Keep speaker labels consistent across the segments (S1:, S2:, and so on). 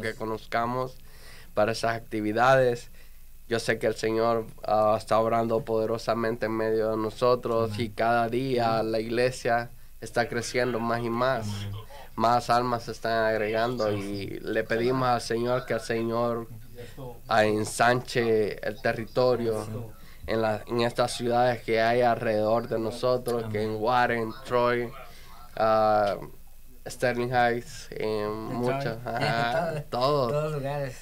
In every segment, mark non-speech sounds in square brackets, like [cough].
S1: que conozcamos para esas actividades. Yo sé que el Señor ah, está obrando poderosamente en medio de nosotros y cada día la iglesia está creciendo más y más. Más almas se están agregando y le pedimos al Señor que el Señor ah, ensanche el territorio en, la, en estas ciudades que hay alrededor de nosotros, que en Warren, Troy, ah, Sterling Heights, en muchas, [laughs] ajá, todos.
S2: todos lugares.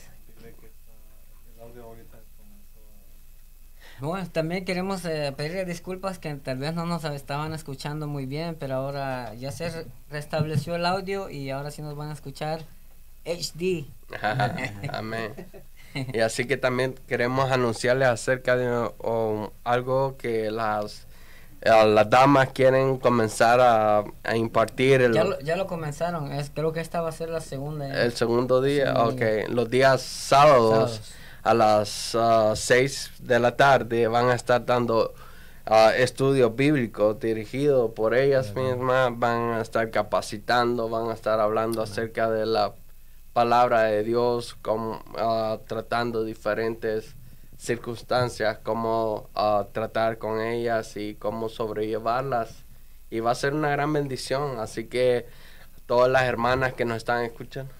S2: Bueno, también queremos eh, pedirle disculpas que tal vez no nos estaban escuchando muy bien, pero ahora ya se re- restableció el audio y ahora sí nos van a escuchar HD.
S1: Ajá, [laughs] Amén. Y así que también queremos anunciarles acerca de o, algo que las, eh, las damas quieren comenzar a, a impartir el,
S2: Ya lo, ya lo comenzaron, es, creo que esta va a ser la segunda.
S1: el segundo día.
S2: Segundo
S1: Ok, los días sábados,
S2: Sábados.
S1: a las 6 de la tarde van a estar dando ah, estudios bíblicos dirigidos por ellas mismas, van a estar capacitando, van a estar hablando acerca de la palabra de Dios, como, ah, tratando diferentes circunstancias, cómo ah, tratar con ellas y cómo sobrellevarlas. Y va a ser una gran bendición, así que todas las hermanas que nos están escuchando,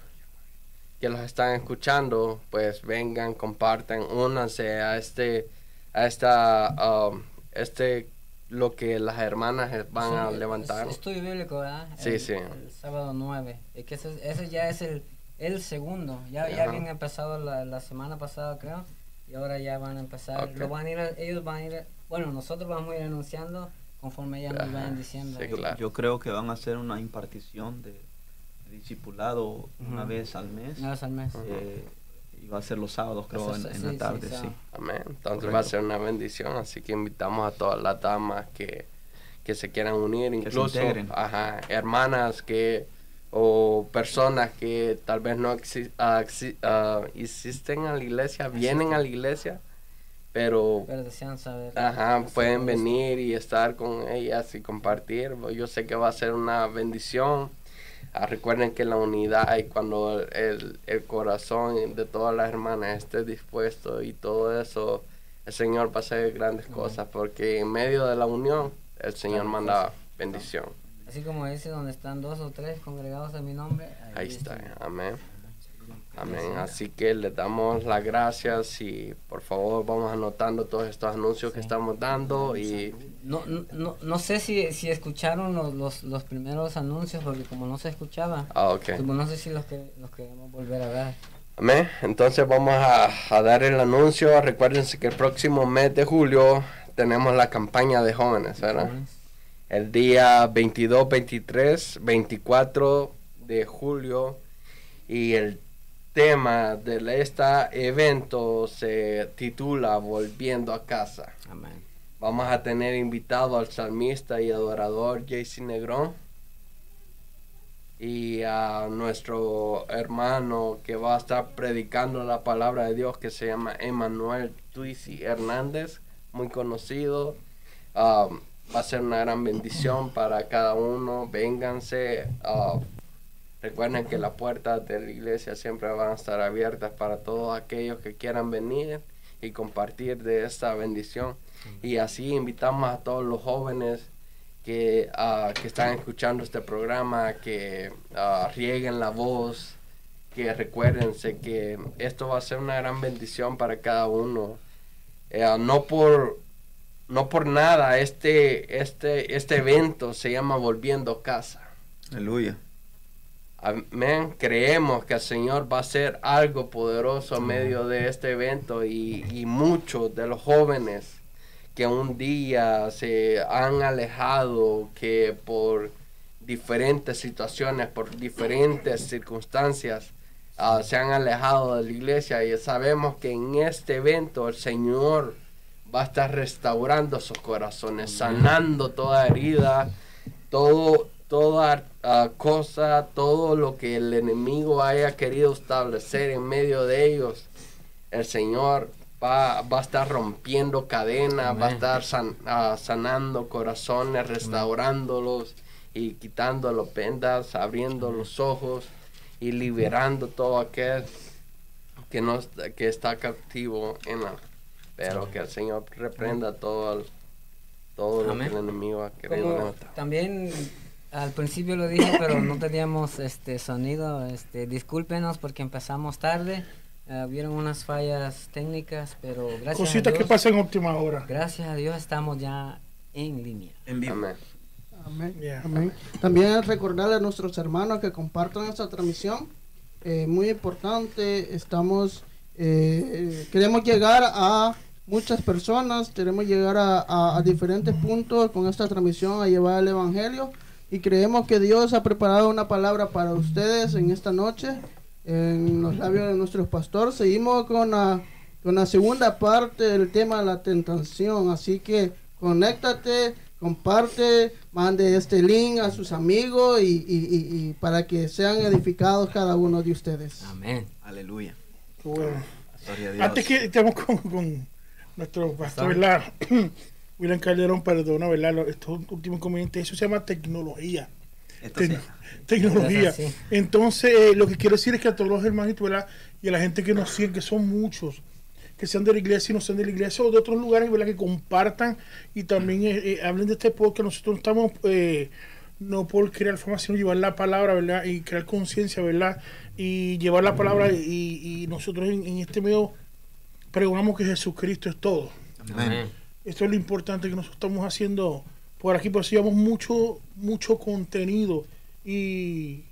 S1: que los están escuchando, pues vengan, compartan, únanse a este, a esta, um, este, lo que las hermanas van a levantar.
S2: es Estudio bíblico, ¿verdad?
S1: Sí,
S2: el,
S1: sí.
S2: El sábado 9. Es que ese, ese ya es el, el segundo. Ya, ya
S1: Ajá.
S2: habían empezado la, la semana pasada, creo. Y ahora ya van a empezar.
S1: Ok.
S2: Lo van a ir, a- ellos van a ir. Bueno, nosotros vamos a ir anunciando conforme ellas nos vayan diciendo.
S1: sí,
S2: Y-
S1: claro.
S3: Yo creo que van a hacer una impartición de, de discipulado una vez al mes.
S2: Una vez al mes.
S3: eh, y va a ser los sábados, creo, en,
S2: Eso,
S3: en
S2: sí,
S3: la tarde,
S2: sí.
S3: sí.
S1: Amén. Entonces
S3: Correcto.
S1: va a ser una bendición, así que invitamos a todas las damas que, que se quieran unir,
S3: se
S1: incluso
S3: integren.
S1: ajá, hermanas que o personas que tal vez no ah, exi- ah, existen a la iglesia, vienen a la iglesia, pero
S2: Pero desean saber.
S1: Ajá, pueden venir y estar con ellas y compartir. Yo sé que va a ser una bendición. Ah, recuerden que la unidad y cuando el, el corazón de todas las hermanas esté dispuesto y todo eso, el Señor va a hacer grandes cosas porque en medio de la unión el Señor manda bendición.
S2: Así como dice, donde están dos o tres congregados en mi nombre.
S1: Ahí está, amén. Amén. Así que les damos las gracias y por favor vamos anotando todos estos anuncios que estamos dando y
S2: No, no, no, sé si, si escucharon los, los, los primeros anuncios, porque como no se escuchaba,
S1: ah, ok.
S2: como no sé si los, que, los queremos volver a ver.
S1: Amén. Entonces vamos a, a dar el anuncio. Recuérdense que el próximo mes de julio tenemos la campaña de jóvenes, ¿verdad? El día 22, 23, 24 de julio. Y el tema de este evento se titula Volviendo a casa.
S2: Amén.
S1: Vamos a tener invitado al salmista y adorador JC Negrón y a nuestro hermano que va a estar predicando la palabra de Dios que se llama Emanuel Tuisi Hernández, muy conocido. Um, va a ser una gran bendición para cada uno. Vénganse. uh, recuerden que las puertas de la iglesia siempre van a estar abiertas para todos aquellos que quieran venir y compartir de esta bendición. Y así invitamos a todos los jóvenes que, ah, que están escuchando este programa, que ah, rieguen la voz, que recuérdense que esto va a ser una gran bendición para cada uno. Eh, no por no por nada este este este evento se llama volviendo a casa.
S3: Aleluya.
S1: Amén. Creemos que el Señor va a hacer algo poderoso en medio de este evento y, y muchos de los jóvenes que un día se han alejado, que por diferentes situaciones, por diferentes circunstancias, ah, se han alejado de la iglesia y sabemos que en este evento el Señor va a estar restaurando sus corazones, sanando toda herida, todo, toda ah, cosa, todo lo que el enemigo haya querido establecer en medio de ellos, el Señor va, va a estar rompiendo cadenas, va a estar san- ah, sanando corazones, restaurándolos y quitando los vendas, abriendo los ojos. y liberando todo aquel que no está- que está cautivo en la pero que el Señor reprenda todo el- todo lo que el enemigo ha querido
S2: también al principio lo dije, pero no teníamos este sonido. Este, discúlpenos porque empezamos tarde. Hubieron unas fallas técnicas, pero gracias
S4: Cositas
S2: a
S4: que
S2: Dios,
S4: pasan en última hora.
S2: gracias a Dios estamos ya en línea.
S3: En vivo.
S1: Amén.
S5: Amén.
S4: Yeah.
S5: Amén. También recordarle a nuestros hermanos que compartan esta transmisión. Eh, muy importante, estamos, eh, eh, queremos llegar a muchas personas, queremos llegar a, a- a diferentes puntos con esta transmisión a llevar el Evangelio y creemos que Dios ha preparado una palabra para ustedes en esta noche en los labios de nuestro pastor. Seguimos con la, con la segunda parte del tema de la tentación, así que conéctate, comparte, mande este link a sus amigos y, y- y- y para que sean edificados cada uno de ustedes.
S2: Amén.
S3: Aleluya.
S4: Bueno.
S3: Gloria a Dios.
S4: Antes que estamos con, con nuestro pastor, ¿verdad? [clears throat] William Calderón, perdona, ¿verdad? Estos últimos inconvenientes, eso se llama tecnología.
S3: Esto
S4: tecnología. Entonces, eh, lo que quiero decir es que a todos los hermanitos, ¿verdad? Y a la gente que nos sigue, que son muchos, que sean de la iglesia y no sean de la iglesia o de otros lugares, ¿verdad? Que compartan y también eh, eh, hablen de este podcast. Nosotros estamos, no por crear fama, sino llevar la palabra, ¿verdad? Y crear conciencia, ¿verdad? Y llevar la palabra y, y nosotros en, en este medio pregonamos que Jesucristo es todo.
S3: Amén.
S4: Esto es lo importante que nosotros estamos haciendo por aquí, pues llevamos mucho, mucho contenido y,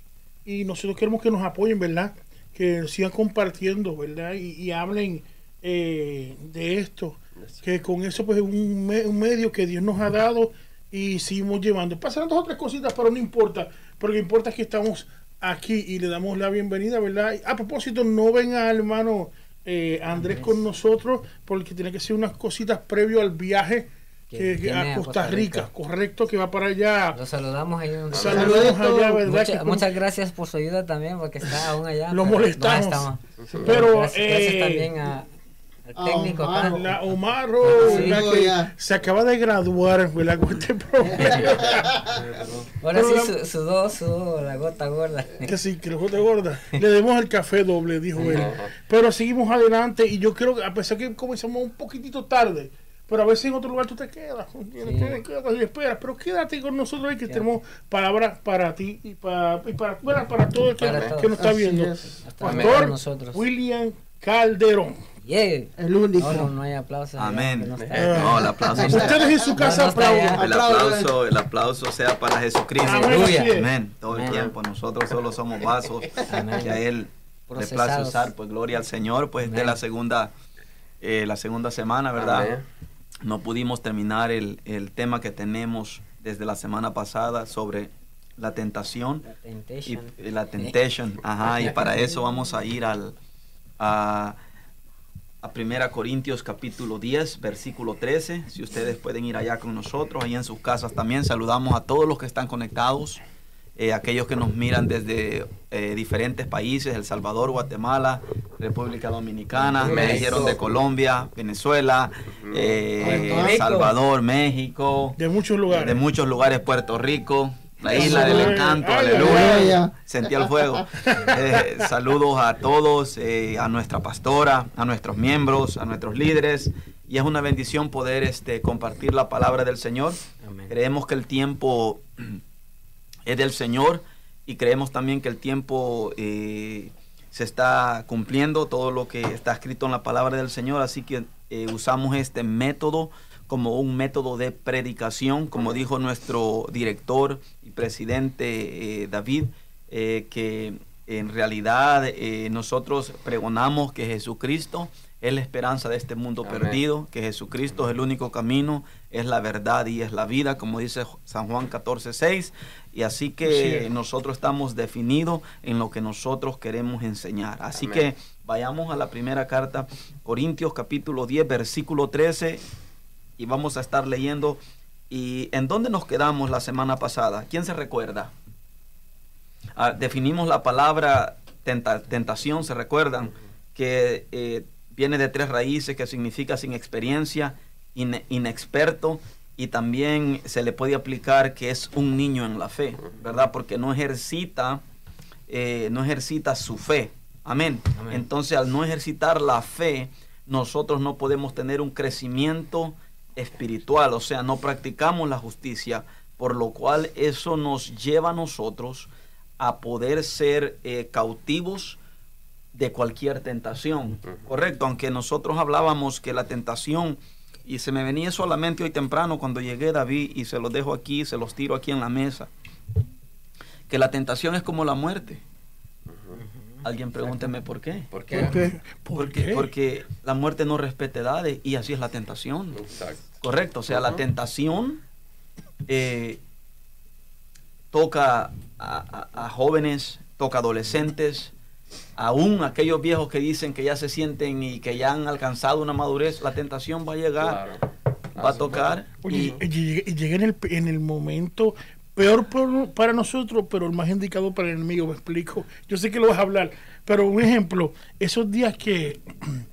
S4: y nosotros queremos que nos apoyen, ¿verdad? Que sigan compartiendo, ¿verdad? Y, y hablen eh, de esto, que con eso pues es un, me- un medio que Dios nos ha dado y seguimos llevando. Pasan dos o tres cositas, pero no importa, porque lo que importa es que estamos aquí y le damos la bienvenida, ¿verdad? A propósito, no venga al hermano eh, Andrés con nosotros, porque tiene que ser unas cositas previo al viaje
S2: Que
S4: a Costa
S2: Costa
S4: Rica,
S2: Rica.
S4: correcto, que va para allá.
S2: Los saludamos ahí donde
S4: allá, ¿verdad?
S2: Mucha-
S4: Que con-
S2: muchas gracias por su ayuda también, porque está aún allá.
S4: Lo molestamos.
S2: no estamos.
S4: Pero,
S2: gracias, gracias
S4: eh,
S2: también a- técnico acá.
S5: Omar.
S4: La Omaro, se acaba de graduar ¿verdad? con este problema.
S2: Ahora
S4: Pero
S2: sí
S4: la-
S2: su- sudó, sudó la gota gorda.
S4: que sí, que lo te gorda. Le demos el café doble, dijo él. Pero seguimos adelante y yo creo que a pesar que comenzamos un poquitito tarde, pero a veces en otro lugar tú te quedas, quedas y esperas, pero quédate con nosotros ahí que tenemos palabras para ti y para, y para, bueno, para todo el que, nos está
S5: Así
S4: viendo.
S5: es.
S2: Nosotros.
S4: William Calderón.
S2: Yeah.
S5: El único.
S2: No, no, no hay aplausos. ya,
S3: Amén.
S2: no.
S4: Eh,
S3: el aplauso.
S4: Ustedes en su casa
S2: No,
S4: aplaudan.
S3: El aplauso, el aplauso sea para Jesucristo.
S4: Es.
S3: Amén. Todo el tiempo. Nosotros solo somos vasos
S2: Amén.
S3: que a Él le place usar. Pues gloria al Señor. Pues esta es la segunda, eh, la segunda semana, ¿verdad?
S1: Amén.
S3: No pudimos terminar el, el tema que tenemos desde la semana pasada sobre la tentación
S2: La temptation.
S3: y la temptation. Ajá, y para eso vamos a ir al a, a Primera Corintios capítulo 10, versículo 13. Si ustedes pueden ir allá con nosotros, ahí en sus casas también. Saludamos a todos los que están conectados, eh, aquellos que nos miran desde eh, diferentes países, El Salvador, Guatemala, República Dominicana, me dijeron de Colombia, Venezuela, eh,
S2: Puerto Rico.
S3: Salvador, México,
S4: De muchos lugares.
S3: de muchos lugares, Puerto Rico, la isla del encanto, aleluya. Sentí el fuego. [laughs] Eh, saludos a todos, eh, a nuestra pastora, a nuestros miembros, a nuestros líderes. Y es una bendición poder este, compartir la palabra del Señor.
S2: Amén.
S3: Creemos que el tiempo es del Señor y creemos también que el tiempo eh, se está cumpliendo, todo lo que está escrito en la palabra del Señor. Así que eh, usamos este método como un método de predicación, como dijo nuestro director presidente eh, David, eh, que en realidad eh, nosotros pregonamos que Jesucristo es la esperanza de este mundo
S1: Amén.
S3: perdido, que Jesucristo es el único camino, es la verdad y es la vida, como dice San Juan 14, 6. Y así que nosotros estamos definidos en lo que nosotros queremos enseñar. Así
S1: Amén.
S3: que vayamos a la primera carta, Corintios capítulo 10, versículo 13, y vamos a estar leyendo. ¿Y en dónde nos quedamos la semana pasada? ¿Quién se recuerda? Ah, definimos la palabra tenta- tentación, ¿se recuerdan? Que eh, viene de tres raíces que significa sin experiencia, ine- inexperto y también se le puede aplicar que es un niño en la fe, ¿verdad? Porque no ejercita eh, no ejercita su fe. Amén.
S2: Amén.
S3: Entonces, al no ejercitar la fe, nosotros no podemos tener un crecimiento espiritual, o sea, no practicamos la justicia, por lo cual eso nos lleva a nosotros a poder ser eh, cautivos de cualquier tentación. Correcto, aunque nosotros hablábamos que la tentación, y se me venía solamente hoy temprano cuando llegué David, y se los dejo aquí, se los tiro aquí en la mesa, que la tentación es como la muerte. Alguien pregúnteme por qué.
S1: ¿Por qué?
S4: ¿Por qué? ¿Por
S3: Porque,
S4: qué?
S3: porque la muerte no respeta edades y así es la tentación.
S1: Exacto.
S3: Correcto, o sea, la tentación eh, toca a, a- a jóvenes, toca a adolescentes, aún aquellos viejos que dicen que ya se sienten y que ya han alcanzado una madurez, la tentación va a llegar,
S1: Claro.
S3: va a tocar.
S4: Oye,
S3: y-
S4: llega en, el, en el momento peor por- para nosotros, pero el más indicado para el enemigo, me explico. Yo sé que lo vas a hablar, pero un ejemplo, esos días que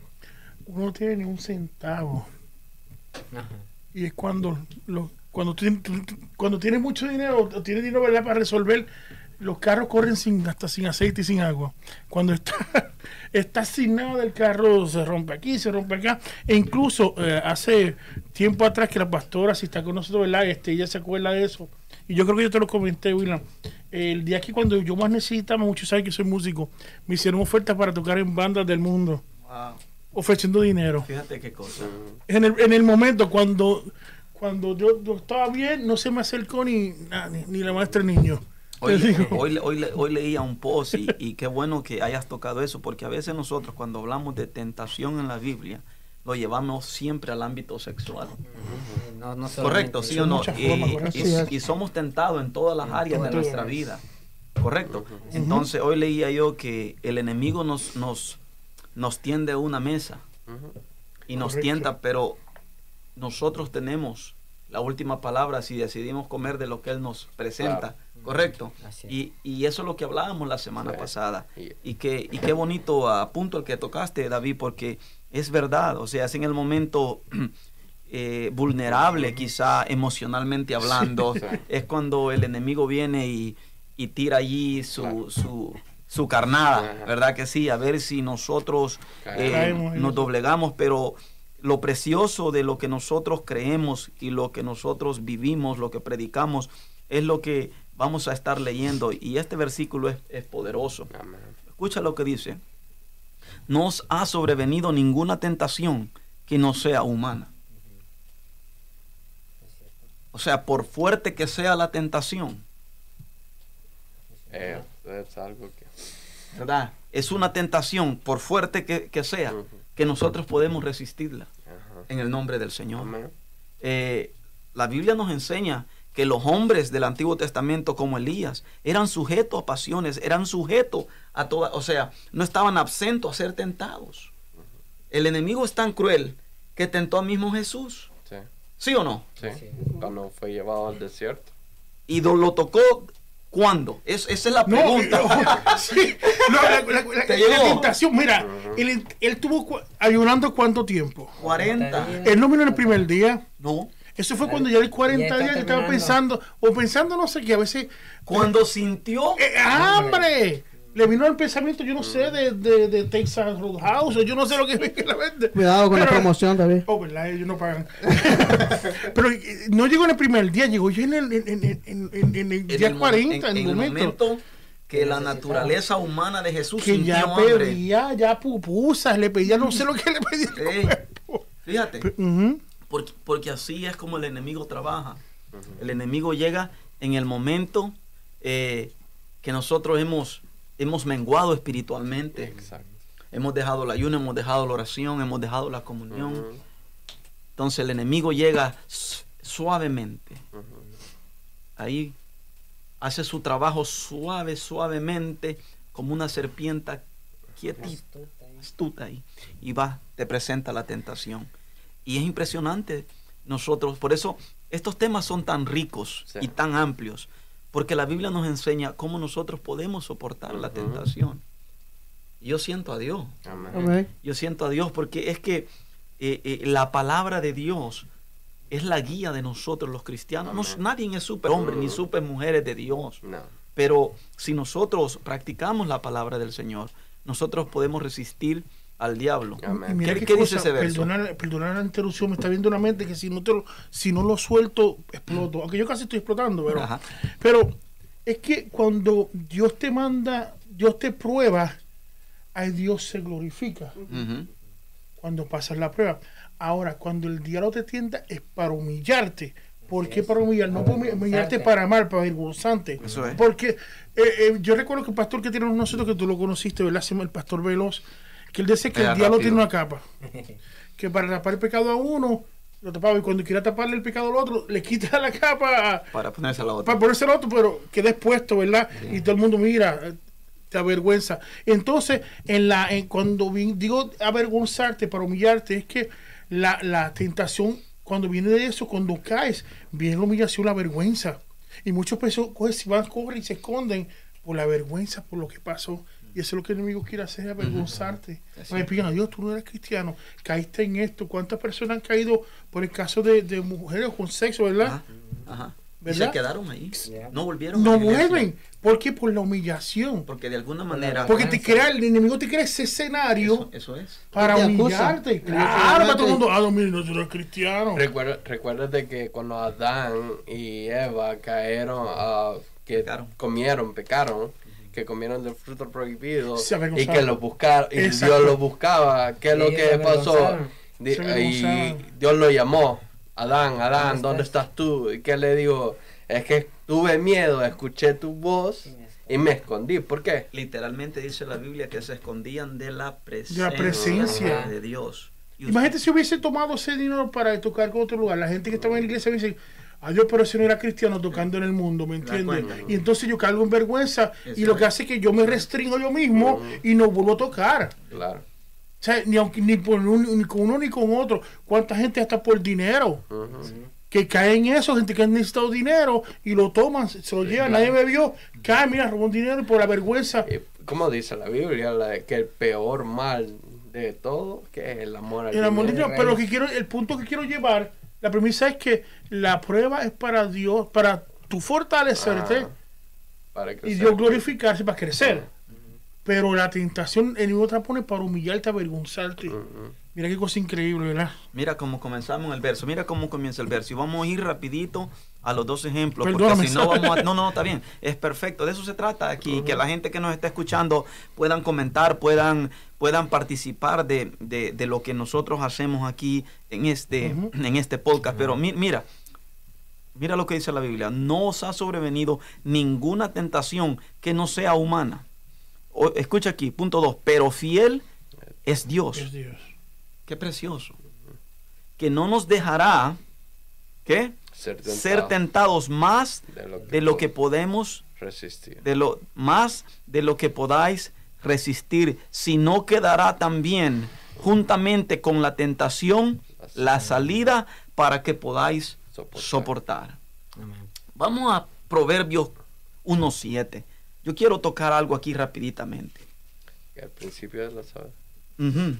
S4: [clears throat] uno no tiene ni un centavo,
S2: Ajá.
S4: y es cuando lo, cuando, cuando tienes mucho dinero, o tienes dinero ¿verdad? para resolver, los carros corren sin hasta sin aceite y sin agua. Cuando está, [laughs] está sin nada del carro, se rompe aquí, se rompe acá. E incluso eh, hace tiempo atrás que la pastora, si está con nosotros, ¿verdad? Este, ella se acuerda de eso. Y yo creo que yo te lo comenté, William. El día que cuando yo más necesitaba, muchos saben que soy músico, me hicieron ofertas para tocar en bandas del mundo,
S3: Wow,
S4: ofreciendo dinero
S3: fíjate qué cosa.
S4: en el, en el momento cuando cuando yo, yo estaba bien no se me acercó ni ni, ni la maestra niño
S3: Hoy, leía un post y, y qué bueno que hayas tocado eso, porque a veces nosotros cuando hablamos de tentación en la Biblia, lo llevamos siempre al ámbito sexual.
S2: No, no
S3: Correcto, sí o no. Y, somos tentados en todas las
S2: En
S3: áreas de nuestra vida. Correcto. Entonces hoy leía yo que el enemigo nos, nos, nos tiende a una mesa y nos
S4: Correcto.
S3: tienta, pero nosotros tenemos la última palabra si decidimos comer de lo que Él nos presenta.
S1: Claro.
S3: Correcto.
S2: Así es.
S3: Y, y eso es lo que hablábamos la semana
S1: Sí.
S3: pasada.
S1: Y-
S3: Y, que, y qué bonito a punto el que tocaste, David, porque es verdad. O sea, es en el momento [clears throat] eh, vulnerable, quizá emocionalmente hablando. [laughs]
S1: Sí.
S3: Es cuando el enemigo viene y, y tira allí su,
S1: Claro.
S3: su, su carnada,
S1: Ajá.
S3: ¿verdad que sí? A ver si nosotros eh, nos doblegamos, pero lo precioso de lo que nosotros creemos y lo que nosotros vivimos, lo que predicamos, es lo que vamos a estar leyendo. Y este versículo es, es poderoso.
S1: Amén.
S3: Escucha lo que dice. No os ha sobrevenido ninguna tentación que no sea humana. O sea, por fuerte que sea la tentación,
S1: Eh, es algo que...
S3: ¿verdad? Es una tentación, por fuerte que, que sea, que nosotros podemos resistirla en el nombre del Señor. Eh, la Biblia nos enseña que los hombres del Antiguo Testamento como Elías eran sujetos a pasiones, eran sujetos a toda, o sea, no estaban absentos a ser tentados. El enemigo es tan cruel que tentó a mismo Jesús,
S1: Sí.
S3: ¿sí o no?
S1: Sí. Cuando fue llevado al desierto.
S3: Y lo tocó ¿cuándo? Es- esa es la pregunta.
S4: no, [laughs] sí, no, la, la- la- tentación mira él, él tuvo cu- ayunando cuánto tiempo
S3: 40.
S4: él no vino en el primer día
S3: No.
S4: Eso fue cuando ya de 40
S2: Ya está
S4: días yo estaba pensando o pensando no sé qué a veces
S3: Cuando sintió
S4: Eh, hambre le vino el pensamiento yo no sé de, de, de Texas Roadhouse o yo no sé lo que [laughs] me la mente
S5: Cuidado con la
S4: Pero-
S5: promoción, David.
S4: Oh, ¿verdad? Ellos no pagan. [laughs] Pero eh, no llegó en el primer día, llegó ya en el, en, en- en- el
S3: en
S4: día
S3: el mo-
S4: 40,
S3: en-
S4: el momento.
S3: que la naturaleza humana de Jesús
S4: Que
S3: sintió
S4: ya
S3: hambre.
S4: pedía, ya pupusas, le pedía, no sé lo que le pedía.
S3: fíjate.
S4: Ujú.
S3: Porque, porque así es como el enemigo trabaja. El enemigo llega en el momento eh, que nosotros hemos, hemos menguado espiritualmente.
S1: Exacto.
S3: Hemos dejado el ayuno, hemos dejado la oración, hemos dejado la comunión. Entonces el enemigo llega su- suavemente. Ahí hace su trabajo suave, suavemente, como una serpiente quietita, astuta ahí. Y va, te presenta la tentación. Y es impresionante nosotros, por eso estos temas son tan ricos
S1: Sí.
S3: y tan amplios, porque la Biblia nos enseña cómo nosotros podemos soportar la tentación. Yo siento a Dios,
S1: Amén.
S5: Amén.
S3: yo siento a Dios, porque es que eh, eh, la palabra de Dios es la guía de nosotros los cristianos. No- nadie es superhombre ni
S1: Ujú.
S3: supermujeres de Dios.
S1: No.
S3: Pero si nosotros practicamos la palabra del Señor, nosotros podemos resistir al diablo.
S1: Amén.
S4: Y mira
S3: ¿Qué-
S4: qué,
S3: dice ese verso?
S4: Perdonar, perdonar la interrupción, me está viendo una mente que si no, te lo, si no lo suelto, exploto. Aunque yo casi estoy explotando, pero,
S3: Ajá.
S4: pero es que cuando Dios te manda, Dios te prueba, ahí Dios se glorifica cuando pasas la prueba. Ahora, cuando el diablo te tienta es para humillarte. ¿Por qué para humillar? No para humillarte para mal, para avergonzarte.
S3: Eso es.
S4: Porque eh, eh, yo recuerdo que el pastor que tenemos nosotros, que tú lo conociste, ¿verdad? El pastor Veloz, que él dice que el diablo
S3: rápido.
S4: tiene una capa. [laughs] Que para tapar el pecado a uno, lo tapaba. Y cuando quiera taparle el pecado al otro, le quita la capa
S3: Para ponerse la otra.
S4: para ponerse al otro, pero queda expuesto, ¿verdad? Y todo el mundo mira, eh, te avergüenza. Entonces, en la, en, cuando digo avergonzarte para humillarte, es que la, la tentación, cuando viene de eso, cuando caes, viene la humillación, la vergüenza. Y muchos cogen, van, corren y se esconden por la vergüenza, por lo que pasó. Y eso es lo que el enemigo quiere hacer, avergonzarte. Me pidan, Dios, tú no eres cristiano, caíste en esto. ¿Cuántas personas han caído por el caso de, de mujeres con sexo, verdad?
S3: Ajá, ajá. Y se quedaron ahí.
S2: Yeah.
S3: No volvieron. a
S4: No vuelven. ¿Por qué? Por la humillación.
S3: Porque de alguna manera.
S4: Porque te crea, el enemigo te crea ese escenario
S3: Eso, eso es.
S4: para humillarte. Claro, para todo el mundo. Ah, no, mire, no, tú eres cristiano.
S1: Recuerda, recuérdate que cuando Adán y Eva cayeron, ah, que
S3: Pecaron.
S1: comieron, pecaron, que comieron del fruto prohibido y que lo buscaron, y
S4: Exacto.
S1: Dios lo buscaba. ¿Qué es lo
S2: Sí,
S1: que pasó? Di- y. Dios lo llamó. Adán, Adán,
S2: ¿Dónde
S1: ¿dónde
S2: estás?
S1: estás tú? ¿Y qué le digo? Es que tuve miedo, escuché tu voz y me escondí. ¿Por qué?
S3: Literalmente dice la Biblia que se escondían de la presencia,
S4: presencia.
S3: de Dios.
S4: Imagínate si hubiese tomado ese dinero para tocar con otro lugar. La gente que estaba en la iglesia me dice, adiós, pero ese no era cristiano tocando en el mundo, ¿me entiendes? Y entonces yo cargo en vergüenza y lo que hace es que yo me restringo yo mismo y no vuelvo a tocar.
S1: Claro.
S4: O sea, ni, aunque, ni, por un- ni con uno ni con otro. ¿Cuánta gente hasta por dinero? Que cae en eso, gente que ha necesitado dinero y lo toman, se lo llevan, nadie me vio, cae, mira, robó un dinero y por la vergüenza.
S1: Y como dice la Biblia, la que el peor mal de todo, que es el amor al
S4: El amor
S1: dinero.
S4: Dios, pero lo que quiero, el punto que quiero llevar, la premisa es que la prueba es para Dios, para tu fortalecerte
S1: Ah, para
S4: y. Dios glorificarse para crecer. Pero la tentación, el enemigo te la pone para humillarte, avergonzarte. Mira qué cosa increíble, ¿verdad?
S3: Mira cómo comenzamos el verso. Mira cómo comienza el verso. Y vamos a ir rapidito a los dos ejemplos.
S4: Perdóname,
S3: porque si no vamos a... [laughs] No, no, está bien. Es perfecto. De eso se trata aquí. Que la gente que nos está escuchando puedan comentar, puedan, puedan participar de, de- de lo que nosotros hacemos aquí en este, en este podcast. Pero mi- mira, mira lo que dice la Biblia. No os ha sobrevenido ninguna tentación que no sea humana. O- escucha aquí, punto dos. Pero fiel es Dios.
S4: Es Dios.
S3: Qué precioso. Que no nos dejará, ¿qué?
S1: Ser tentado
S3: Ser tentados más
S1: de lo que,
S3: de lo que
S1: puedo
S3: podemos,
S1: resistir.
S3: de lo más de lo que podáis resistir, sino quedará también juntamente con la tentación la salida para que podáis
S1: Soportar.
S3: soportar.
S2: Amén.
S3: Vamos a Proverbios 1.7. Yo quiero tocar algo aquí rapiditamente.
S1: Al principio lo sabes.
S3: E-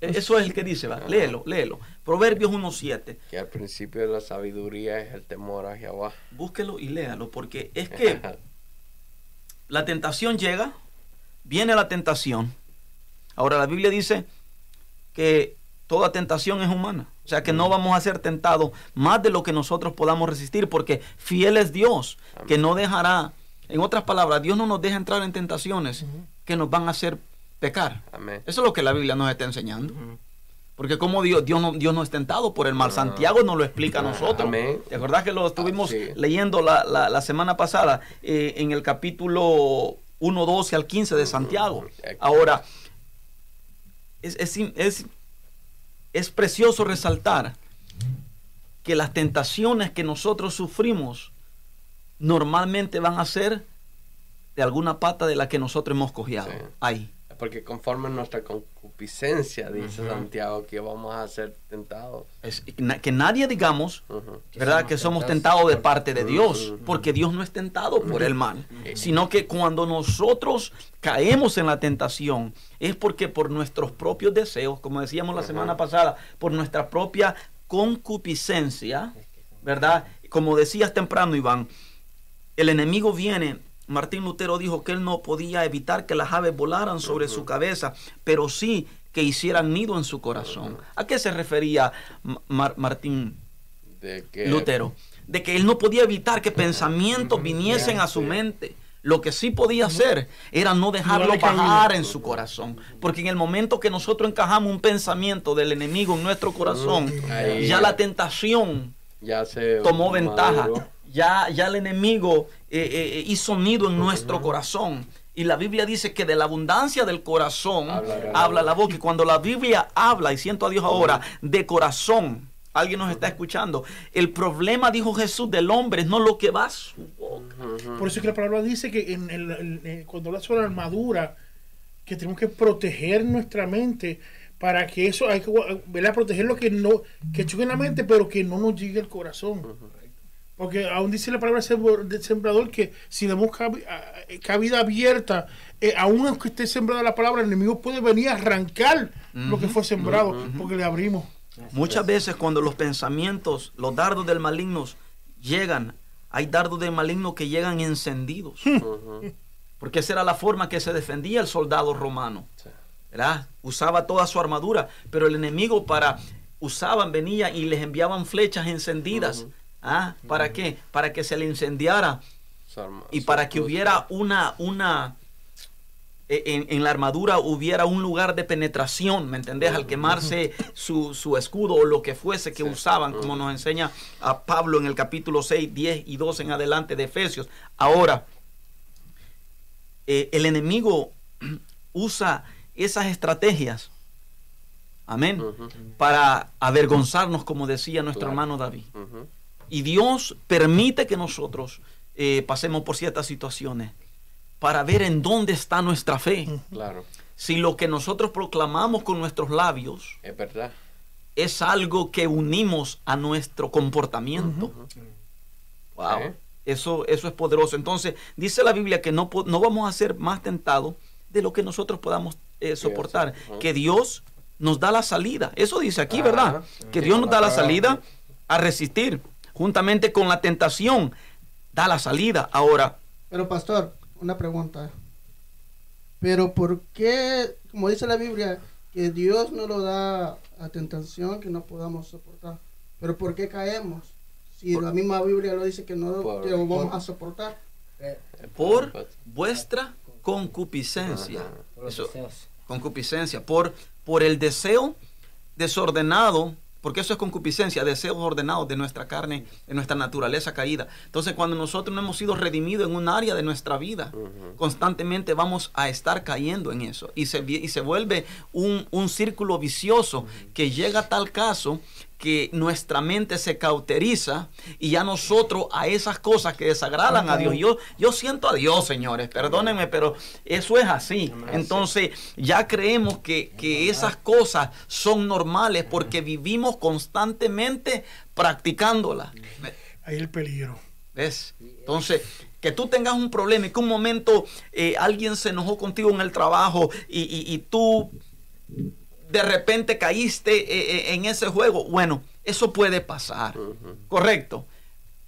S3: Eso es el que dice, va. Léelo, léelo. Proverbios 1.7.
S1: Que al principio de la sabiduría es el temor a Jehová.
S3: Búsquelo y léalo, porque es que [laughs] la tentación llega, viene la tentación. Ahora la Biblia dice que toda tentación es humana. O sea que no vamos a ser tentados más de lo que nosotros podamos resistir, porque fiel es Dios, que no dejará, en otras palabras, Dios no nos deja entrar en tentaciones que nos van a hacer pecar.
S1: Amén.
S3: Eso es lo que la Biblia nos está enseñando. Porque como Dios, Dios, no, Dios no es tentado por el mal.
S1: Ah.
S3: Santiago nos lo explica a
S1: Ah,
S3: nosotros.
S1: amén.
S3: ¿Te acordás que lo estuvimos
S1: Ah, sí.
S3: leyendo la, la- la semana pasada eh, en el capítulo 1, 12 al 15 de Santiago? Ahora, es, es, es- es precioso resaltar que las tentaciones que nosotros sufrimos normalmente van a ser de alguna pata de la que nosotros hemos.
S1: Sí.
S3: Ahí.
S1: Porque conforme nuestra concupiscencia, dice. Santiago, que vamos a ser tentados.
S3: Es- que nadie digamos. ¿verdad? Que somos tentados de parte de Dios, porque Dios no es tentado por el mal, sino que cuando nosotros caemos en la tentación es porque por nuestros propios deseos, como decíamos la semana pasada, por nuestra propia concupiscencia, ¿verdad? Como decías temprano, Iván, el enemigo viene. Martín Lutero dijo que él no podía evitar que las aves volaran sobre su cabeza, pero sí que hicieran nido en su corazón. ¿A qué se refería Mar- Martín
S1: De que
S3: Lutero? De que él no podía evitar que pensamientos viniesen a su mente. Lo que sí podía hacer era no dejarlo bajar en su corazón. Porque en el momento que nosotros encajamos un pensamiento del enemigo en nuestro corazón,
S1: Ahí
S3: ya
S1: ya.
S3: la tentación
S1: ya se
S3: tomó ventaja. Ya, ya el enemigo eh, eh, hizo nido en nuestro corazón. Y la Biblia dice que de la abundancia del corazón habla la boca. Y cuando la Biblia habla, y siento a Dios ahora, de corazón, alguien nos está escuchando. El problema, dijo Jesús, del hombre es no lo que va a su boca.
S4: Por eso es que la palabra dice que en el- el- cuando habla sobre la armadura, que tenemos que proteger nuestra mente para que eso, hay que ¿verdad? proteger lo que no, que choque en la mente, pero que no nos llegue al corazón. Porque aún dice la palabra sembrador que si damos cabida abierta, eh, aún aunque esté sembrada la palabra, el enemigo puede venir a arrancar lo que fue sembrado, porque le abrimos.
S3: Muchas veces cuando los pensamientos, los dardos del maligno llegan, hay dardos del maligno que llegan encendidos. Porque esa era la forma que se defendía el soldado romano. ¿verdad? Usaba toda su armadura, pero el enemigo para usaban, venía y les enviaban flechas encendidas. ¿Ah? ¿Para qué? Para que se le incendiara y para que hubiera una, una e- en, en la armadura hubiera un lugar de penetración, ¿me entendés? Al quemarse [laughs] su, su escudo o lo que fuese que
S1: Sí.
S3: usaban, como nos enseña a Pablo en el capítulo 6, 10 y 12 en adelante de Efesios. Ahora, eh, el enemigo [clears throat] usa esas estrategias, amén, para avergonzarnos, como decía nuestro
S1: Claro.
S3: hermano David. Y Dios permite que nosotros eh, pasemos por ciertas situaciones para ver en dónde está nuestra fe.
S1: Claro,
S3: Si lo que nosotros proclamamos con nuestros labios
S1: es verdad.
S3: es algo que unimos a nuestro comportamiento. Wow. Eso, eso es poderoso. Entonces, dice la Biblia que no, no vamos a ser más tentados de lo que nosotros podamos eh, soportar. Que Dios nos da la salida. Eso dice aquí,
S1: Ajá.
S3: ¿verdad? Que Dios nos da la salida a resistir. Juntamente con la tentación, da la salida. Ahora,
S5: Pero pastor, una pregunta. Pero ¿por qué, como dice la Biblia, que Dios no lo da a tentación que no podamos soportar? Pero ¿por qué caemos? Si la misma Biblia lo dice que no
S1: Por-
S5: que lo vamos
S1: por-
S5: a soportar.
S3: por vuestra concupiscencia.
S1: Ajá.
S2: Por los
S3: Eso-
S2: deseos.
S3: concupiscencia, por, por el deseo desordenado, porque eso es concupiscencia, deseos ordenados de nuestra carne, de nuestra naturaleza caída. Entonces, cuando nosotros no hemos sido redimidos en un área de nuestra vida, constantemente vamos a estar cayendo en eso. Y se, y se vuelve un, un círculo vicioso que llega a tal caso que nuestra mente se cauteriza y ya nosotros a esas cosas que desagradan a Dios. Yo, yo siento a Dios, señores, perdónenme, pero eso es así. Entonces ya creemos que, que esas cosas son normales porque vivimos constantemente practicándolas.
S4: Ahí el peligro.
S3: ¿Ves? Entonces, que tú tengas un problema y que un momento eh, alguien se enojó contigo en el trabajo y, y- y tú de repente caíste eh, eh, en ese juego. Bueno, eso puede pasar. Correcto.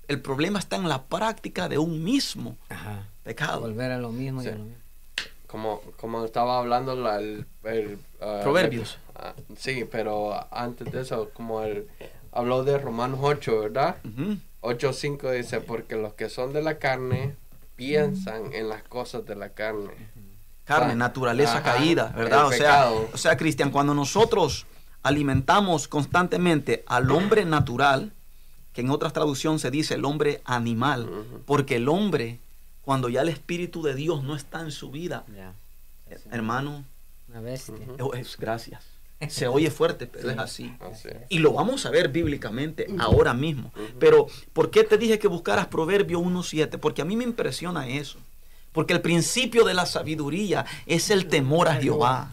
S3: El problema está en la práctica de un mismo
S2: Ajá.
S3: pecado.
S2: Volver a lo mismo y
S1: Sí.
S2: a lo mismo.
S1: Como, como estaba hablando la, el, el, ah,
S3: Proverbios.
S1: ah, sí, pero antes de eso, como él habló de Romanos 8, ¿verdad?
S3: Ujú.
S1: 8.5 dice, porque los que son de la carne piensan en las cosas de la carne.
S3: Carne,
S1: Ah,
S3: naturaleza
S1: ajá,
S3: caída, ¿verdad? O sea, o sea, Cristian, cuando nosotros alimentamos constantemente al hombre natural, que en otras traducciones se dice el hombre animal, porque el hombre, cuando ya el Espíritu de Dios no está en su vida,
S2: Ya.
S3: hermano,
S2: Una bestia.
S1: Ujú.
S3: es, es- gracias. [laughs] Se oye fuerte, pero es así.
S1: Así es.
S3: Y lo vamos a ver bíblicamente ahora mismo. Pero, ¿por qué te dije que buscaras Proverbio 1.7? Porque a mí me impresiona eso. Porque el principio de la sabiduría es el temor a Jehová.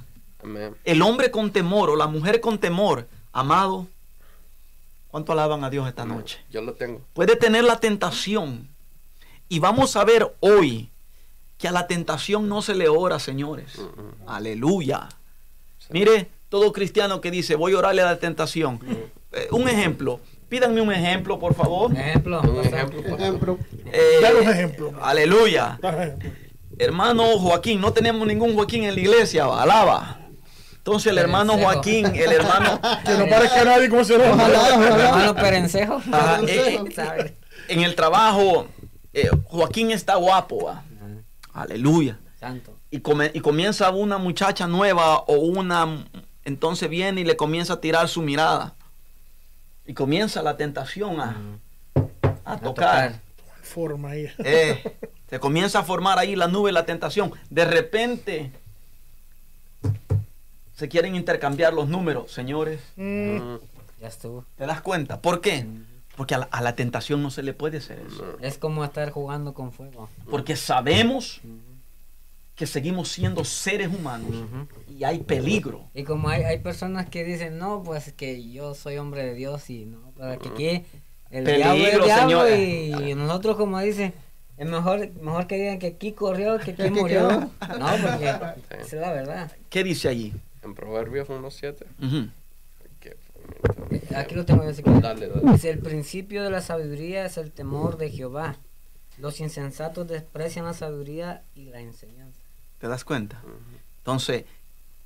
S3: El hombre con temor o la mujer con temor, amado, ¿cuánto alaban a Dios esta noche?
S1: Yo lo tengo.
S3: Puede tener la tentación. Y vamos a ver hoy que a la tentación no se le ora, señores.
S1: Ujú.
S3: Aleluya.
S1: Sí.
S3: Mire, todo cristiano que dice, voy a orarle a la tentación. Eh, un ejemplo, Pídanme un ejemplo, por favor.
S2: Ejemplo.
S1: Un ejemplo.
S5: Ejemplo.
S3: Eh,
S4: Dar un ejemplo.
S3: Aleluya.
S4: Ejemplo.
S3: Hermano Joaquín, no tenemos ningún Joaquín en la iglesia, alaba. Entonces el hermano
S2: Perencejo.
S3: Joaquín, el hermano, [laughs]
S4: Que no parezca nadie como se lo
S5: Ojalá, ojalá.
S2: Hermano Perencejo.
S3: Ajá,
S5: Perencejo. [laughs]
S3: eh,
S2: ¿Sabe?
S3: en el trabajo, eh, Joaquín está guapo, va. aleluya.
S2: Santo.
S3: Y, come- y comienza una muchacha nueva o una, entonces viene y le comienza a tirar su mirada. Y comienza la tentación a, a
S2: A
S3: tocar.
S4: Forma ahí.
S3: Eh, se comienza a formar ahí la nube, la tentación. De repente se quieren intercambiar los números, señores.
S4: Mm,
S1: Mm,
S2: Ya estuvo.
S3: ¿Te das cuenta? ¿Por qué? Porque a la, a la tentación no se le puede hacer eso.
S2: Es como estar jugando con fuego.
S3: Porque sabemos que seguimos siendo seres humanos y hay peligro.
S2: Y como hay, hay personas que dicen, no, pues que yo soy hombre de Dios y no, para que aquí el
S3: Peligro,
S2: diablo es el diablo
S3: señor.
S2: y nosotros como dicen, es mejor, mejor que digan que aquí corrió que [laughs] aquí murió.
S5: quedó.
S2: No, porque [laughs] esa es la verdad.
S3: ¿Qué dice allí?
S1: En Proverbios 1.7.
S3: Ujú.
S1: que-
S2: Aquí lo tengo quieres.
S1: Dale, dale.
S2: Dice, el principio de la sabiduría es el temor de Jehová. Los insensatos desprecian la sabiduría y la enseñanza.
S3: ¿Te das cuenta? Entonces,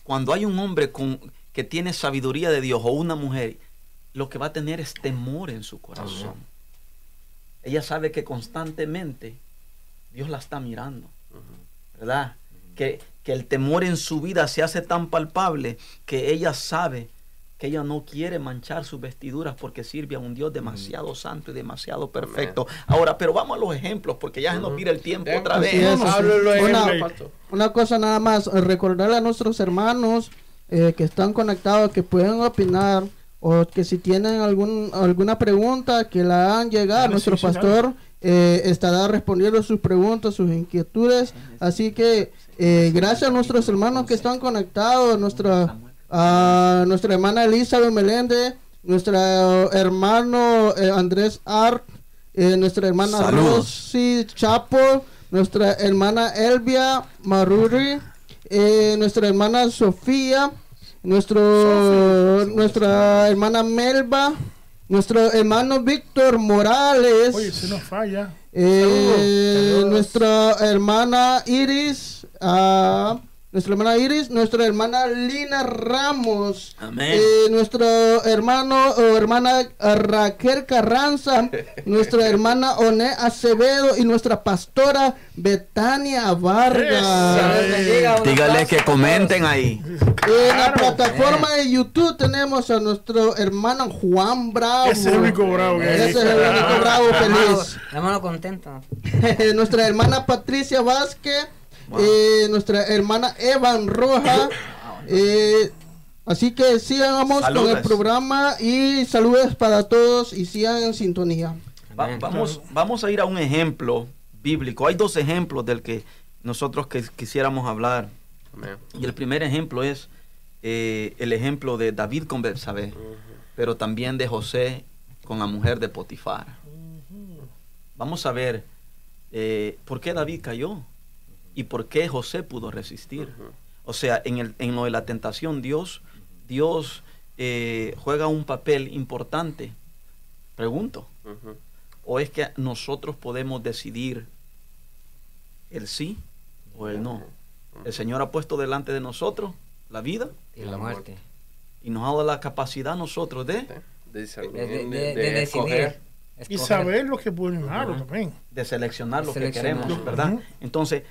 S3: cuando hay un hombre con, que tiene sabiduría de Dios o una mujer, lo que va a tener es temor en su corazón. Ella sabe que constantemente Dios la está mirando, ¿verdad? Que, que el temor en su vida se hace tan palpable que ella sabe que ella no quiere manchar sus vestiduras porque sirve a un Dios demasiado santo y demasiado perfecto. Ahora, pero vamos a los ejemplos porque ya se nos pira el tiempo otra vez.
S5: Una-. Una cosa nada más, eh, recordarle a nuestros hermanos eh, que están conectados que pueden opinar o que si tienen algún, alguna pregunta que la hagan llegar, nuestro pastor eh, estará respondiendo sus preguntas, sus inquietudes. Así que eh, gracias a nuestros hermanos que están conectados, nuestra, a nuestra hermana Elizabeth Meléndez, nuestro hermano eh, Andrés Art, eh, nuestra hermana
S3: Saludos.
S5: Rosy Chapo, nuestra hermana Elvia Maruri, eh, nuestra hermana Sofía, nuestro, nuestra hermana Melba, nuestro hermano Víctor Morales,
S4: Oye, se nos falla.
S5: eh,
S2: Saludos.
S5: nuestra hermana Iris, ah, nuestra hermana Iris, nuestra hermana Lina Ramos,
S3: Amén.
S5: eh, nuestro hermano o hermana Raquel Carranza, [laughs] nuestra hermana Oné Acevedo y nuestra pastora Betania Vargas.
S3: Dígale que comenten ahí.
S5: En la plataforma de YouTube tenemos a nuestro hermano Juan Bravo.
S4: Ese es el único bravo que
S5: Ese es el único bravo feliz.
S2: Hermano contento. [laughs]
S5: nuestra hermana Patricia Vázquez, eh, nuestra hermana Evan Roja. [laughs] eh, así que sigamos con el programa y saludos para todos y sigan en sintonía.
S3: Va- vamos, vamos a ir a un ejemplo bíblico. Hay dos ejemplos del que nosotros que quisiéramos hablar.
S1: Amén.
S3: Y el primer ejemplo es eh, el ejemplo de David con Betsabé, pero también de José con la mujer de Potifar. Vamos a ver eh, por qué David cayó y por qué José pudo resistir. O sea, en, el, en lo de la tentación, Dios, Dios eh, juega un papel importante. Pregunto. ¿o es que nosotros podemos decidir el sí o el no? El Señor ha puesto delante de nosotros la vida
S2: Y la muerte.
S3: y nos ha dado la capacidad a nosotros de,
S1: De
S2: De, de-
S1: de-
S2: de-
S1: de
S2: de
S1: escoger.
S2: decidir.
S4: Y saber lo que es bueno y malo también.
S3: de seleccionar lo que queremos, ¿verdad? Entonces,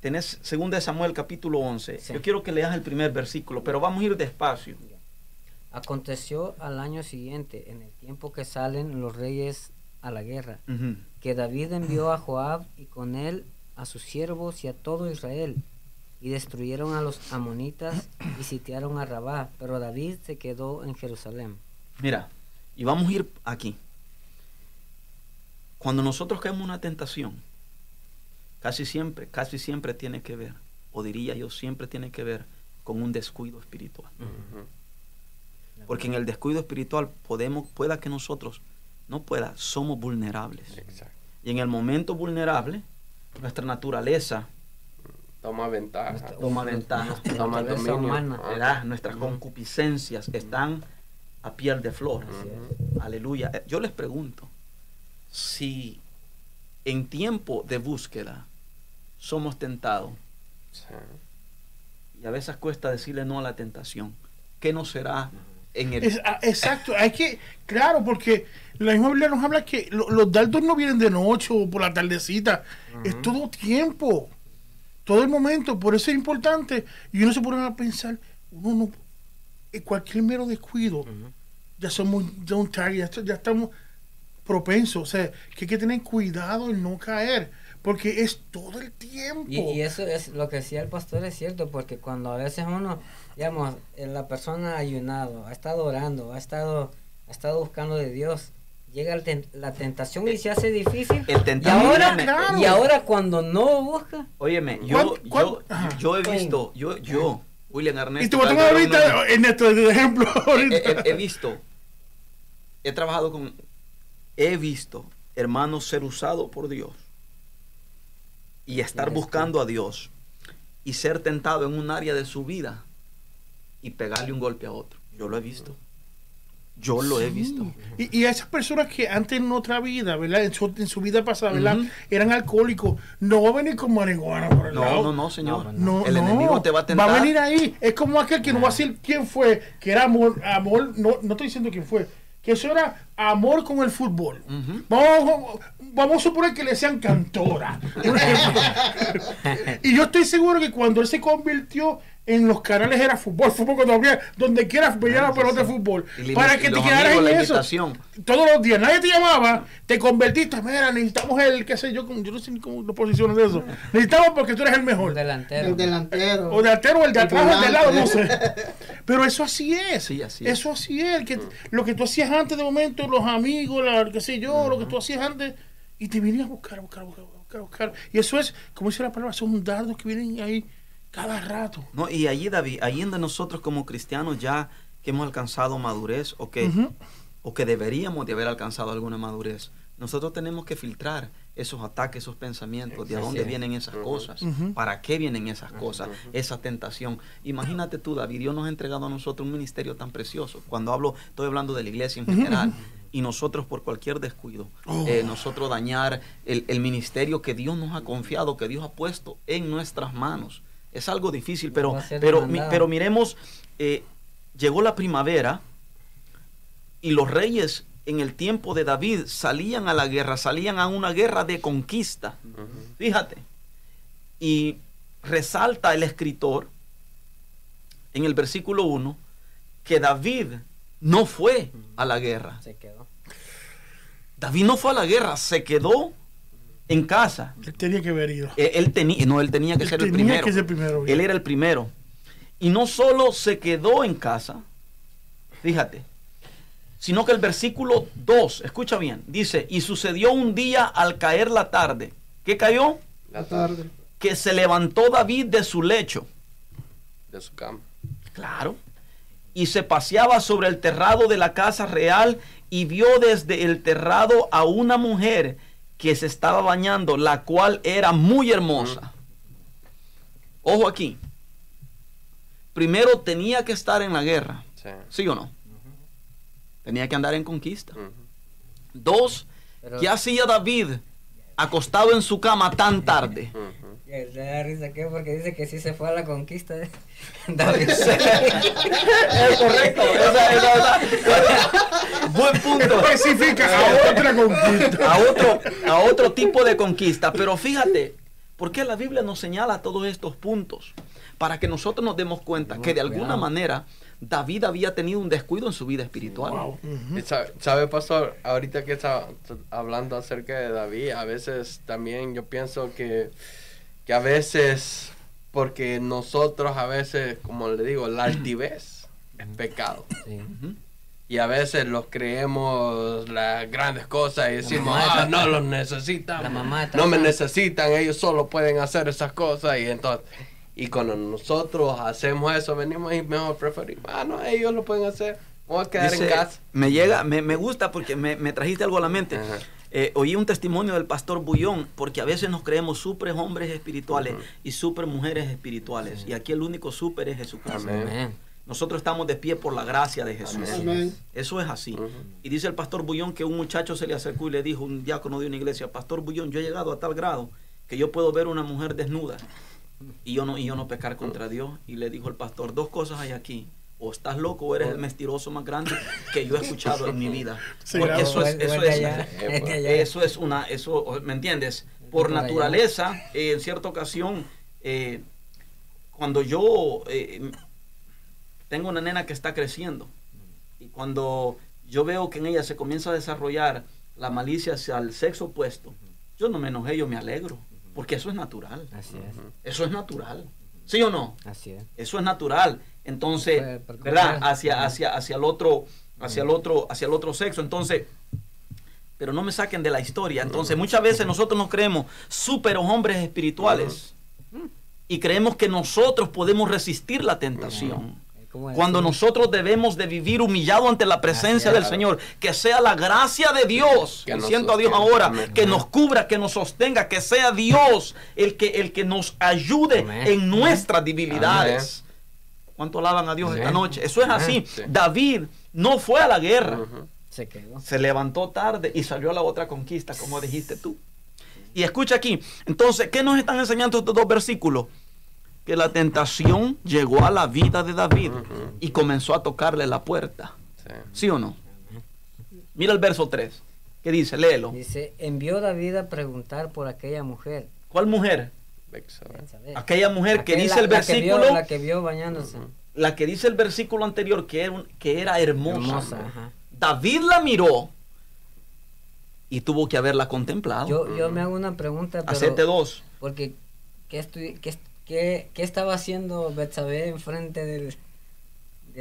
S3: tenés 2 de Samuel capítulo 11.
S2: Sí.
S3: Yo quiero que leas el primer versículo, pero vamos a ir despacio.
S2: Aconteció al año siguiente, en el tiempo que salen los reyes a la guerra, que David envió a Joab y con él a sus siervos y a todo Israel, y destruyeron a los amonitas y sitiaron a Rabá, pero David se quedó en Jerusalén.
S3: Mira, y vamos a ir aquí. Cuando nosotros caemos en una tentación, casi siempre, casi siempre tiene que ver, o diría yo, siempre tiene que ver con un descuido espiritual. Porque en el descuido espiritual podemos, pueda que nosotros, no pueda, somos vulnerables.
S1: Exacto.
S3: Y en el momento vulnerable, nuestra naturaleza,
S1: Toma ventaja.
S2: Nuestra-
S3: Toma ventaja.
S1: Toma
S2: naturaleza
S1: dominio.
S2: humana.
S1: Ah.
S3: ¿verdad? nuestras concupiscencias están a piel de flor. Aleluya. Eh, Yo les pregunto, si en tiempo de búsqueda somos tentados,
S1: Sí.
S3: y a veces cuesta decirle no a la tentación, ¿qué no será en el...
S4: Es- ah, exacto, hay que, claro, porque la misma Biblia nos habla que lo- los dardos no vienen de noche o por la tardecita, es todo tiempo, todo el momento, por eso es importante. Y uno se pone a pensar, uno no, cualquier mero descuido, ya somos ya un target, ya, esto- ya estamos propensos, o sea, que hay que tener cuidado en no caer, porque es todo el tiempo.
S2: Y, y eso es lo que decía el pastor, es cierto, porque cuando a veces uno, digamos, la persona ha ayunado, ha estado orando, ha estado, ha estado buscando de Dios, llega el ten- la tentación y se hace difícil.
S3: El
S2: Y ahora,
S4: claro.
S2: y ahora cuando no busca,
S3: Óyeme, yo,
S4: ¿Cuán- cuán-
S3: yo, yo he visto, yo, yo, William Ernesto.
S4: y te voy a tomar
S3: Calderón
S4: ahorita en este ejemplo. [laughs]
S3: he,
S4: ahorita.
S3: he- he visto, he trabajado con, he visto hermanos ser usados por Dios y estar buscando a Dios y ser tentado en un área de su vida y pegarle un golpe a otro. Yo lo he visto. Yo lo he visto.
S4: Y, y a esas personas que antes en otra vida, ¿verdad? En su, en su vida pasada, ¿verdad? Eran alcohólicos. No va a venir con marihuana por el
S3: No,
S4: lado.
S3: no, no, señor.
S4: No,
S3: el
S4: no.
S3: enemigo te va a tentar.
S4: Va a venir ahí. Es como aquel que no va a decir quién fue, que era amor, amor, no, no estoy diciendo quién fue, que eso era amor con el fútbol. Vamos, vamos a suponer que le decían cantora. [laughs] y yo estoy seguro que cuando él se convirtió en los canales era fútbol, fútbol cuando había, donde quiera veía la pelota de fútbol.
S3: Y
S4: Para
S3: y
S4: que te quedaras en
S3: la
S4: eso.
S3: invitación.
S4: Todos los días, nadie te llamaba, te convertiste, mira, necesitamos el, qué sé yo, como- yo no sé ni cómo lo posiciono de eso. [laughs] Necesitamos porque tú eres el mejor.
S2: delantero.
S5: El delantero.
S4: O de altero, o el de
S5: El
S4: atrás, o el de lado, no sé. Pero eso así es.
S3: Sí, así es.
S4: Eso así es. Que, Lo que tú hacías antes de momento, los amigos, la, qué sé yo, lo que tú hacías antes, y te venías a buscar, a buscar, a buscar, a buscar, a buscar. Y eso es, como dice la palabra, son dardos que vienen ahí cada rato.
S3: No, y allí, David, allí donde nosotros como cristianos ya que hemos alcanzado madurez o que, o que deberíamos de haber alcanzado alguna madurez, nosotros tenemos que filtrar esos ataques, esos pensamientos, de
S2: Así
S3: dónde vienen esas cosas, para qué vienen esas cosas, esa tentación. Imagínate tú, David, Dios nos ha entregado a nosotros un ministerio tan precioso. Cuando hablo, estoy hablando de la iglesia en general. Y nosotros por cualquier descuido,
S4: Oh.
S3: eh, nosotros dañar el, el ministerio que Dios nos ha confiado, que Dios ha puesto en nuestras manos. Es algo difícil, pero, pero, mi- pero miremos, eh, llegó la primavera y los reyes en el tiempo de David salían a la guerra, salían a una guerra de conquista. Fíjate. Y resalta el escritor en el versículo 1 que David no fue a la guerra.
S2: Se quedó.
S3: David no fue a la guerra, se quedó en casa.
S4: Él tenía que haber ido.
S3: Él, él tenía, no, él tenía que
S4: Él
S3: ser el
S4: tenía
S3: primero.
S4: que ser primero.
S3: Él era el primero. Y no solo se quedó en casa, fíjate, sino que el versículo 2, escucha bien, dice, y sucedió un día al caer la tarde. ¿Qué cayó?
S1: La
S5: La tarde.
S3: Que se levantó David de su lecho.
S1: de su cama.
S3: Claro. Y se paseaba sobre el terrado de la casa real y vio desde el terrado a una mujer que se estaba bañando, la cual era muy hermosa. Ojo aquí. Primero tenía que estar en la guerra,
S1: Sí.
S3: ¿sí o no? Tenía que andar en conquista. Dos,
S2: Pero-
S3: ¿qué hacía David acostado en su cama tan tarde?
S2: Eh, Le da risa que porque dice que sí se fue a la conquista de [laughs] David.
S3: es correcto. esa- esa- esa- Buen punto.
S4: Especifica a otra conquista.
S3: a otro, a otro tipo de conquista. Pero fíjate, ¿por qué la Biblia nos señala todos estos puntos? Para que nosotros nos demos cuenta que de alguna
S2: cuidado.
S3: manera David había tenido un descuido en su vida espiritual.
S4: Wow.
S1: Sabe, sabe, pastor, ahorita que está hablando acerca de David, a veces también yo pienso que, que a veces, porque nosotros a veces, como le digo, la altivez es pecado.
S2: Sí.
S1: Y a veces los creemos las grandes cosas y decimos, ah, no los necesitan.
S2: La mamá
S1: no me necesitan, ellos solo pueden hacer esas cosas. Y entonces, y cuando nosotros hacemos eso, venimos y mejor preferimos, ah, no, ellos lo pueden hacer. Vamos a quedar
S3: Dice,
S1: en casa.
S3: me llega, me, me gusta porque me, me trajiste algo a la mente.
S1: Ajá.
S3: Eh, oí un testimonio del pastor Bullón, porque a veces nos creemos super hombres espirituales y super mujeres espirituales. Y aquí el único super es Jesucristo.
S1: Amén.
S3: Nosotros estamos de pie por la gracia de Jesús.
S5: Amén.
S3: Eso es así. Y dice el pastor Bullón que un muchacho se le acercó y le dijo, un diácono de una iglesia, Pastor Bullón, yo he llegado a tal grado que yo puedo ver una mujer desnuda y yo no, y yo no pecar contra Dios. Y le dijo el pastor, dos cosas hay aquí. O estás loco o eres el mestiroso más grande que yo he escuchado en mi vida. [laughs]
S4: Sí,
S3: Porque
S4: claro.
S3: eso es, eso es, [laughs] eso es una, eso, ¿me entiendes? Por naturaleza, eh, en cierta ocasión, eh, cuando yo eh, tengo una nena que está creciendo y cuando yo veo que en ella se comienza a desarrollar la malicia hacia el sexo opuesto, yo no me enojé, yo me alegro, porque eso es natural,
S2: Así es,
S3: eso es natural, ¿sí o no?
S2: así es.
S3: Eso es natural. Entonces, ¿verdad? Hacia, hacia, hacia el otro, hacia el otro, hacia el otro sexo. Entonces, pero no me saquen de la historia. Entonces, muchas veces nosotros nos creemos súper hombres espirituales y creemos que nosotros podemos resistir la tentación.
S2: ¿Cómo es?
S3: Cuando nosotros debemos de vivir humillado ante la presencia del. Señor, que sea la gracia de Dios,
S1: Que
S3: siento a Dios ahora, que nos cubra, que nos sostenga, que sea Dios el que, el que nos ayude en nuestras debilidades. ¿Cuánto alaban a Dios esta noche? Eso es así.
S1: Sí.
S3: David no fue a la guerra.
S2: Se quedó.
S3: se levantó tarde y salió a la otra conquista, como dijiste tú. Y escucha aquí, entonces, ¿qué nos están enseñando estos dos versículos? Que la tentación llegó a la vida de David y comenzó a tocarle la puerta.
S1: Sí.
S3: ¿Sí o no? Mira el verso 3. ¿Qué dice? Léelo.
S2: Dice, envió David a preguntar por aquella mujer.
S3: ¿Cuál mujer? Aquella mujer que dice el
S2: la que vio-
S3: versículo,
S2: La que vio bañándose.
S3: la que dice el versículo anterior que era, un- que era hermosa.
S2: Hermosa, ajá.
S3: David la miró y tuvo que haberla contemplado.
S2: Yo, yo me hago una pregunta, pero...
S3: Hacete dos.
S2: Porque, ¿qué, estu- qué, qué, qué estaba haciendo Betsabé enfrente del...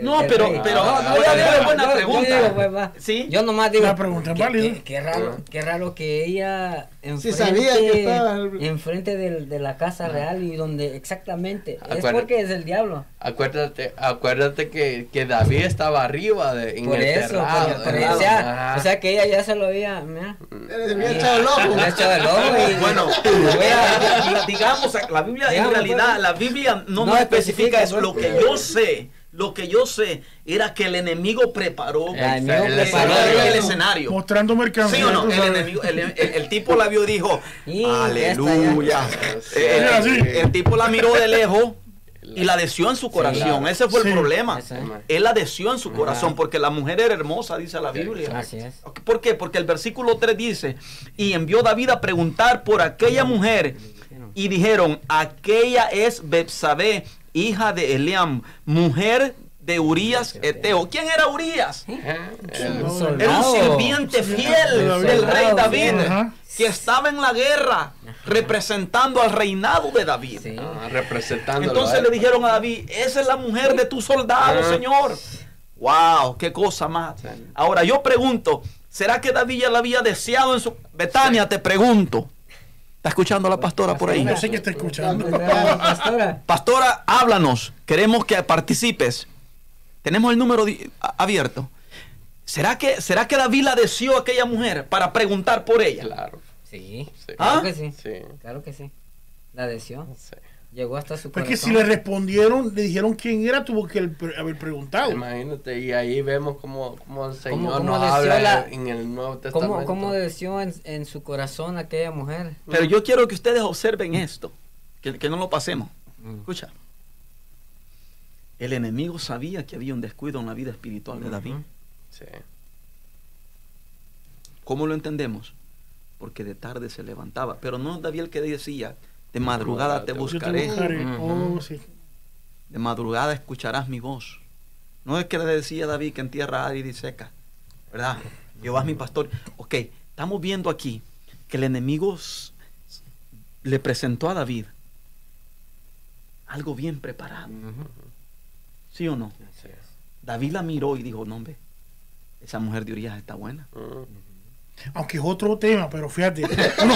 S3: No,
S2: del
S3: pero,
S2: rey?
S3: pero,
S1: No, no, yo
S3: es
S1: digo,
S3: buena
S2: yo- yo
S3: pregunta.
S2: digo, pues, va.
S3: Sí.
S2: Yo nomás digo...
S4: La pregunta es
S2: qué-
S4: válida.
S2: qué- Qué raro, qué raro que ella enfrente,
S5: sabía que estaba-
S2: enfrente del- de la casa real y donde exactamente... Es
S1: Acuérdate.
S2: porque es el diablo.
S1: Acuérdate, acuérdate que, que David estaba arriba de, en
S2: Por
S1: el
S2: eso,
S1: terrado,
S2: por- por- o, sea, o sea que ella ya se lo había... mira,
S5: Se había echado el ojo.
S2: ha echado el ojo y... [laughs]
S3: Bueno, [laughs] digamos, la Biblia en realidad, la Biblia no,
S2: No
S3: nos especifica
S2: especifica,
S3: eso. Lo que yo sé, lo que yo sé era que el enemigo preparó
S2: El enemigo
S3: el,
S2: preparó
S3: el
S2: el-
S3: escenario.
S4: Mostrando mercancía.
S3: ¿Sí o no? El, enemigo, el, el- el tipo la vio y dijo, aleluya. el, tipo la miró de lejos y la deseó en su corazón.
S1: claro.
S3: Ese fue
S4: Sí.
S3: el problema. Él la deseó en su
S2: Ajá.
S3: corazón porque la mujer era hermosa, dice la Biblia.
S2: Así es.
S3: ¿Por qué? Porque el versículo 3 dice, y envió David a preguntar por aquella mujer y dijeron, aquella es Betsabé, hija de Eliam, mujer de Urias Eteo. ¿Quién era
S2: soldado.
S3: Era un sirviente fiel del rey David, que estaba en la guerra representando al reinado de David.
S1: Ah,
S3: Entonces le dijeron a David, esa es la mujer de tu soldado,
S1: Ah.
S3: Señor. Wow, qué cosa más. Ahora yo pregunto, ¿será que David ya la había deseado en su... Betania, te pregunto. ¿Está escuchando la pastora por ahí?
S4: Yo sé que está escuchando.
S2: ¿Verdad, pastora?
S3: Pastora, háblanos. Queremos que participes. Tenemos el número a- abierto. ¿Será que, ¿Será que David la deseó a aquella mujer para preguntar por ella?
S1: Claro.
S2: Sí.
S1: Sí.
S3: ¿Ah?
S2: Claro que sí.
S1: Sí.
S2: Claro que sí. La deseó.
S1: sí.
S2: Llegó hasta su corazón.
S4: que si le respondieron, le dijeron quién era, tuvo que haber preguntado.
S1: Imagínate, y ahí vemos como, como el Señor
S2: cómo
S1: nos
S2: deseó
S1: habla
S2: la-
S1: en el Nuevo Testamento.
S2: ¿Cómo, cómo deseó en, en su corazón aquella mujer?
S3: Pero yo quiero que ustedes observen esto, que, que no lo pasemos.
S2: Mm.
S3: Escucha. El enemigo sabía que había un descuido en la vida espiritual de David.
S1: Sí.
S3: ¿Cómo lo entendemos? Porque de tarde se levantaba. Pero no David el que decía, de madrugada te buscaré.
S4: Oh, sí.
S3: de madrugada escucharás mi voz. No es que le decía David que en tierra árida y seca, ¿verdad? Jehová es mi pastor. Ok, estamos viendo aquí que el enemigo le presentó a David algo bien preparado. ¿Sí o no? David la miró y dijo, no, hombre, esa mujer de Urias está buena.
S4: Aunque es otro tema, pero fíjate. [laughs] No, no,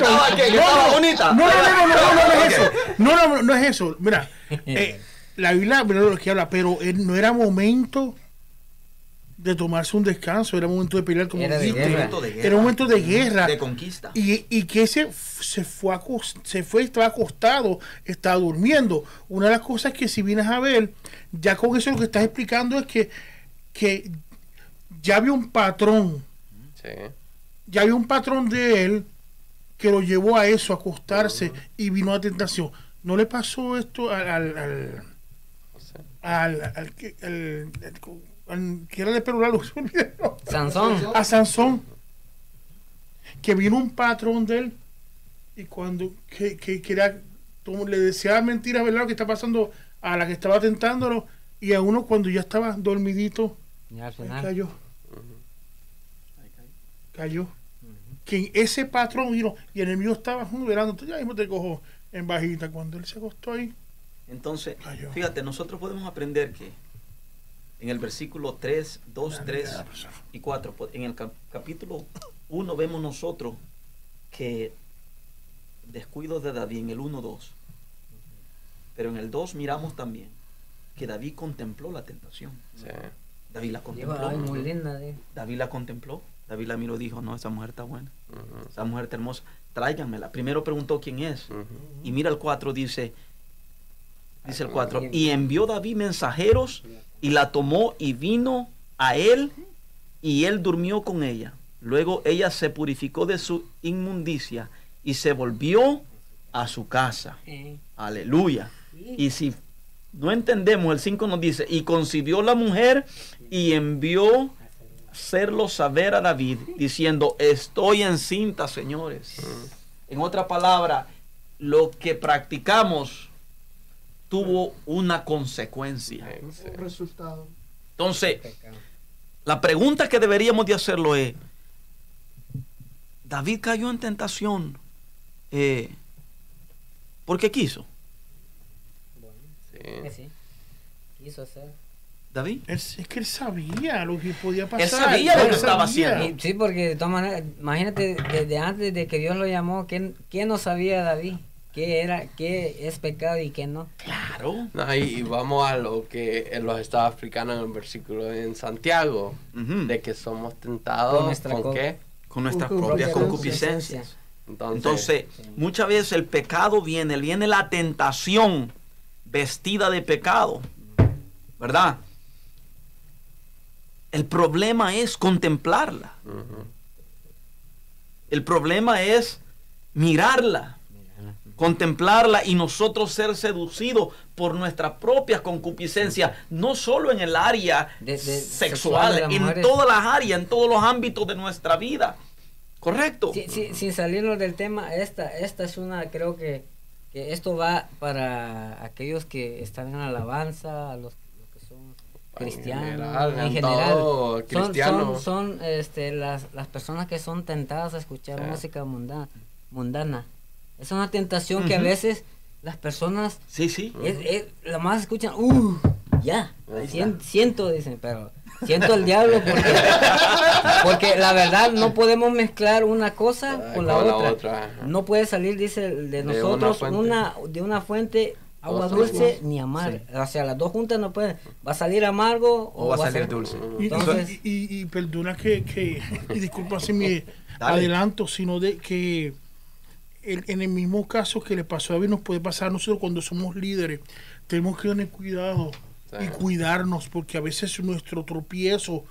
S4: no, no,
S3: bonita.
S4: No, no, no, no, no, no, no es eso. No, no, no es eso. Mira, [laughs] eh, la Biblia mira lo que habla, pero eh, no era momento de tomarse un descanso, era momento de pelear como
S2: Era
S4: dijiste.
S3: de guerra.
S4: Era un momento de guerra.
S3: De conquista.
S4: Y, y que ese se fue, acos- se fue, estaba acostado, estaba durmiendo. Una de las cosas que si vienes a ver, ya con eso lo que estás explicando es que, que ya había un patrón,
S1: Sí.
S4: ya había un patrón de él que lo llevó a eso, a acostarse y vino a tentación. ¿No le pasó esto al, al, al, al, al que- al- al- al que era de olvidó. [laughs]
S2: Sansón.
S4: a Sansón que vino un patrón de él y cuando que, que, que era como le deseaba mentiras verdad lo que está pasando a la que estaba tentándolo y a uno cuando ya estaba dormidito
S2: Y al
S4: ahí
S2: final.
S4: cayó cayó que ese patrón vino y el enemigo estaba "Mm, verando tú ya mismo te cojo en bajita cuando él se acostó ahí
S3: Entonces,
S4: Cayó.
S3: fíjate, nosotros podemos aprender que en el versículo 3, 2, 3 y 4, po- en el cap- capítulo 1 vemos nosotros que descuido de David en el 1, 2. Pero en el 2 miramos también que David contempló la tentación.
S1: sí.
S3: David la contempló.
S2: ay, muy linda. de-
S3: David la contempló. David la miró y dijo, no, esa mujer está buena.
S1: Ujú,
S3: Esa mujer está hermosa. Tráiganmela. Primero preguntó quién es. Y mira el 4, dice, dice el 4, y envió David mensajeros y la tomó y vino a él y él durmió con ella. Luego ella se purificó de su inmundicia y se volvió a su casa.
S2: Eh,
S3: Aleluya. Y si no entendemos, el 5 nos dice, y concibió la mujer y envió hacerlo saber a David, diciendo, estoy encinta, señores. En otra palabra, lo que practicamos tuvo una consecuencia.
S5: Un resultado.
S3: Entonces, la pregunta que deberíamos de hacerlo es, David cayó en tentación eh, porque quiso.
S1: Sí.
S2: Eh, sí. Quiso hacer.
S3: David.
S4: Él- es que él sabía lo que podía pasar
S3: sabía lo
S4: Él
S3: que estaba haciendo.
S2: Sí, porque de todas maneras, imagínate, desde antes de que Dios lo llamó, ¿quién, quién no sabía David? ¿Qué era, qué es pecado y qué no?
S3: Claro.
S1: No, y, vamos a lo que él los estaba explicando en el versículo en Santiago, de que somos tentados
S2: Con nuestra
S1: con
S2: co-
S1: qué.
S3: Con nuestras
S5: Con
S3: propias
S2: concupiscencia.
S3: concupiscencias.
S1: Entonces,
S3: Entonces, muchas veces el pecado viene, viene la tentación vestida de pecado, ¿verdad? El problema es contemplarla. El problema es mirarla, contemplarla y nosotros ser seducidos por nuestra propia concupiscencia, no solo en el área
S2: De- de-
S3: sexual, en
S2: mujeres.
S3: todas las áreas, en todos los ámbitos de nuestra vida. ¿Correcto?
S2: Sí, sí, sin salirnos del tema, esta, esta es una, creo que, que esto va para aquellos que están en alabanza, a los, que cristianos, en
S1: en
S2: general.
S1: todo
S2: Son,
S1: cristiano.
S2: son, son, este, las, las personas que son tentadas a escuchar música mundana, mundana. Es una tentación que a veces las personas
S3: Sí, sí.
S2: es, es- lo más escuchan, uh, ya,
S1: Ahí
S2: sien-
S1: está.
S2: siento, dicen, pero siento el diablo porque, [laughs] porque la verdad no podemos mezclar una cosa con la
S1: con la
S2: otra. No puede salir, dice, de
S1: De una
S2: nosotros
S1: fuente.
S2: una, de una fuente agua dulce ni amar. O sea, las dos juntas no pueden. Va a salir amargo
S3: O va a salir dulce.
S4: Y, y-
S2: Entonces-
S4: y, y- y perdona que, que y disculpa si me [laughs]
S3: Dale.
S4: adelanto, sino de que en, en el mismo caso que le pasó a David nos puede pasar a nosotros cuando somos líderes. Tenemos que tener cuidado
S1: Sí.
S4: y cuidarnos porque a veces nuestro tropiezo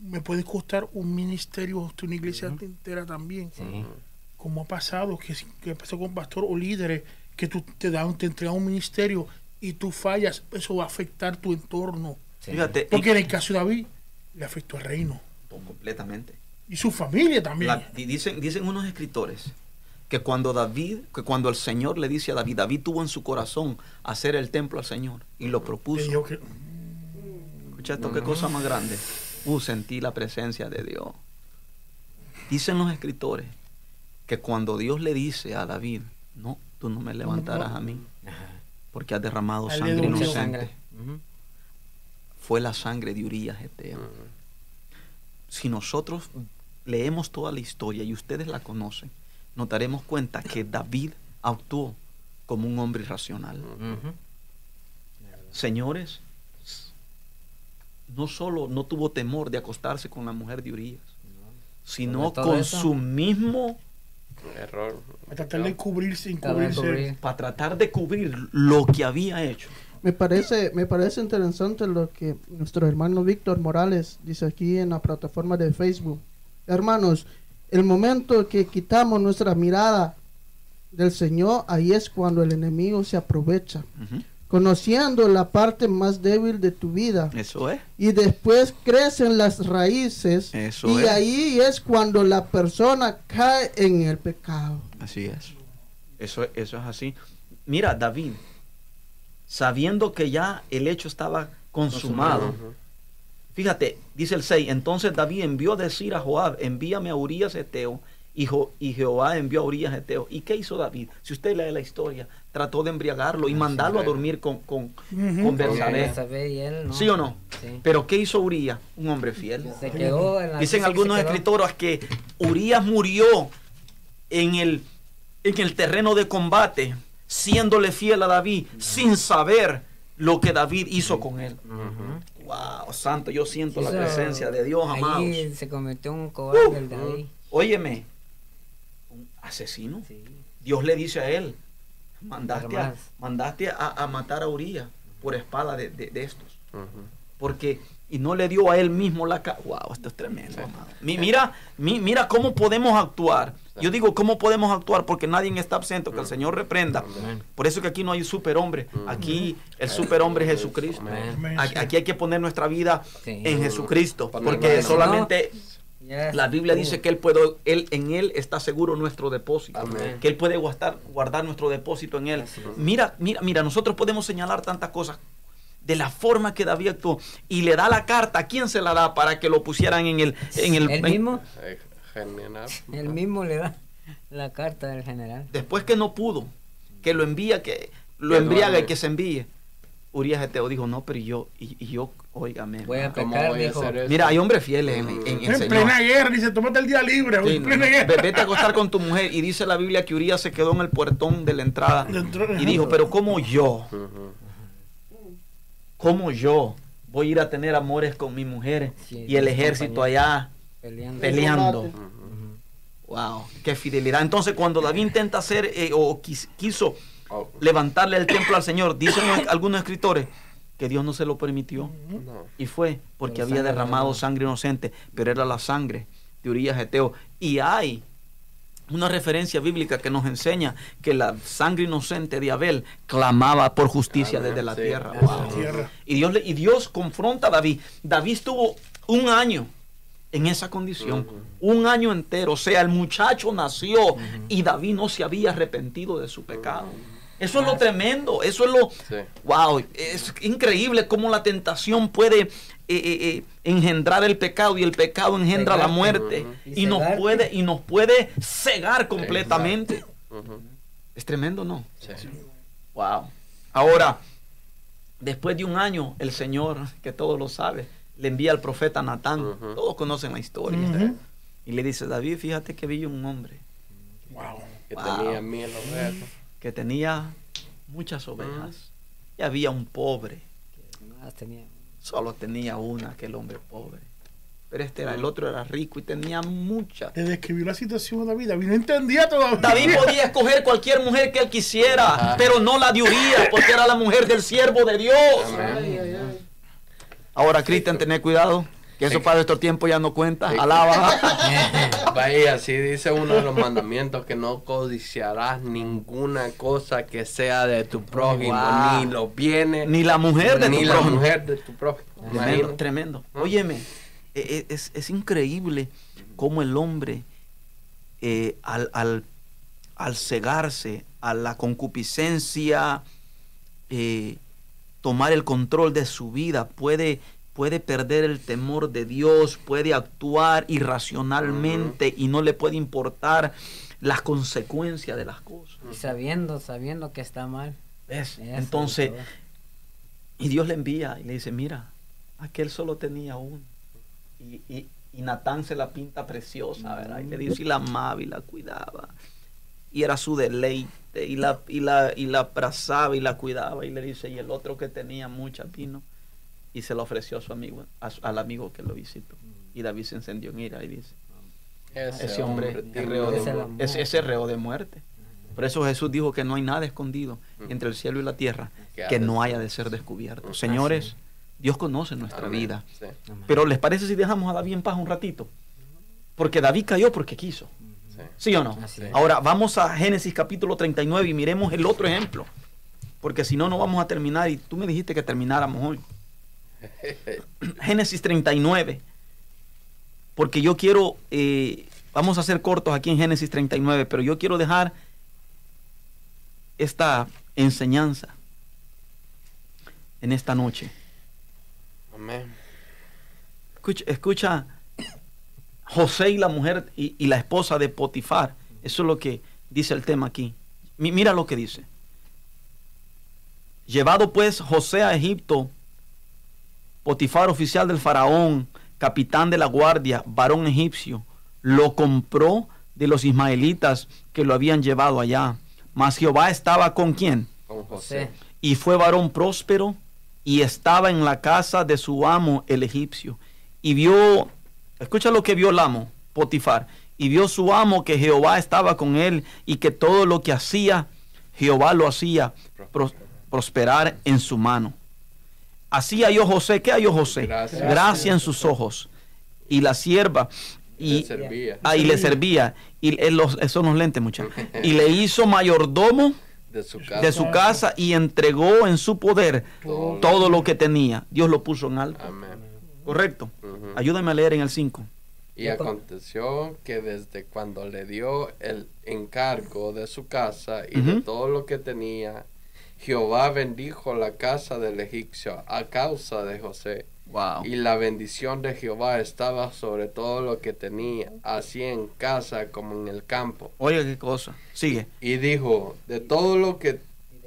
S4: me puede costar un ministerio, hasta una iglesia entera también. Como ha pasado, que, que pasó con pastor o líderes, que tú te dan, te entregan un ministerio y tú fallas, eso va a afectar tu entorno.
S2: Sí.
S3: Fíjate,
S4: Porque en el caso de David, le afectó al reino.
S3: completamente.
S4: Y su familia también.
S3: La- y dicen, dicen unos escritores que cuando David, que cuando el Señor le dice a David, David tuvo en su corazón hacer el templo al Señor y lo propuso.
S4: que-
S3: Escucha esto, qué cosa más grande. Uh, sentí la presencia de Dios. Dicen los escritores que cuando Dios le dice a David, no, tú no me levantarás a mí porque has derramado sangre inocente. Fue la sangre de Urias Eteo. Si nosotros leemos toda la historia y ustedes la conocen, nos daremos cuenta que David actuó como un hombre irracional. Señores, no solo no tuvo temor de acostarse con la mujer de Urias, sino con
S2: eso.
S3: su mismo
S1: Error.
S4: Tratar de cubrirse, encubrirse.
S3: para tratar de cubrir lo que había hecho.
S5: Me parece, me parece interesante lo que nuestro hermano Víctor Morales dice aquí en la plataforma de Facebook. Hermanos, el momento que quitamos nuestra mirada del Señor, ahí es cuando el enemigo se aprovecha. Conociendo la parte más débil de tu vida.
S3: Eso es.
S5: Y después crecen las raíces
S3: Eso
S5: y
S3: es.
S5: ahí es cuando la persona cae en el pecado.
S3: Así es. Eso, eso es así. Mira, David, sabiendo que ya el hecho estaba consumado,
S1: Ujú.
S3: fíjate, dice el 6, entonces David envió a decir a Joab, envíame a Urias Eteo, y, Jo- y Jehová envió a Urias Eteo. ¿Y qué hizo David? Si usted lee la historia, trató de embriagarlo y mandarlo a dormir con, con, con
S2: ¿no?
S3: ¿Sí o no?
S2: Sí.
S3: Pero ¿qué hizo Urias? Un hombre fiel.
S2: Se quedó en la
S3: Dicen
S2: dice que
S3: algunos
S2: se quedó-
S3: escritores que Urias murió en el, en el terreno de combate, siéndole fiel a David, sin saber lo que David hizo con él. Wow, santo, yo siento la presencia de Dios, amados.
S2: Ahí se convirtió en un cobarde el David.
S3: Óyeme, un asesino.
S2: Sí.
S3: Dios le dice a él, mandaste a, mandaste a, a matar a Urias por espada de, de- de estos. Porque y no le dio a él mismo la cara. Wow, esto es tremendo. amado. Mi- mira, mi- mira cómo podemos actuar. Yo digo cómo podemos actuar porque nadie está absento, que el Señor reprenda.
S1: Amén.
S3: Por eso que aquí no hay superhombre. Aquí el superhombre es Jesucristo.
S1: Amén.
S3: Aquí hay que poner nuestra vida
S2: Sí.
S3: en Jesucristo, porque solamente La Biblia dice que él puede, él en él está seguro nuestro depósito,
S1: Amén.
S3: que él puede guardar, guardar nuestro depósito en él. Mira, mira, mira, nosotros podemos señalar tantas cosas de la forma que David actuó y le da la carta, ¿a quién se la da para que lo pusieran en el en el en-
S2: mismo, él mismo le da la carta del general.
S3: después que no pudo, que lo envía, que lo embriaga y que se envíe. Urias Eteo dijo, "No, pero yo y, y yo, óigame.
S2: Voy a
S3: hermano".
S1: ¿Cómo
S2: pecar,
S1: voy
S2: dijo.
S3: Mira, hay hombres fieles en, en- en
S4: En
S3: Señor.
S4: plena guerra, dice, tómate el día libre.
S3: Sí,
S4: en plena guerra.
S3: vete a acostar con tu mujer y dice la Biblia que Urias se quedó en el puertón de la entrada
S4: Dentro-
S3: y dijo, pero ¿cómo yo? ¿Cómo yo voy a ir a tener amores con mi mujer
S2: Sí,
S3: y el ejército allá
S2: Peleando.
S3: Wow, qué fidelidad. Entonces cuando David intenta hacer eh, o quis- quiso
S1: Oh,
S3: levantarle el templo al Señor, dicen algunos escritores que Dios no se lo permitió.
S1: no.
S3: Y fue porque
S2: Por
S3: había derramado sangre inocente, pero era la sangre de Urias Eteo. Y hay una referencia bíblica que nos enseña que la sangre inocente de Abel clamaba por justicia desde la
S1: sí.
S3: tierra.
S1: Desde
S4: la
S3: Wow.
S4: tierra.
S3: Y, Dios le- y Dios confronta a David. David estuvo un año en esa condición, un año entero. O sea, el muchacho nació y David no se había arrepentido de su pecado. Eso es lo tremendo, eso es lo,
S1: Sí.
S3: Wow, es increíble cómo la tentación puede eh, eh, eh, engendrar el pecado y el pecado engendra la muerte y
S2: Y
S3: nos puede y nos puede cegar completamente. Es tremendo, ¿no?
S1: Sí.
S3: Wow. Ahora, después de un año, el Señor, que todo lo sabe, le envía al profeta Natán. Todos conocen la historia. Y le dice, David, fíjate que vi un hombre
S4: Wow.
S1: Que
S3: Wow.
S1: tenía ovejas.
S3: Que tenía muchas ovejas y había un pobre. Solo tenía una, aquel hombre pobre. Pero este era, el otro era rico y tenía muchas.
S4: Le describió la situación a David. David no entendía todavía.
S3: David podía escoger cualquier mujer que él quisiera,
S1: Ajá.
S3: pero no la de Urias, porque era la mujer del siervo de Dios.
S5: Ay, ay, ay.
S3: Ahora, Cristian, tener cuidado, que eso para nuestro tiempo ya no cuenta. Alaba. [laughs]
S1: Vaya, así dice uno de los mandamientos que no codiciarás ninguna cosa que sea de tu prójimo,
S3: Wow.
S1: ni los bienes,
S3: Ni la mujer de
S1: ni
S3: tu
S1: la
S3: prójimo.
S1: mujer de tu prójimo.
S3: Tremendo, tremendo. Óyeme, e- e- es, es increíble cómo el hombre, eh, al, al, al cegarse a la concupiscencia, eh, tomar el control de su vida, puede, puede perder el temor de Dios, puede actuar irracionalmente y no le puede importar las consecuencias de las cosas.
S2: Y sabiendo, sabiendo que está mal.
S3: ¿Ves? Entonces, y Dios le envía y le dice, mira, aquel solo tenía uno. Y, y, y Natán se la pinta preciosa, ¿verdad? Y le dice, y la amaba y la cuidaba. Y era su deleite, y la, y la, y la abrazaba y la cuidaba. Y le dice, y el otro que tenía mucha vino. Y se lo ofreció a su amigo, a su- al amigo que lo visitó. Y David se encendió en ira y dice, ese hombre reo de, es, ese reo de muerte. Por eso Jesús dijo que no hay nada escondido
S1: Ujú.
S3: entre el cielo y la tierra
S1: Que
S3: no haya de ser descubierto.
S1: Ujú.
S3: Señores, Dios conoce nuestra
S1: Amén.
S3: vida.
S1: Sí.
S3: Pero ¿les parece si dejamos a David en paz un ratito? Porque David cayó porque quiso.
S1: Sí.
S3: ¿Sí o no? Ahora vamos a Génesis capítulo 39 y miremos el otro ejemplo. Porque si no, no vamos a terminar. Y tú me dijiste que termináramos hoy. [laughs] Génesis 39. Porque yo quiero, eh, vamos a ser cortos aquí en Génesis 39, pero yo quiero dejar esta enseñanza en esta noche.
S1: Amén.
S3: Escucha, escucha José y la mujer y, y la esposa de Potifar. Eso es lo que dice el tema aquí. Mi- mira lo que dice. Llevado pues José a Egipto, Potifar, oficial del faraón, capitán de la guardia, varón egipcio, lo compró de los ismaelitas que lo habían llevado allá. Mas Jehová estaba con quién?
S1: Con José.
S3: Y fue varón próspero y estaba en la casa de su amo el egipcio. Y vio, escucha lo que vio el amo, Potifar, y vio su amo que Jehová estaba con él y que todo lo que hacía, Jehová lo hacía pros- prosperar en su mano. Así halló José, ¿qué halló José?
S1: Gracia.
S3: Gracia en sus ojos. Y la sierva,
S1: Y le servía
S3: ah, y le servía, y él los, esos son los lentes, muchachos. Y le hizo mayordomo
S1: de su casa.
S3: de su casa y entregó en su poder
S1: Todo.
S3: todo lo que tenía. Dios lo puso en alto.
S1: Amén.
S3: Correcto.
S1: Ujú.
S3: Ayúdame a leer en el 5.
S1: Y aconteció que desde cuando le dio el encargo de su casa y de todo lo que tenía, Jehová bendijo la casa del egipcio a causa de José.
S3: Wow.
S1: Y la bendición de Jehová estaba sobre todo lo que tenía, así en casa como en el campo.
S3: Oiga qué cosa. Sigue.
S1: Y dijo, de todo lo que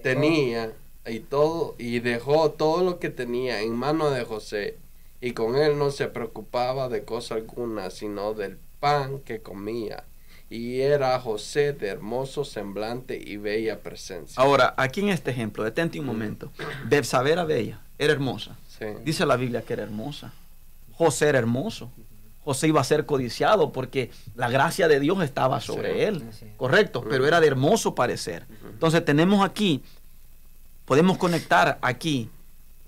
S1: tenía y todo y dejó todo lo que tenía en mano de José y con él no se preocupaba de cosa alguna sino del pan que comía y era José de hermoso semblante y bella presencia.
S3: Ahora, aquí en este ejemplo, detente un momento. Bebsaber era bella, era hermosa.
S1: Sí.
S3: Dice la Biblia que era hermosa. José era hermoso. José iba a ser codiciado porque la gracia de Dios estaba sobre
S1: Sí.
S3: él. Correcto, pero era de hermoso parecer. Entonces tenemos aquí, podemos conectar aquí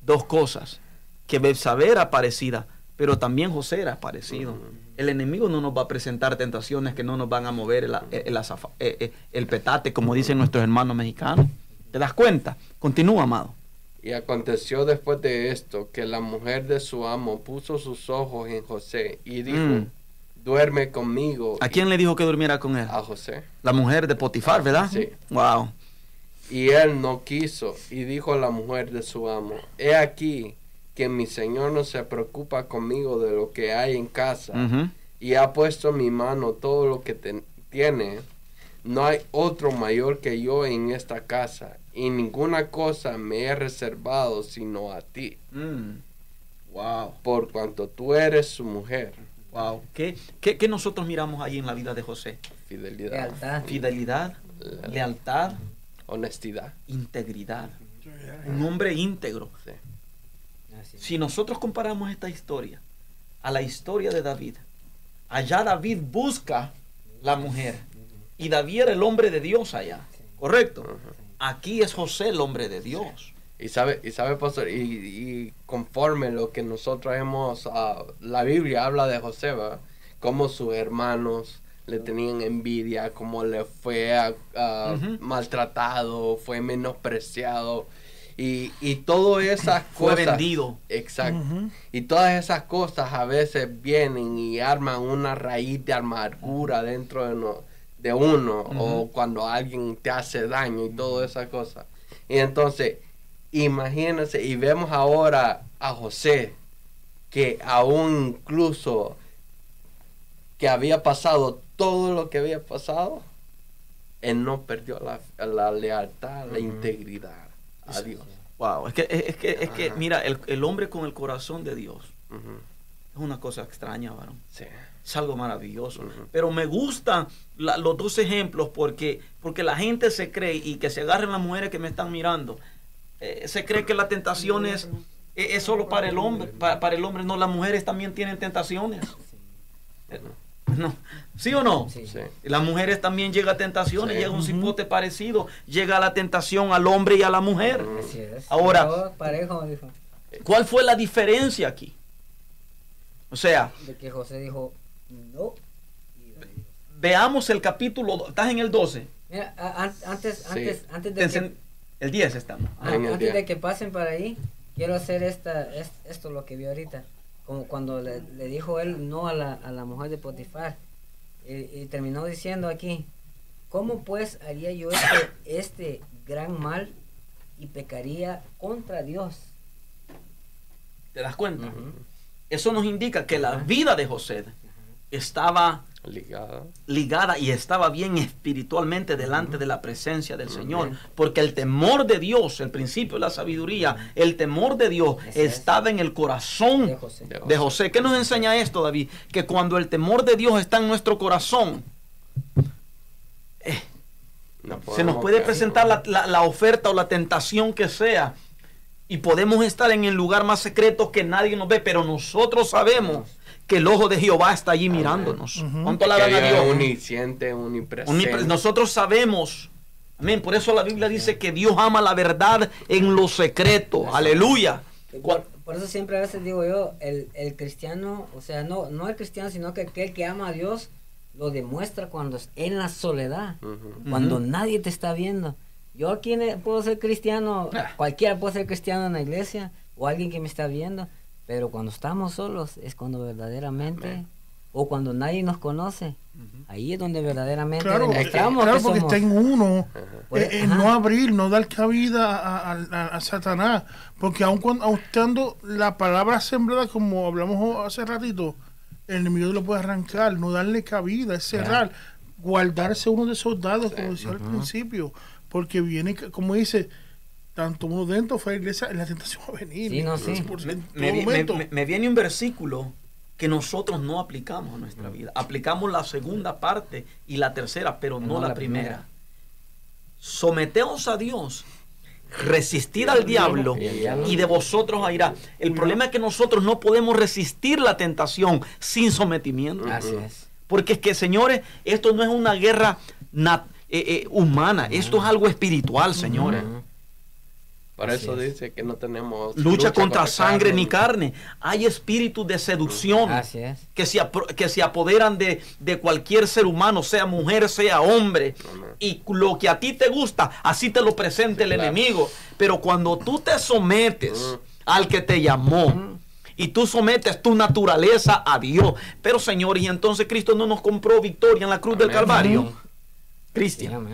S3: dos cosas. Que Betsabé era parecida, pero también José era parecido. El enemigo no nos va a presentar tentaciones que no nos van a mover el, eh, eh, el petate, como dicen nuestros hermanos mexicanos. ¿Te das cuenta? Continúa, amado.
S1: Y aconteció después de esto que la mujer de su amo puso sus ojos en José y dijo,
S3: Mm.
S1: duerme conmigo.
S3: ¿A quién le dijo que durmiera con él?
S1: A José.
S3: La mujer de Potifar, ¿verdad?
S1: Sí.
S3: Wow.
S1: Y él no quiso, y dijo a la mujer de su amo, he aquí que mi señor no se preocupa conmigo de lo que hay en casa, y ha puesto en mi mano todo lo que tiene. No hay otro mayor que yo en esta casa, y ninguna cosa me he reservado sino a ti,
S3: Mm. Wow.
S1: por cuanto tú eres su mujer.
S3: Wow. ¿Qué, qué, qué nosotros miramos ahí en la vida de José?
S1: Fidelidad,
S2: Lealtad.
S3: Fidelidad,
S1: Le-
S3: lealtad,
S1: honestidad.
S3: integridad. Un hombre íntegro.
S1: Sí.
S2: Así.
S3: Si nosotros comparamos esta historia a la historia de David, allá David busca la mujer y David era el hombre de Dios allá, ¿correcto? Aquí es José el hombre de Dios.
S1: Y sabe, y sabe, pastor, y, y conforme lo que nosotros hemos, ah, la Biblia habla de José, ¿verdad? Cómo sus hermanos le tenían envidia, cómo le fue ah, ah, maltratado, fue menospreciado, y, y todas esas [laughs]
S3: Fue
S1: cosas.
S3: vendido.
S1: Exacto. Y todas esas cosas a veces vienen y arman una raíz de amargura dentro de, no- de uno, o cuando alguien te hace daño y todas esas cosas. Y entonces, imagínense, y vemos ahora a José, que aún incluso que había pasado todo lo que había pasado, él no perdió la, la lealtad, la integridad a Dios.
S3: Wow. Es que, es que, es que mira, el, el hombre con el corazón de Dios es una cosa extraña, varón.
S1: Sí.
S3: Es algo maravilloso. Pero me gustan la- los dos ejemplos porque, porque la gente se cree y que se agarren las mujeres que me están mirando. eh, se cree que la tentación es solo para el hombre, para, para el hombre, no, las mujeres también tienen tentaciones. Eh, [laughs] No. ¿Sí o no?
S2: Sí.
S3: Las mujeres también llega a tentaciones,
S1: Sí.
S3: llega un cipote parecido, llega la tentación al hombre y a la mujer.
S2: Así es.
S3: Ahora-
S2: parejo, dijo.
S3: ¿Cuál fue la diferencia aquí? O sea,
S2: De que José dijo, no. Y-
S3: veamos el capítulo, estás en el 12,
S2: Mira, a- antes,
S1: Sí.
S2: antes, antes
S3: Te
S2: de que,
S3: el 10 estamos.
S1: el
S2: antes de que pasen para ahí, quiero hacer esta, es- esto lo que vi ahorita. Como cuando le, le dijo él no a la, a la mujer de Potifar. Y, y terminó diciendo aquí, ¿cómo pues haría yo este, este gran mal y pecaría contra Dios?
S3: ¿Te das cuenta? Eso nos indica que la vida de José estaba
S1: Ligada.
S3: ligada y estaba bien espiritualmente delante de la presencia del Señor, porque el temor de Dios, el principio de la sabiduría, el temor de Dios
S2: es.
S3: estaba en el corazón
S2: De José.
S1: De
S3: de José. ¿Qué nos enseña esto, David? Que cuando el temor de Dios está en nuestro corazón,
S1: No
S3: se nos puede presentar la, la- la oferta o la tentación que sea. Y podemos estar en el lugar más secreto que nadie nos ve, pero nosotros sabemos que el ojo de Jehová está allí mirándonos.
S4: Ujú.
S3: ¿Cuánto
S1: Que
S3: alaban a Dios?
S1: omnisciente, omnipresente.
S3: Omnipre- Nosotros sabemos. Amén. Por eso la Biblia dice que Dios ama la verdad en lo secreto. Aleluya.
S2: Por, por eso siempre a veces digo yo, el, el cristiano, o sea, no, no el cristiano, sino que aquel que ama a Dios lo demuestra cuando es en la soledad,
S1: Ujú.
S2: cuando
S3: Ujú.
S2: nadie te está viendo. Yo aquí puedo ser cristiano,
S3: Ah.
S2: cualquiera puede ser cristiano en la iglesia o alguien que me está viendo, pero cuando estamos solos es cuando verdaderamente,
S1: Amén.
S2: o cuando nadie nos conoce, ahí es donde verdaderamente
S4: Claro, eh,
S2: demostramos
S4: claro
S2: que
S4: porque
S2: somos.
S4: está en uno. Eh, eh, no abrir, no dar cabida a, a- a- a Satanás. Porque aun cuando aun estando la palabra sembrada, como hablamos hace ratito, el enemigo lo puede arrancar, no darle cabida, es cerrar, guardarse uno de esos dados, como decía al principio. Porque viene, como dice, tanto uno dentro fue a la iglesia, la tentación va a venir.
S2: Sí, no, sí.
S3: Me,
S4: en
S3: me- me- viene un versículo que nosotros no aplicamos a nuestra vida. Aplicamos la segunda parte y la tercera, pero no,
S2: No
S3: la,
S2: la
S3: primera.
S2: primera.
S3: Someteos a Dios, resistid al diablo
S1: Y
S3: de vosotros irá. El problema es que nosotros no podemos resistir la tentación sin sometimiento.
S2: Así es.
S3: Porque es que, señores, esto no es una guerra nat- eh, eh, humana, esto es algo espiritual, señores.
S1: Por
S2: Así
S1: eso
S2: es.
S1: dice que no tenemos
S3: Lucha contra sangre
S1: carne.
S3: ni carne. Hay espíritus de seducción
S2: Así es.
S3: que se, que se apoderan de, de cualquier ser humano, sea mujer, sea hombre. Y lo que a ti te gusta, así te lo presenta el
S1: claro.
S3: enemigo. Pero cuando tú te sometes
S1: Mm.
S3: al que te llamó, y tú sometes tu naturaleza a Dios. Pero señores, y entonces Cristo no nos compró victoria en la cruz del. Calvario.
S2: Sí,
S3: Cristian,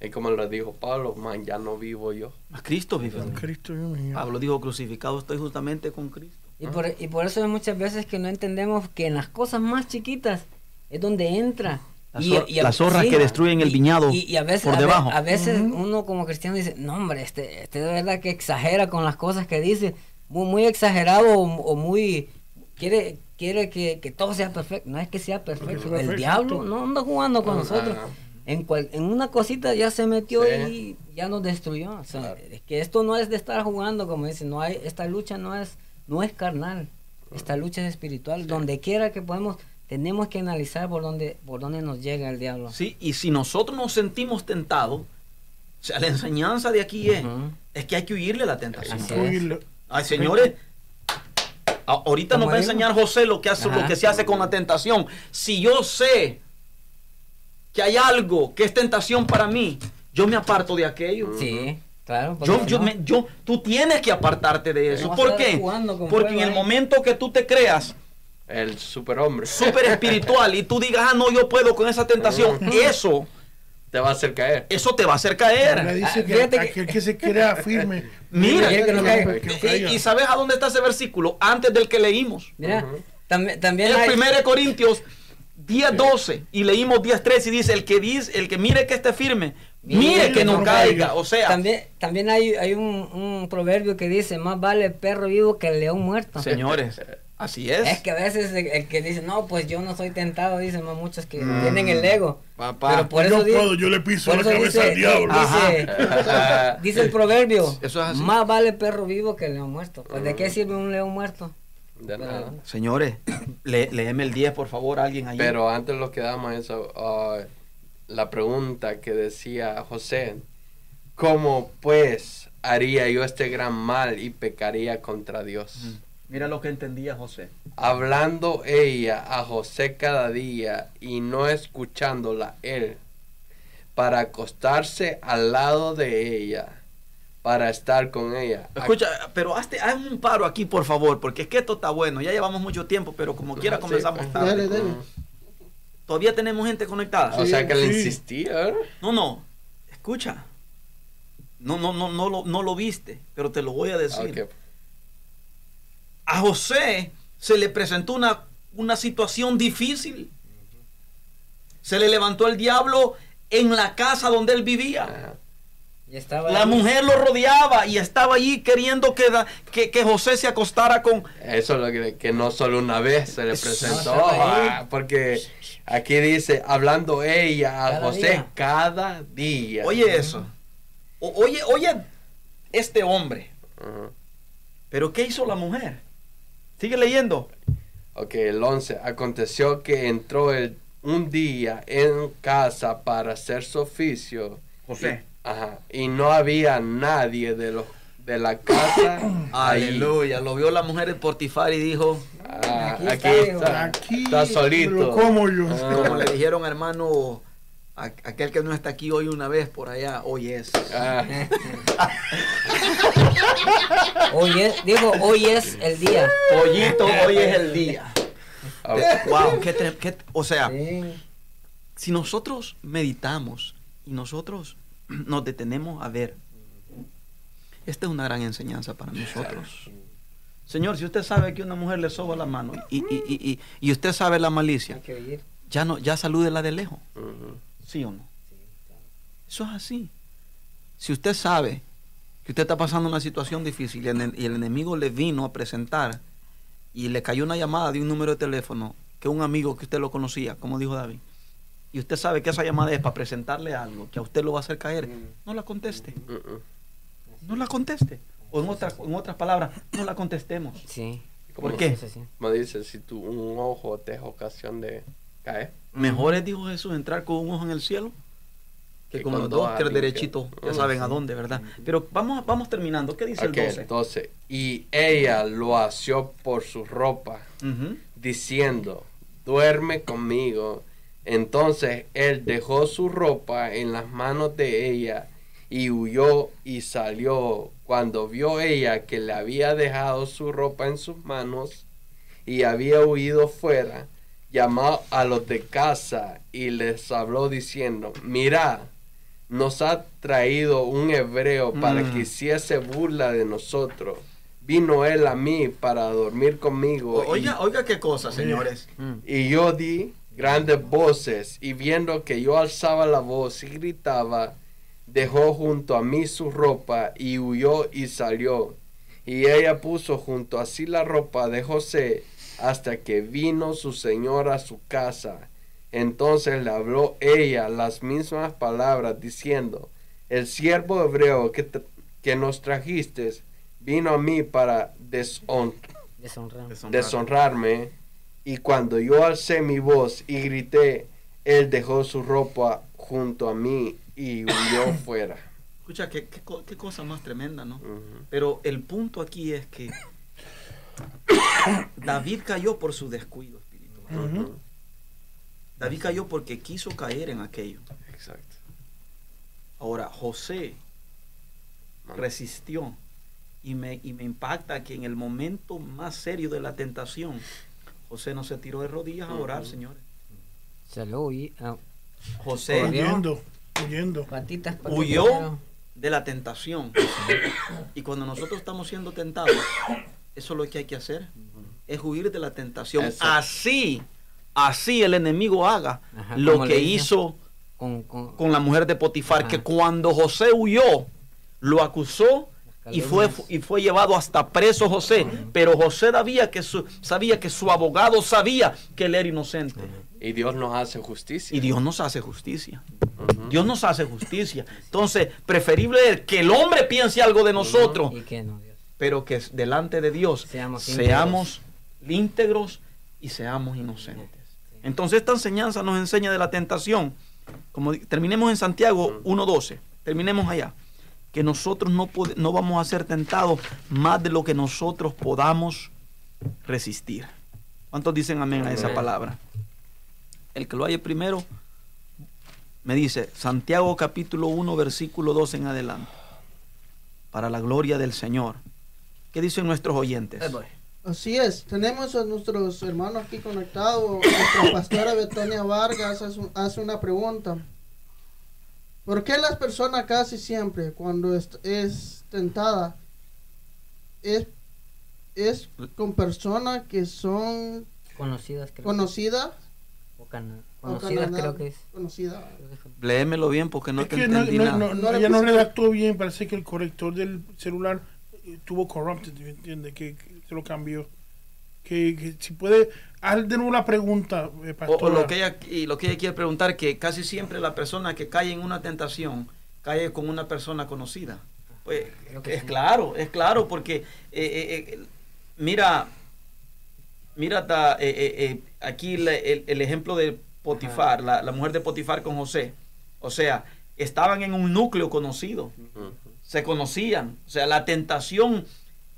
S1: Y como lo dijo Pablo, man, ya no vivo yo.
S3: a Cristo vive. en.
S4: Cristo mío.
S3: Pablo dijo crucificado estoy justamente con Cristo.
S2: Y por, y por eso hay muchas veces que no entendemos que en las cosas más chiquitas es donde entra.
S3: Las
S2: Y- y a-
S3: las zorras
S2: sí,
S3: que destruyen el viñado
S2: y, y a veces,
S3: por
S2: a ve-
S3: debajo.
S2: A, veces
S4: Ujú.
S2: uno como cristiano dice, no hombre, este, este de verdad que exagera con las cosas que dice, muy, muy exagerado o, o muy... Quiere, quiere que, que todo sea perfecto. No es que sea perfecto. El
S4: perfecto.
S2: diablo no anda jugando con
S1: Ajá.
S2: nosotros. En, cual, en una cosita ya se metió
S1: Sí.
S2: y ya nos destruyó. O sea,
S1: Claro.
S2: es que esto no es de estar jugando, como dicen, no hay, esta lucha no es, no es carnal, esta lucha es espiritual. Donde quiera que podemos, tenemos que analizar por dónde, por dónde nos llega el diablo.
S3: Sí, y si nosotros nos sentimos tentados, o sea, la enseñanza de aquí es, es que hay que huirle a la tentación.
S2: Así es.
S4: Oírle.
S3: Ay, señores, ahorita nos va a enseñar José lo que hace, lo que se hace con la tentación. Si yo sé que hay algo que es tentación para mí, yo me aparto de aquello.
S2: Sí, claro. porque
S3: Yo, yo,
S2: no-
S3: me- yo, tú tienes que apartarte de eso. ¿Por qué? Porque en el
S2: ahí.
S3: momento que tú te creas
S1: El superhombre.
S3: súper espiritual y tú digas, ah, no, yo puedo con esa tentación, eso,
S1: Te va a hacer caer.
S3: eso te va a hacer caer.
S4: dice
S2: Ah,
S4: que aquel que se crea firme. [laughs]
S3: Mira.
S2: Quiere que no caiga.
S4: que no
S3: Y, sabes a dónde está ese versículo? Antes del que leímos.
S2: Mira, también, también
S3: Es
S2: hay...
S3: 1 Corintios 10, 12 y leímos 10, 13 y dice, el que dice, el que mire que esté firme, mire, que no caiga. O sea,
S2: También, también hay, hay un, un proverbio que dice, más vale perro vivo que el león muerto.
S3: señores, [laughs] Así es.
S2: Es que a veces el, el que dice, no, pues yo no soy tentado, dicen ¿no? muchos que
S3: Mm.
S2: tienen el ego.
S3: Papá.
S2: Pero por
S4: yo
S2: eso
S4: puedo, yo le piso la cabeza
S2: dice,
S4: al diablo.
S2: dice, dice [laughs] el proverbio,
S3: Eso es así.
S2: más vale perro vivo que león muerto. Pues ¿de qué sirve un león muerto?
S1: De nada.
S3: Señores, le, léeme el 10, por favor, alguien ahí.
S1: Pero antes lo que damos eso, ah, la pregunta que decía José, ¿cómo pues haría yo este gran mal y pecaría contra Dios?
S3: Mira lo que entendía José.
S1: Hablando ella a José cada día y no escuchándola él, para acostarse al lado de ella, para estar con ella.
S3: Escucha, pero hazte, haz un paro aquí, por favor, porque es que esto está bueno. Ya llevamos mucho tiempo, pero como quiera
S1: Sí,
S3: comenzamos tarde.
S5: Dale, dale.
S3: Todavía tenemos gente conectada.
S1: O sea que le
S4: Sí.
S1: insistía. ¿eh?
S3: No, no. Escucha. No, no, no, no lo, no lo viste, pero te lo voy a decir. A José se le presentó una, una situación difícil. Se le levantó el diablo en la casa donde él vivía.
S1: Ajá.
S2: Y estaba
S3: La
S2: ahí.
S3: mujer lo rodeaba y estaba allí queriendo que, da- que, que José se acostara con...
S1: Eso es lo que, que no solo una vez se le presentó,
S2: No,
S1: ah, porque aquí dice, hablando ella a
S2: Cada
S1: José
S2: día.
S1: cada día.
S3: Oye eso. O- oye, oye este hombre. Pero ¿qué hizo la mujer? Sigue leyendo.
S1: Ok, el 11. Aconteció que entró el, un día en casa para hacer su oficio.
S3: José.
S1: Ajá. Y no había nadie de los de la casa. [coughs]
S3: Aleluya. Lo vio la mujer de Portifar y dijo,
S1: Ah,
S2: Aquí
S1: aquí,
S2: está,
S1: está.
S4: Aquí
S1: Está solito.
S4: como yo.
S1: Ah. [laughs]
S3: como le dijeron hermano, a- aquel que no está aquí hoy una vez por allá, hoy es.
S1: Ah, [laughs]
S2: Hoy es, digo, hoy es el día.
S3: Pollito, hoy es el día.
S1: ah, [laughs]
S3: Wow, qué qué- o sea,
S2: Sí.
S3: si nosotros meditamos y nosotros nos detenemos a ver, esta es una gran enseñanza para nosotros. Señor, si usted sabe que una mujer le soba la mano y, y- y- y- usted sabe la malicia, ya no, ya salúdela de lejos. ¿sí o no? Eso es así. Si usted sabe que usted está pasando una situación difícil y el, y el enemigo le vino a presentar y le cayó una llamada de un número de teléfono que un amigo que usted lo conocía, como dijo David, y usted sabe que esa llamada es para presentarle algo que a usted lo va a hacer caer, no la conteste, no la conteste. O en otras, en otras palabras, no la contestemos.
S2: Sí.
S3: ¿Por qué?
S1: Como dice, si tu un ojo te es ocasión de caer.
S3: Mejor es, dijo Jesús, entrar con un ojo en el cielo que
S1: Que
S3: con los
S1: dos
S3: dos, que el
S1: arriba.
S3: derechito, ya
S1: Mm,
S3: saben a dónde, ¿verdad? Pero vamos, vamos terminando. ¿Qué dice
S1: Ok,
S3: el 12?
S1: 12. Y ella lo asió por su ropa, diciendo, duerme conmigo. Entonces él dejó su ropa en las manos de ella y huyó y salió. Cuando vio ella que le había dejado su ropa en sus manos y había huido fuera, llamó a los de casa y les habló diciendo, mira, nos ha traído un hebreo para
S3: Mm.
S1: que hiciese burla de nosotros. Vino él a mí para dormir conmigo.
S3: O-
S1: y-
S3: Oiga, oiga qué cosa, señores.
S1: Y yo di grandes voces, y viendo que yo alzaba la voz y gritaba, dejó junto a mí su ropa y huyó y salió. Y ella puso junto a sí la ropa de José hasta que vino su señor a su casa. Entonces le habló ella las mismas palabras diciendo, el siervo hebreo que, que nos trajiste vino a mí para deshon-
S2: Deshonrar.
S1: deshonrarme. Y cuando yo alcé mi voz y grité, él dejó su ropa junto a mí y huyó [coughs] fuera.
S3: Escucha, qué, qué co- qué cosa más tremenda, ¿no? Pero el punto aquí es que [coughs] David cayó por su descuido espiritual. David cayó porque quiso caer en aquello.
S1: Exacto.
S3: Ahora, José resistió. Y me, y me impacta que en el momento más serio de la tentación, José no se tiró de rodillas a orar, señores.
S2: Se lo oí. ah,
S3: José.
S4: Huyendo, huyendo.
S2: patitas, patitas.
S3: huyó de la tentación. Y cuando nosotros estamos siendo tentados, eso es lo que hay que hacer. Es huir de la tentación.
S1: Eso.
S3: Así, así el enemigo haga
S2: Ajá,
S3: lo que
S2: hizo.
S3: hizo
S2: Con, con,
S3: con la mujer de Potifar,
S2: Ajá.
S3: que cuando José huyó, lo acusó y fue, y fue llevado hasta preso José. Pero José sabía que, su, sabía que su abogado sabía que él era inocente.
S1: Y Dios nos hace justicia.
S3: Y Dios nos hace justicia. Dios nos hace justicia. Entonces, preferible es que el hombre piense algo de nosotros,
S2: Y que no, Dios.
S3: pero que delante de Dios
S2: Seamos
S3: seamos íntegros y seamos inocentes. Entonces, esta enseñanza nos enseña de la tentación. Como terminemos en Santiago 1.12, terminemos allá. Que nosotros no, pod- no vamos a ser tentados más de lo que nosotros podamos resistir. ¿Cuántos dicen amén a esa palabra? El que lo haya primero me dice Santiago capítulo 1 versículo 2 en adelante. Para la gloria del Señor. ¿Qué dicen nuestros oyentes?
S5: Así es, tenemos a nuestros hermanos aquí conectados. Nuestra pastora Betonia Vargas hace, hace una pregunta. ¿Por qué las personas casi siempre cuando es, es tentada es, es con personas que son
S2: Conocidas, creo.
S5: conocidas?
S2: O cana-
S5: o
S2: Conocidas,
S5: canana-
S2: creo que es.
S5: Conocidas.
S2: Creo que fue.
S3: Léemelo bien porque no
S4: es
S3: te
S4: que
S3: entendí
S4: no,
S3: nada.
S4: no,
S5: No le
S4: ella no redactó bien, parece que el corrector del celular eh, tuvo corrupted, ¿me entiendes? Que, que se lo cambió. Que, que si puede, haz de nuevo la pregunta, eh,
S3: O, lo que ella y lo que ella quiere preguntar que casi siempre la persona que cae en una tentación cae con una persona conocida. Pues
S2: que
S3: es
S2: sí.
S3: claro, es claro porque eh, eh, mira mira ta- eh, eh, eh, aquí la- el, el ejemplo de Potifar, la, la mujer de Potifar con José. O sea, estaban en un núcleo conocido. Se conocían. O sea, la tentación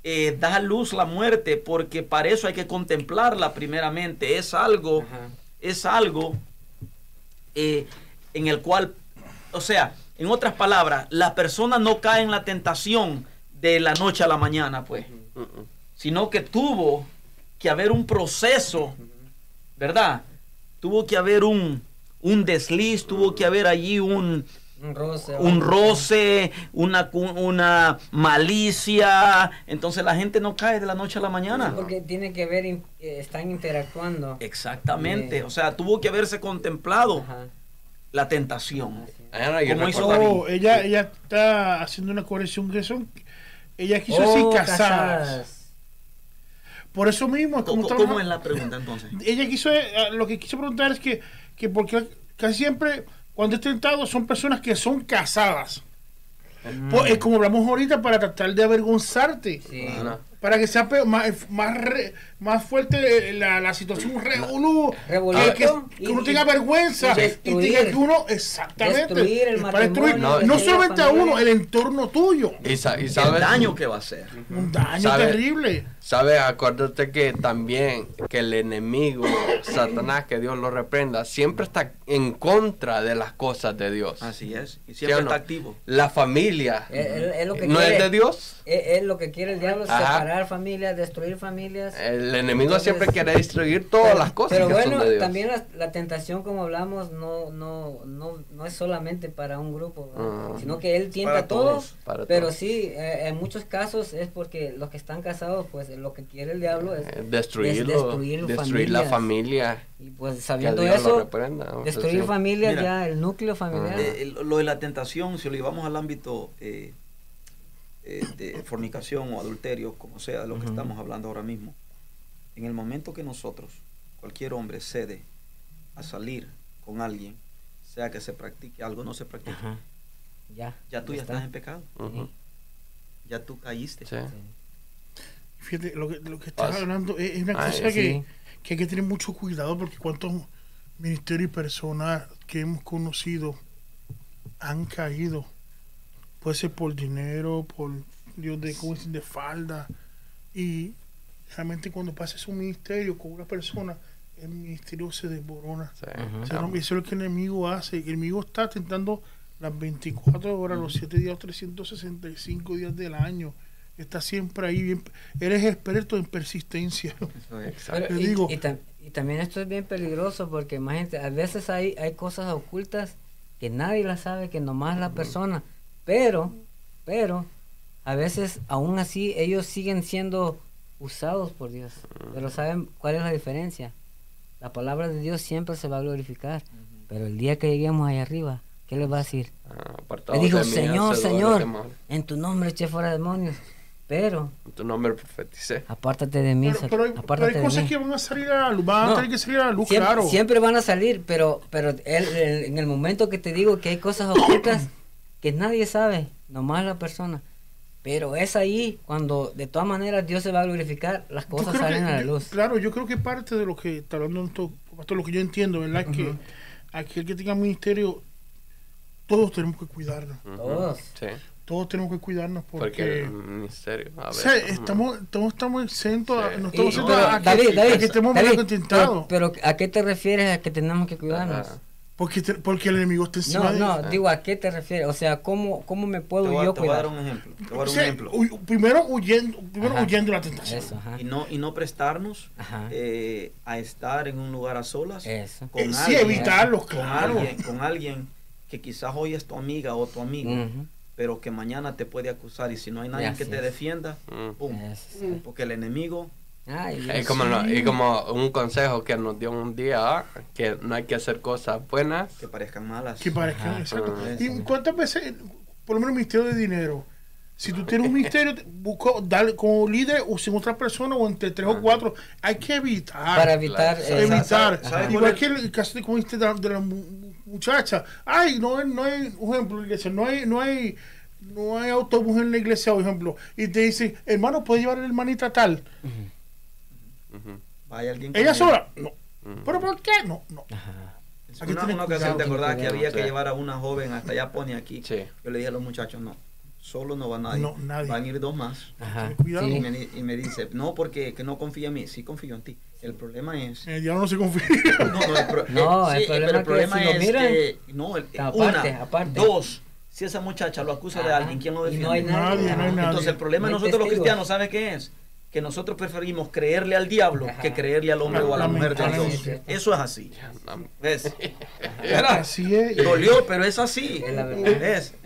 S3: eh, da a luz la muerte porque para eso hay que contemplarla primeramente. Es algo,
S2: Ajá.
S3: es algo eh, en el cual, o sea, en otras palabras, la persona no cae en la tentación de la noche a la mañana, pues,
S1: Ujú.
S3: sino que tuvo que haber un proceso, ¿verdad? Tuvo que haber un, un desliz, tuvo que haber allí un,
S2: Un roce.
S3: un
S2: o-
S3: roce, una, una malicia. Entonces la gente no cae de la noche a la mañana.
S2: Porque tiene que ver, eh, están interactuando.
S3: Exactamente.
S2: Bien.
S3: O sea, tuvo que haberse contemplado
S2: Ajá.
S3: la tentación.
S1: Yo
S3: Como hizo.
S4: Oh, ella, ella está haciendo una corrección que son. Ella quiso
S2: Oh,
S4: decir casadas.
S2: casadas.
S4: Por eso mismo,
S3: ¿Cómo, cómo es la pregunta entonces?
S4: ella quiso, eh, lo que quiso preguntar es que, que porque casi siempre cuando es tentado son personas que son casadas. Pues, es como hablamos ahorita para tratar de avergonzarte.
S2: Sí.
S4: Para que sea peor, más, más, re- más fuerte eh, la, la situación revolú, que, que, que uno
S2: y-
S4: tenga vergüenza
S2: y
S4: tenga que uno exactamente
S2: Destruir el
S4: para destruir no,
S2: la
S4: solamente a uno el entorno tuyo
S1: y, sa- y
S3: El
S1: sabes,
S3: daño que va a hacer.
S4: un daño
S1: ¿Sabe?
S4: terrible
S1: sabes, acuérdate que también que el enemigo, Satanás, que Dios lo reprenda, siempre está en contra de las cosas de Dios.
S3: Así es. Y
S1: ¿Sí
S3: siempre está
S1: no?
S3: activo.
S1: La familia
S2: es- es lo que
S1: no
S2: quiere.
S1: es de Dios.
S2: Es, es lo que quiere el diablo,
S1: Ajá.
S2: separar familias, destruir familias.
S1: El enemigo
S2: Entonces,
S1: siempre quiere destruir todas
S2: Pero-
S1: las cosas
S2: Pero
S1: que
S2: bueno,
S1: son de Dios.
S2: también la, la tentación, como hablamos, no, no, no, no es solamente para un grupo.
S1: Ah.
S2: sino que él tienta
S3: Para
S2: a todos.
S3: todos,
S1: para
S2: pero
S1: todos.
S2: sí, eh, en muchos casos es porque los que están casados, pues lo que quiere el diablo es
S1: Eh, destruirlo,
S2: destruir
S1: destruir, la familia.
S2: y pues sabiendo eso, destruir
S1: sí.
S2: familias
S3: Mira.
S2: ya, el núcleo familiar.
S3: Eh, el- lo de la tentación, si lo llevamos al ámbito eh, de fornicación o adulterio, como sea, de lo que estamos hablando ahora mismo, en el momento que nosotros, cualquier hombre, cede a salir con alguien, sea que se practique algo o no se practique,
S2: Ajá. Ya.
S3: ya tú ya
S2: está.
S3: estás en pecado, ya tú caíste.
S1: Sí.
S4: fíjate lo que, lo que estás hablando es, es una
S1: Ay,
S4: cosa que,
S2: Sí.
S4: que hay que tener mucho cuidado porque cuántos ministerios y personas que hemos conocido han caído. Puede ser por dinero, por Dios de, ¿cómo decir? de falda. Y realmente cuando pasa un ministerio con una persona, el ministerio se desborona.
S1: Sí.
S2: Ujú.
S4: O sea, no, eso es lo que el enemigo hace. El enemigo está tentando las 24 horas, los 7 días, los 365 días del año. Está siempre ahí. Bien, eres experto en persistencia.
S2: Pero-
S4: Te
S2: y,
S4: digo-
S2: y tam- y también esto es bien peligroso porque imagínate, a veces hay, hay cosas ocultas que nadie las sabe, que nomás la persona, pero, pero, a veces aún así ellos siguen siendo usados por Dios. Pero ¿saben cuál es la diferencia? La palabra de Dios siempre se va a glorificar, pero el día que lleguemos allá arriba, ¿qué ¿qué le va a decir?
S1: Ah,
S2: Le dijo,
S1: de mí,
S2: Señor, Señor, en tu nombre eché fuera demonios. Pero,
S1: En tu nombre profeticé.
S2: apártate de mí,
S4: Pero, pero hay, pero
S2: apártate
S4: hay
S2: de
S4: cosas
S2: mí.
S4: que van a salir a la luz, van a
S2: No,
S4: tener que salir a la luz,
S2: siempre,
S4: claro.
S2: siempre van a salir, pero, pero él, él- en el momento que te digo que hay cosas ocultas que nadie sabe, nomás la persona. Pero es ahí cuando de todas maneras Dios se va a glorificar, las cosas salen
S4: que-
S2: a la
S4: yo-
S2: luz.
S4: Claro, yo creo que parte de lo que está hablando esto, lo que yo entiendo, ¿verdad? Es que aquel que tenga ministerio, todos tenemos que cuidarnos.
S2: Todos.
S1: Sí,
S4: Todos tenemos que cuidarnos
S1: porque
S4: porque...
S1: el ministerio. A
S4: o
S1: ver,
S4: sea,
S1: ujú.
S4: estamos, estamos, estamos exentos, a,
S1: Sí.
S4: no
S2: Y-
S4: estamos exentos a, que,
S2: David,
S4: a
S2: David,
S4: que estemos
S2: David,
S4: medio contentados.
S2: pero, pero ¿a qué te refieres a que tenemos que cuidarnos?
S4: Porque, te- porque el enemigo está encima
S2: No,
S4: de
S2: no, digo, ¿a qué te refieres? O sea, ¿cómo, cómo me
S3: Te
S2: puedo yo
S3: te voy a dar un ejemplo. Te voy a dar
S4: O
S3: un
S4: sea,
S3: ejemplo.
S4: huy- primero huyendo, primero
S2: Ajá.
S4: huyendo de la tentación.
S2: Eso, ajá.
S3: Y no, y no prestarnos eh, a estar en un lugar a solas
S2: Eso.
S3: con
S4: Eh, sí,
S3: alguien,
S4: evitarlos,
S3: con
S4: claro.
S3: alguien, con alguien que quizás hoy es tu amiga o tu amigo, pero que mañana te puede acusar y si no hay nadie
S2: Así
S3: que te
S2: es.
S3: defienda,
S1: Mm.
S3: ¡pum!
S2: Eso, sí.
S3: Porque el enemigo
S2: Ay,
S1: Y
S2: Dios.
S1: como, no- y como un consejo que nos dio un día, ah, que no hay que hacer cosas buenas.
S3: que parezcan malas.
S4: Que parezca,
S2: Ajá.
S4: exacto. ¿Y cuántas veces, por lo menos, ministerio de dinero? Si tú tienes un ministerio, busca darle como líder o sin otra persona o entre tres o cuatro. Hay que evitar.
S2: Para evitar...
S1: Claro.
S2: eh,
S4: evitar.
S3: ¿sabe- sabe
S4: Igual
S3: es?
S4: que el caso de, como dijiste, de, la- de la mu- muchacha. Ay, no, hay- no hay, un ejemplo, iglesia, no hay, no hay, no hay autobús en la iglesia, por ejemplo. Y te dicen, hermano, ¿puede llevar a la hermanita tal?
S1: Ujú.
S3: Vaya alguien
S4: ¿Ella sola? No.
S1: Ujú.
S4: ¿Pero por qué? No, no.
S2: Ajá.
S4: Hay que
S3: Una, una ocasión te acordás que había que
S1: Sí.
S3: llevar a una joven hasta allá pone aquí.
S1: Sí.
S3: Yo le dije a los muchachos, no, solo no va nadie.
S4: No, nadie.
S3: Van a ir dos más.
S2: Ajá.
S4: Cuidado.
S3: Y
S2: Sí.
S3: me, y me dice, no, porque que no confía en mí. Sí confío en ti. El problema es...
S4: El diablo no se confía. [laughs]
S3: No, no, el, pro- [laughs]
S2: No, el
S3: sí,
S2: problema
S3: pero
S2: es que si lo
S3: es
S2: miran-
S3: que... No, el-
S2: Aparte,
S3: una,
S2: aparte.
S3: dos, si esa muchacha lo acusa de alguien, ¿quién lo
S2: Y
S3: defiende?
S2: no hay nadie.
S4: Nadie, no hay nadie.
S3: Entonces el problema de
S2: No hay
S3: nosotros los
S2: testigos.
S3: cristianos, ¿sabe qué es? Que nosotros preferimos creerle al diablo
S2: Ajá.
S3: que creerle al hombre o a la mujer de Dios. Eso es así. ¿Ves? [laughs]
S4: Así es.
S3: Dolió, pero es así.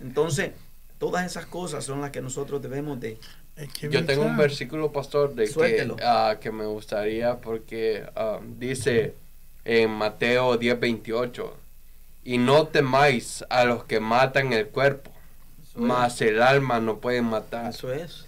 S3: Entonces, todas esas cosas son las que nosotros debemos de...
S1: Yo tengo un versículo, pastor, de que, ah, que me gustaría porque ah, dice en Mateo 10:28, y no temáis a los que matan el cuerpo,
S3: Eso es.
S1: mas el alma no pueden matar.
S3: Eso es.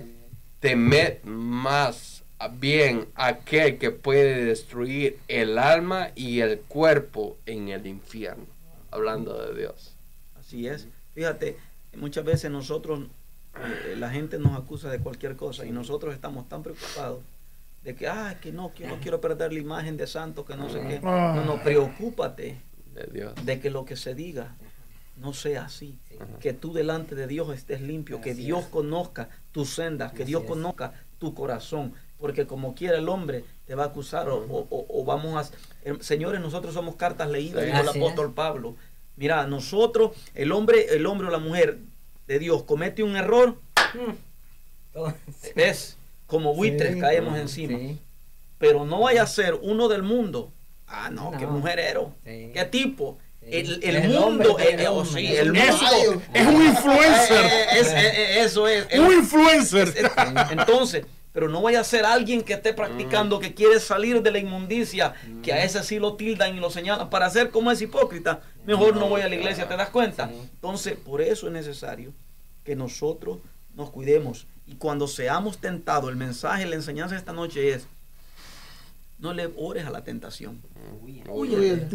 S1: Temed más bien aquel que puede destruir el alma y el cuerpo en el infierno. Hablando de Dios.
S3: Así es. Fíjate, muchas veces nosotros, eh, la gente nos acusa de cualquier cosa y nosotros estamos tan preocupados de que, ah, que no, que no quiero perder la imagen de santo, que no sé qué.
S4: Ah.
S3: No, no, preocúpate
S1: De Dios.
S3: de que lo que se diga no sea así.
S1: Ajá.
S3: Que tú delante de Dios estés limpio, que Dios conozca tus sendas, que Dios conozca tu corazón. Porque como quiera el hombre te va a acusar o, o- vamos a... eh, Señores, nosotros somos cartas leídas, dijo el apóstol Pablo. Mira, nosotros, el hombre, el hombre o la mujer de Dios comete un error, [laughs] es como buitres,
S2: Sí.
S3: caemos encima.
S2: Sí.
S3: Pero no vaya a ser uno del mundo. Ah, no, qué mujerero.
S2: Sí.
S3: ¿Qué tipo? El, el
S2: El
S3: mundo,
S2: el
S3: oh, sí, el
S4: Eso
S3: mundo.
S4: es un influencer.
S3: Eh, eh, es- eh, eso es. el-
S4: Un influencer.
S3: es- entonces, pero no vaya a ser alguien que esté practicando, que quiere salir de la inmundicia, que a ese sí lo tildan y lo señalan para ser como es hipócrita. Mejor no voy a la iglesia, ¿te das cuenta?
S2: Sí.
S3: Entonces, por eso es necesario que nosotros nos cuidemos. Y cuando seamos tentados, el mensaje, la enseñanza de esta noche es, no le ores a la tentación.
S2: Huye.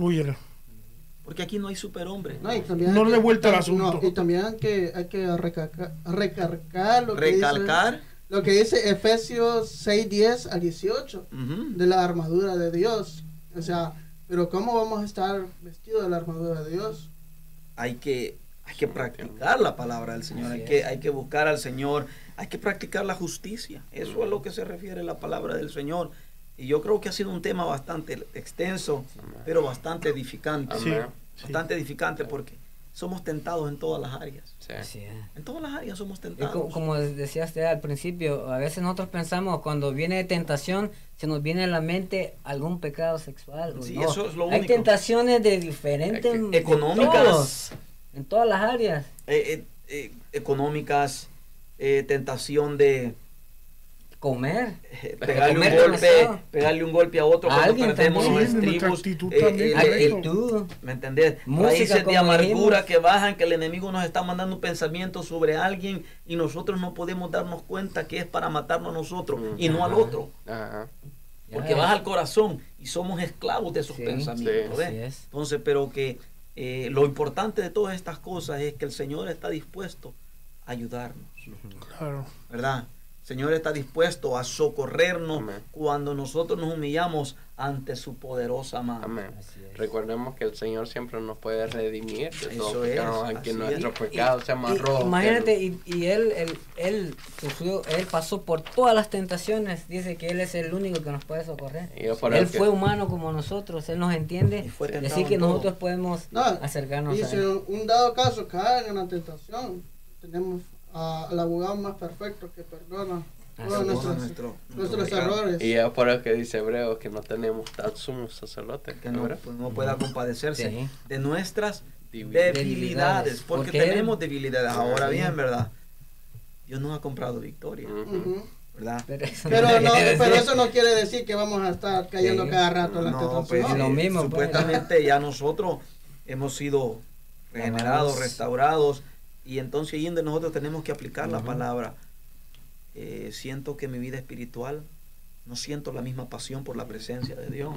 S3: Porque aquí no hay superhombre.
S5: No, y también
S4: No
S5: hay
S4: le vuelta al
S5: no,
S4: asunto.
S5: y también hay que, hay que recargar, recargar lo que dice-
S3: Recalcar.
S5: lo que dice Efesios 6, 10 al 18
S3: ujú,
S5: de la armadura de Dios. O sea, pero ¿cómo vamos a estar vestidos de la armadura de Dios?
S3: hay que hay que practicar la palabra del Señor,
S2: Así
S3: hay que, hay que buscar al Señor, hay que practicar la justicia. Eso es a lo que se refiere la palabra del Señor. Y yo creo que ha sido un tema bastante extenso, pero bastante edificante.
S4: Sí.
S1: Amén.
S4: sí.
S3: Bastante edificante porque somos tentados en todas las áreas.
S1: Sí.
S3: En todas las áreas somos
S2: Y co-
S3: tentados.
S2: como decías al principio, a veces nosotros pensamos cuando viene tentación, se nos viene a la mente algún pecado sexual.
S3: Sí,
S2: no.
S3: eso es lo
S2: Hay
S3: único.
S2: tentaciones de diferentes...
S3: Económicas.
S2: todos, en todas las áreas.
S3: Eh, eh, eh, económicas, eh, tentación de
S2: comer.
S3: eh, pegarle un golpe,
S2: demasiado.
S3: pegarle un golpe a otro cuando
S2: alguien
S3: perdemos
S2: también.
S3: los
S4: Sí, actitud
S3: eh,
S4: también,
S3: eh,
S2: Actitud.
S3: ¿Me entendés? Raíces de amargura
S2: dijimos.
S3: que bajan, que el enemigo nos está mandando pensamientos sobre alguien y nosotros no podemos darnos cuenta que es para matarnos a nosotros y no al otro. Porque baja al corazón y somos esclavos de esos
S2: Sí,
S3: pensamientos. Entonces, pero que eh, lo importante de todas estas cosas es que el Señor está dispuesto a ayudarnos,
S4: Claro.
S3: ¿verdad? Señor está dispuesto a socorrernos
S1: Amén.
S3: cuando nosotros nos humillamos ante su poderosa mano.
S1: Amén. Recordemos que el Señor siempre nos puede redimir de
S3: Eso
S1: todo aunque
S3: así
S1: nuestro
S3: es.
S1: pecado sea más
S2: Y-
S1: rojo.
S2: Imagínate, y, y él, él, él sufrió, él pasó por todas las tentaciones. Dice que él es el único que nos puede socorrer.
S1: Y
S2: Él
S1: que-
S2: fue humano como nosotros, él nos entiende.
S3: Y
S2: Y así que
S3: todo.
S2: nosotros podemos
S5: No,
S2: acercarnos
S5: y
S2: a él.
S5: un dado caso caen en la tentación, tenemos a- al abogado más perfecto que perdona
S2: Así
S5: todos
S2: es.
S5: nuestros,
S3: Nuestro-
S5: nuestros errores.
S1: Y es por eso que dice Hebreo que no tenemos tal sumo sacerdote.
S3: que no, pues, no pueda compadecerse
S2: Sí.
S3: de nuestras
S1: Debilidades.
S3: debilidades, porque,
S2: él-
S3: tenemos debilidades. Ahora bien, ¿verdad? Dios nos ha comprado victoria,
S1: Ujú.
S5: Ujú.
S3: ¿verdad?
S2: Pero eso,
S5: Pero, no,
S2: quiere
S5: pero
S2: decir-
S5: eso no quiere decir que vamos a estar cayendo
S2: Sí.
S5: cada rato en la
S3: No, pues
S2: Es lo
S3: eh,
S2: mismo, pues.
S3: supuestamente ya nosotros hemos sido regenerados, restaurados, y entonces ahí donde nosotros tenemos que aplicar la palabra. Eh, siento que mi vida espiritual no siento la misma pasión por la presencia de Dios.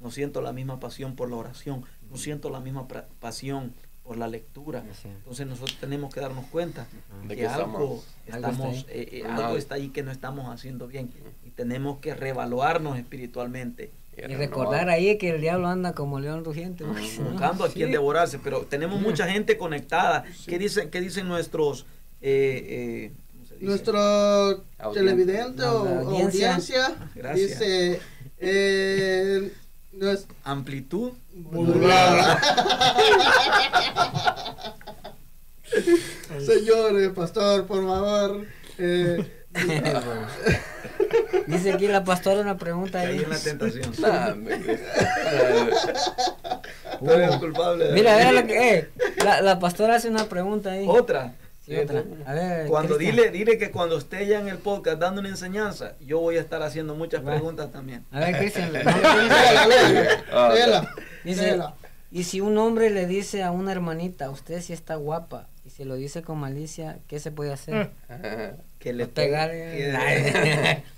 S3: No siento la misma pasión por la oración, no siento la misma pasión por la lectura. Entonces nosotros tenemos que darnos cuenta
S1: De
S3: que
S1: que
S3: algo
S1: estamos-
S2: Algo
S3: estamos,
S2: está
S3: eh, eh, algo está ahí que no estamos haciendo bien y tenemos que reevaluarnos espiritualmente,
S2: Y recordar ahí que el diablo anda como león rugiente. ¿no? [laughs]
S3: buscando a quien devorarse. Pero tenemos mucha gente conectada. ¿Qué dicen, qué dicen nuestros eh, eh.
S5: Nuestro
S1: Audiencia.
S5: televidente o
S2: audiencia.
S5: audiencia,
S3: Gracias.
S5: dice eh,
S3: amplitud?
S5: modulada. [laughs] Señores, pastor, por favor. eh, [laughs]
S2: Dice aquí la pastora una pregunta ahí.
S3: en la tentación. [laughs] [laughs] Tú eres culpable.
S2: Mira, a ver, lo que, eh, la, la pastora hace una pregunta ahí.
S3: Otra.
S2: Sí, otra. A ver,
S3: Cuando
S2: Cristian.
S3: dile, dile que cuando esté ya en el podcast dando una enseñanza, yo voy a estar haciendo muchas
S2: Va.
S3: preguntas también.
S2: A ver, Cristian.
S1: Ah,
S2: Dice, y si un hombre le dice a una hermanita, usted sí está guapa, y se lo dice con malicia, ¿qué se puede hacer?
S3: Que le
S2: Pegar.
S3: que- [laughs]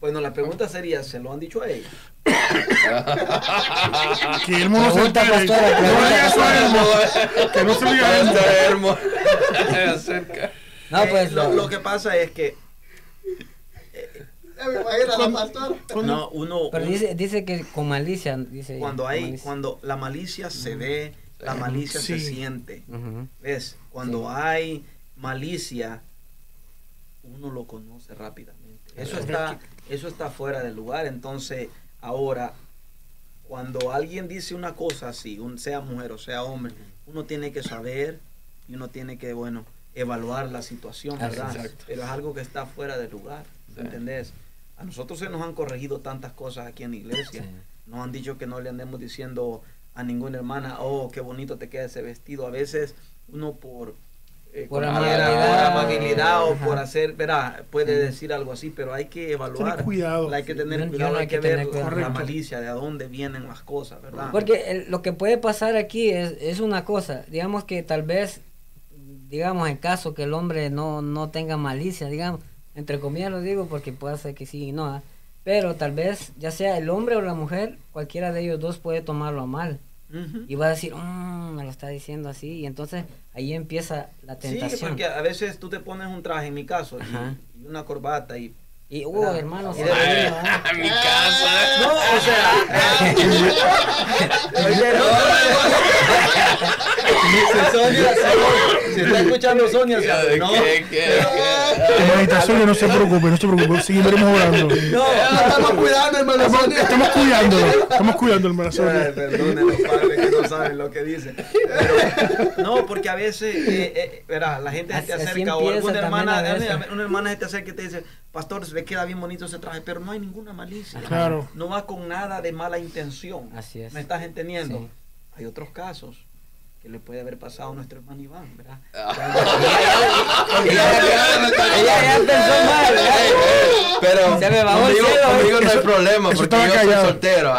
S3: Bueno, la pregunta sería, ¿se lo han dicho a ella? [laughs]
S4: Que el mono se entere. no. Que no se lo diga.
S1: Acerca.
S2: No,
S3: Eh,
S2: pues
S3: lo, lo que pasa es que no, uno,
S2: Pero
S3: un-
S2: dice, dice que con malicia, dice
S3: cuando hay,
S2: malicia.
S3: cuando la malicia se ve, la malicia se
S4: Sí.
S3: siente.
S2: Ujú.
S3: ¿Ves? Cuando
S2: Sí.
S3: hay malicia, uno lo conoce rápidamente. Eso está, eso está fuera del lugar. Entonces, ahora, cuando alguien dice una cosa así, un, sea mujer o sea hombre, uno tiene que saber y uno tiene que, bueno, evaluar la situación, ¿verdad?
S1: Exacto.
S3: Pero es algo que está fuera del lugar,
S1: Sí.
S3: ¿entendés? A nosotros se nos han corregido tantas cosas aquí en la iglesia.
S2: Sí.
S3: Nos han dicho que no le andemos diciendo a ninguna hermana, oh, qué bonito te queda ese vestido. A veces uno por, eh,
S2: Por amabilidad.
S3: o
S2: Ajá.
S3: por hacer, verá, puede
S2: Sí.
S3: decir algo así, pero hay que evaluar.
S4: Tener cuidado.
S3: Hay que tener
S2: Yo-
S3: cuidado, hay,
S2: hay
S3: que,
S2: que
S3: ver
S2: cuidado.
S3: la malicia, de a dónde vienen las cosas, ¿verdad?
S2: Porque el- lo que puede pasar aquí es, es una cosa, digamos que tal vez, digamos en caso que el hombre no, no tenga malicia, digamos, entre comillas lo digo porque puede ser que sí y no, ¿ah? pero tal vez ya sea el hombre o la mujer, cualquiera de ellos dos puede tomarlo a mal
S3: Ujú.
S2: y va a decir, "Mm, me lo está diciendo así y entonces ahí empieza la
S3: Sí,
S2: tentación.
S3: porque a veces tú te pones un traje, en mi caso, y- y, una corbata y...
S2: Y, uh,
S3: ¿verdad?
S2: hermano, sí, ¿ah?
S1: A [laughs] mi casa.
S3: No, o sea... [laughs] Oye, no, [laughs] Sonia, se, está escuchando Sonia, ¿sabe?
S1: ¿Qué,
S3: no,
S1: qué, qué?
S4: No se preocupe, no se preocupe. Seguiremos orando.
S3: no,
S5: estamos cuidando, hermano
S4: Estamos,
S5: Sonia.
S4: estamos cuidándolo. Estamos cuidando.
S3: Perdonen los padres que no saben lo que dicen. Pero, no, porque a veces, eh, eh, verá, la gente se te acerca o alguna hermana, una hermana se te acerca y te dice, pastor, se le queda bien bonito ese traje, pero no hay ninguna malicia.
S4: Claro.
S3: No va con nada de mala intención.
S2: Así es.
S3: ¿Me estás entendiendo?
S2: Sí.
S3: Hay otros casos que le puede haber pasado a nuestro hermano Iván, ¿verdad?
S2: ella, ya- pensó mal. ¿verdad? Se me bajó el
S1: Conmigo,
S2: cielo.
S1: conmigo no hay problema
S4: eso
S1: porque
S4: estaba
S1: yo soy
S4: callado.
S1: soltero.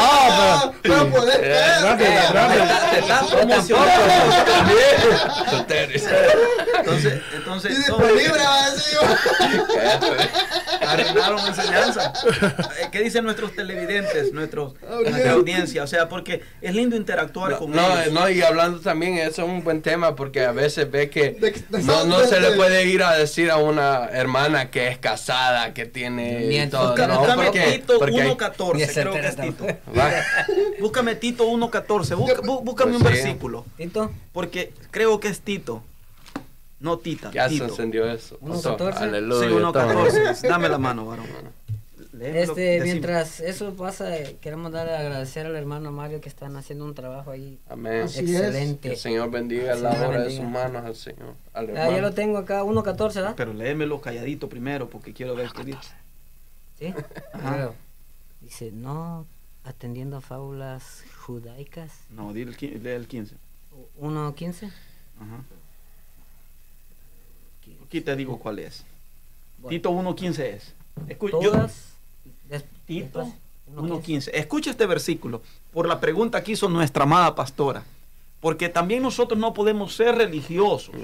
S5: Ah, pero poder qué?
S4: Rápido, rápido.
S3: Te estás promocionando. Entonces, entonces arreglaron enseñanza. Eh, ¿Qué dicen nuestros televidentes, nuestros,
S5: Audiencia.
S3: nuestra audiencia? O sea, porque es lindo interactuar
S1: No,
S3: con
S1: no,
S3: ellos.
S1: no, y hablando también, eso es un buen tema porque a veces ve que
S5: De- de-
S1: no, no se
S5: de-
S1: le puede ir a decir a una hermana que es casada, que tiene todo.
S3: Búscame,
S1: ¿no?
S3: búscame
S1: Porque-
S3: Tito
S1: porque hay-
S3: 1.14,
S2: Ni ese
S3: creo que es Tito. Búscame Tito 1.14, busca- búscame un
S1: Pues sí.
S3: versículo.
S2: Tito,
S3: Porque creo que es Tito. No Tita,
S1: Ya se
S3: Tito.
S1: encendió eso.
S2: Uno
S1: Pasó.
S2: catorce.
S1: Aleluya.
S3: Sí, 1.14.
S1: toma. [laughs]
S3: Dame la mano, varón.
S2: Este, mientras eso pasa, queremos darle a agradecer al hermano Mario que están haciendo un trabajo ahí
S1: Amén.
S5: Así es.
S2: excelente.
S1: Que el Señor bendiga
S2: El
S1: la
S2: Señor
S1: obra de
S2: bendiga.
S1: sus manos al Señor. Al
S2: Ah, ya
S1: hermano.
S2: lo tengo acá, 1.14, ¿verdad?
S3: Pero léemelo calladito primero porque quiero ver qué dice.
S2: Sí. Claro. Dice, no atendiendo fábulas judaicas.
S3: No, di el, lee el 15.
S2: 1.15.
S3: Ajá. Aquí te digo cuál es.
S2: Bueno,
S3: Tito 1.15 es. Escu-
S2: todas.
S3: Tito
S2: después,
S3: 1.15. Escucha este versículo por la pregunta que hizo nuestra amada pastora. Porque también nosotros no podemos ser religiosos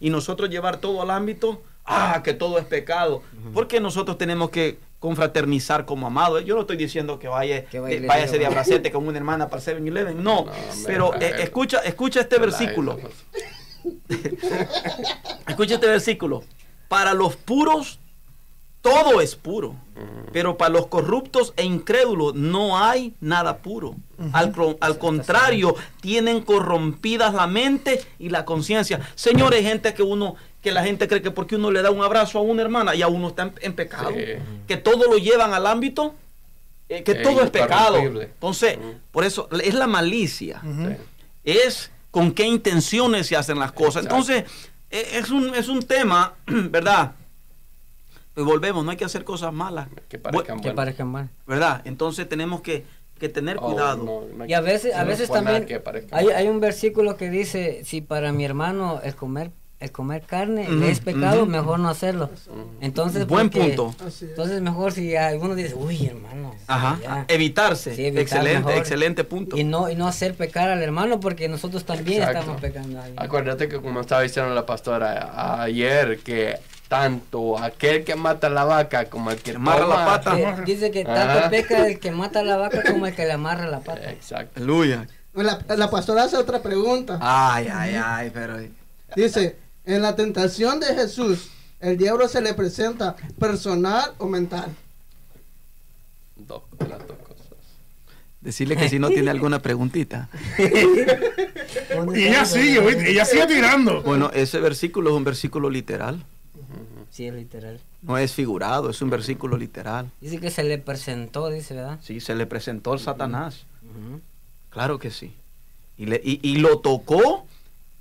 S3: y nosotros llevar todo al ámbito, ah, que todo es pecado. Porque nosotros tenemos que confraternizar como amados. Yo no estoy diciendo que vaya,
S2: Que vaya
S3: eh,
S2: a
S3: váyase de abracete con una hermana para 7-Eleven. No,
S1: No,
S3: pero eh,
S1: eh,
S3: escucha, escucha este versículo. [laughs] Escucha este versículo. Para los puros, todo es puro. Pero para los corruptos e incrédulos no hay nada puro. al, al contrario, tienen corrompidas la mente y la conciencia. Señores, gente que uno, que la gente cree que porque uno le da un abrazo a una hermana, ya uno está en, en pecado.
S1: Sí.
S3: Que todo lo llevan al ámbito, eh, que todo es pecado. Entonces, por eso es la malicia es con qué intenciones se hacen las cosas.
S1: Exacto.
S3: Entonces, eh, es un, es un tema, [clears throat] ¿verdad? Pues volvemos, no hay que hacer cosas malas,
S1: Que parezcan
S2: Que parezcan mal.
S3: ¿verdad? Entonces tenemos que, que tener
S1: Oh,
S3: cuidado.
S1: no, no hay
S2: Y a veces, a veces también hay, hay un versículo que dice, si para mi hermano el comer el comer carne es pecado, mejor no hacerlo. Entonces,
S3: Buen
S2: porque-
S3: punto.
S2: Entonces mejor si alguno dice, uy, hermano.
S3: Ajá.
S2: ya".
S3: Evitarse.
S2: Sí, evitar
S3: excelente,
S2: mejor.
S3: excelente punto.
S2: Y no, y no hacer pecar al hermano porque nosotros también
S1: Exacto.
S2: estamos pecando ahí.
S1: Acuérdate que como estaba diciendo la pastora ayer, que tanto aquel que mata la vaca como el que
S3: Amarra la pata.
S2: Dice que tanto
S1: Ajá.
S2: peca el que mata la vaca como el que le amarra la pata.
S1: Exacto.
S3: Aleluya.
S5: La, la pastora hace otra pregunta.
S3: Ay, ay, ay, pero...
S5: Dice, en la tentación de Jesús, ¿el diablo se le presenta personal o mental?
S1: Dos, las dos cosas.
S3: Decirle que si no tiene [laughs] alguna preguntita.
S4: Y ella sigue, ¿viste? ella sigue tirando.
S3: Bueno, ese versículo es un versículo literal.
S2: Sí, es literal.
S3: No es figurado, es un versículo literal.
S2: Dice que se le presentó, dice, ¿verdad?
S3: Sí, se le presentó el Satanás. Claro que sí. Y, le- y- y lo tocó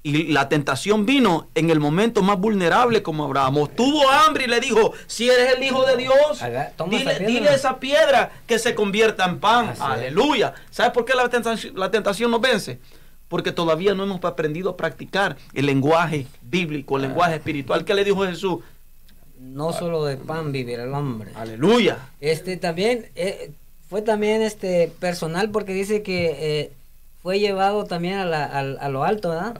S3: y la tentación vino en el momento más vulnerable como Abraham. Tuvo hambre y le dijo, si eres el Hijo de Dios,
S2: Haga-
S3: dile,
S2: esa piedra".
S3: dile a esa piedra que se convierta en pan.
S2: Así es.
S3: Aleluya. ¿Sabes por qué la tentación, la tentación nos vence? Porque todavía no hemos aprendido a practicar el lenguaje bíblico, el lenguaje espiritual. ¿Qué le dijo Jesús?
S2: No solo de pan vivirá el hombre.
S3: Aleluya.
S2: Este también eh, fue también este personal porque dice que eh, fue llevado también a, la- a lo alto, ¿verdad?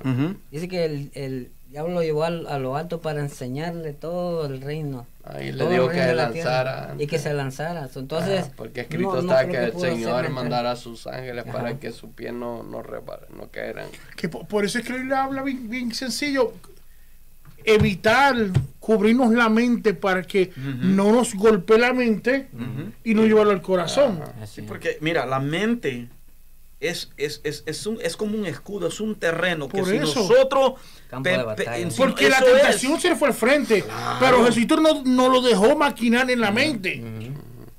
S2: Dice que el, el diablo lo llevó a lo alto para enseñarle todo el reino.
S1: Ahí le que se lanzara.
S2: Y que se lanzara. Entonces,
S1: Ah, porque escrito
S2: no-
S1: está que, el Señor
S2: mental.
S1: mandará a sus ángeles
S2: Ajá.
S1: para que su pie no, no, repare, no caerán.
S4: Que por, por eso es que él habla bien, bien sencillo. Evitar cubrirnos la mente para que no nos golpee la mente y no llevarlo al corazón.
S2: Así.
S3: Porque mira, la mente es, es, es, es, un, es como un escudo, es un terreno que
S4: Por
S3: si
S4: eso.
S3: nosotros...
S2: Campo de batalla.
S3: en-
S4: Porque la tentación
S3: es.
S4: se le fue al frente, pero Jesucristo no, no lo dejó maquinar en la mente.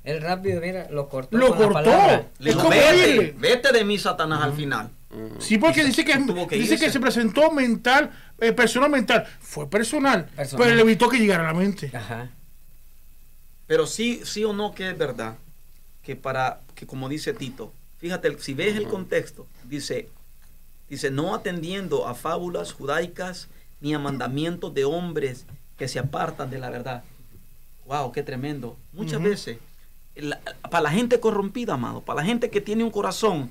S2: Él rápido, mira, lo cortó.
S4: Lo
S2: con la
S4: cortó.
S2: palabra.
S3: Le
S4: Es
S3: dijo,
S4: como
S3: vete, de mí, Satanás, al final.
S4: Sí, porque dice que,
S3: que
S4: dice
S3: irse.
S4: que se presentó mental, eh, personal mental. Fue personal,
S2: Personal.
S4: pero le evitó que llegara a la mente.
S2: Ajá.
S3: Pero sí, sí o no que es verdad, que para, que como dice Tito, fíjate, si ves el contexto, dice, dice, no atendiendo a fábulas judaicas ni a mandamientos de hombres que se apartan de la verdad. Wow, qué tremendo. Muchas veces, la- para la gente corrompida, amado, para la gente que tiene un corazón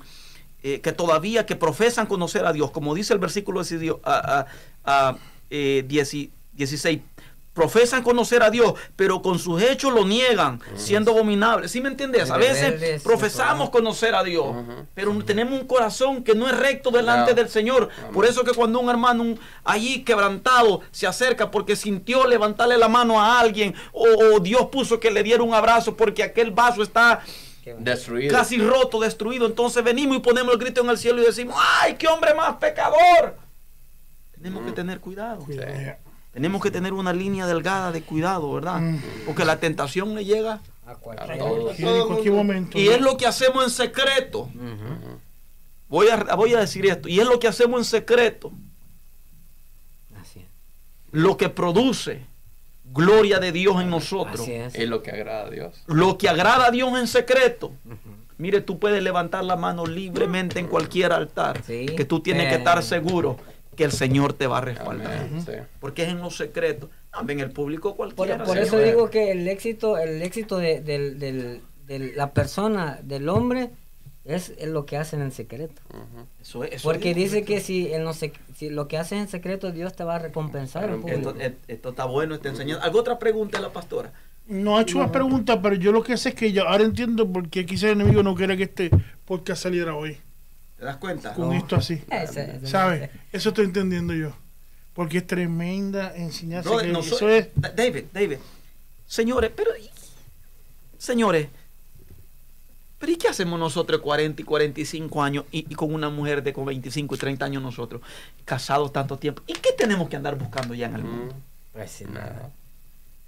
S3: eh, que todavía, que profesan conocer a Dios, como dice el versículo 16, a- a- a, eh, 10 16, profesan conocer a Dios, pero con sus hechos lo niegan, siendo abominables. ¿Sí me entiendes? A veces profesamos conocer a Dios, pero tenemos un corazón que no es recto delante del Señor.
S1: Amén.
S3: Por eso que cuando un hermano un- allí quebrantado se acerca porque sintió levantarle la mano a alguien o, o Dios puso que le diera un abrazo porque aquel vaso está.
S1: Destruido.
S3: casi roto, destruido, entonces venimos y ponemos el grito en el cielo y decimos, ¡ay, qué hombre más pecador! Tenemos que tener cuidado.
S4: Cuidado.
S3: Tenemos que tener una línea delgada de cuidado, ¿verdad?
S4: Mm.
S3: Porque la tentación le llega.
S2: A
S4: cualquier momento.
S3: Y es lo que hacemos en secreto. Voy a, voy a decir esto. Y es lo que hacemos en secreto. Lo que produce gloria de Dios en nosotros.
S2: Así es.
S1: Es lo que agrada a Dios.
S3: Lo que agrada a Dios en secreto. Mire, tú puedes levantar la mano libremente en cualquier altar.
S2: Sí.
S3: Que tú tienes que
S2: Eh.
S3: estar seguro que el Señor te va a respaldar.
S1: Amén. Sí.
S3: Porque es en los secretos. También el público
S2: Por,
S3: cualquiera.
S2: por
S3: se
S2: eso
S3: puede.
S2: digo que el éxito, el éxito de, del- del- de la persona, del hombre, es, es lo que hacen en secreto.
S1: Ujú.
S3: Eso es- eso
S2: Porque
S3: es-
S2: dice que si, en los si lo que haces en secreto, Dios te va a recompensar. en público.
S3: esto- esto está bueno, esta enseñanza. ¿Alguna otra pregunta de la pastora?
S4: No ha hecho más preguntas, pero yo lo que sé es que yo ahora entiendo por qué quizás el enemigo no quiere que este podcast saliera hoy.
S3: ¿Te das cuenta?
S4: Con esto así. [laughs] ¿Sabes? Eso estoy entendiendo yo. Porque es tremenda enseñanza.
S3: Brother,
S4: que
S3: no
S4: eso
S3: soy-
S4: es.
S3: Da- David, David. Señores, pero. Señores. Pero ¿y qué hacemos nosotros de 40 y 45 años y, y con una mujer de con 25 y 30 años nosotros, casados tanto tiempo? ¿Y qué tenemos que andar buscando ya en el mundo?
S1: Ujú.
S2: Pues
S1: Nada.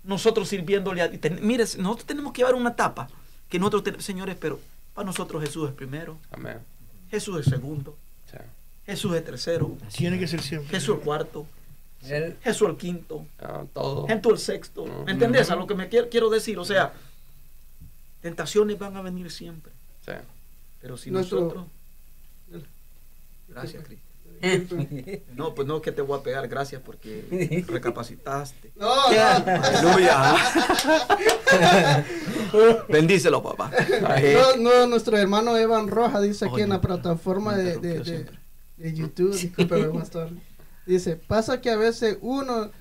S3: Nosotros sirviéndole a... ten- mire, nosotros tenemos que llevar una etapa que nosotros tenemos... Señores, pero para nosotros Jesús es primero,
S1: Amén.
S3: Jesús es segundo,
S1: Sí.
S3: Jesús es tercero,
S4: Tiene que ser siempre.
S3: Jesús es cuarto, Jesús el quinto,
S1: Ah, todo.
S3: Jesús el sexto. ¿Me entendés a lo que me quiero, quiero decir? O sea, tentaciones van a venir siempre.
S1: Sí.
S3: Pero si
S5: Nuestro-
S3: nosotros... Gracias, Cristo. No, pues no que te voy a pegar, gracias porque recapacitaste. [laughs]
S5: No, no.
S3: Aleluya. Bendícelo, papá.
S5: No, no, nuestro hermano Evan Roja dice aquí
S3: Oye,
S5: en la plataforma de, de,
S3: interrumpió
S5: de-
S3: siempre.
S5: de YouTube, discúlpeme, pastor. Dice, pasa que a veces uno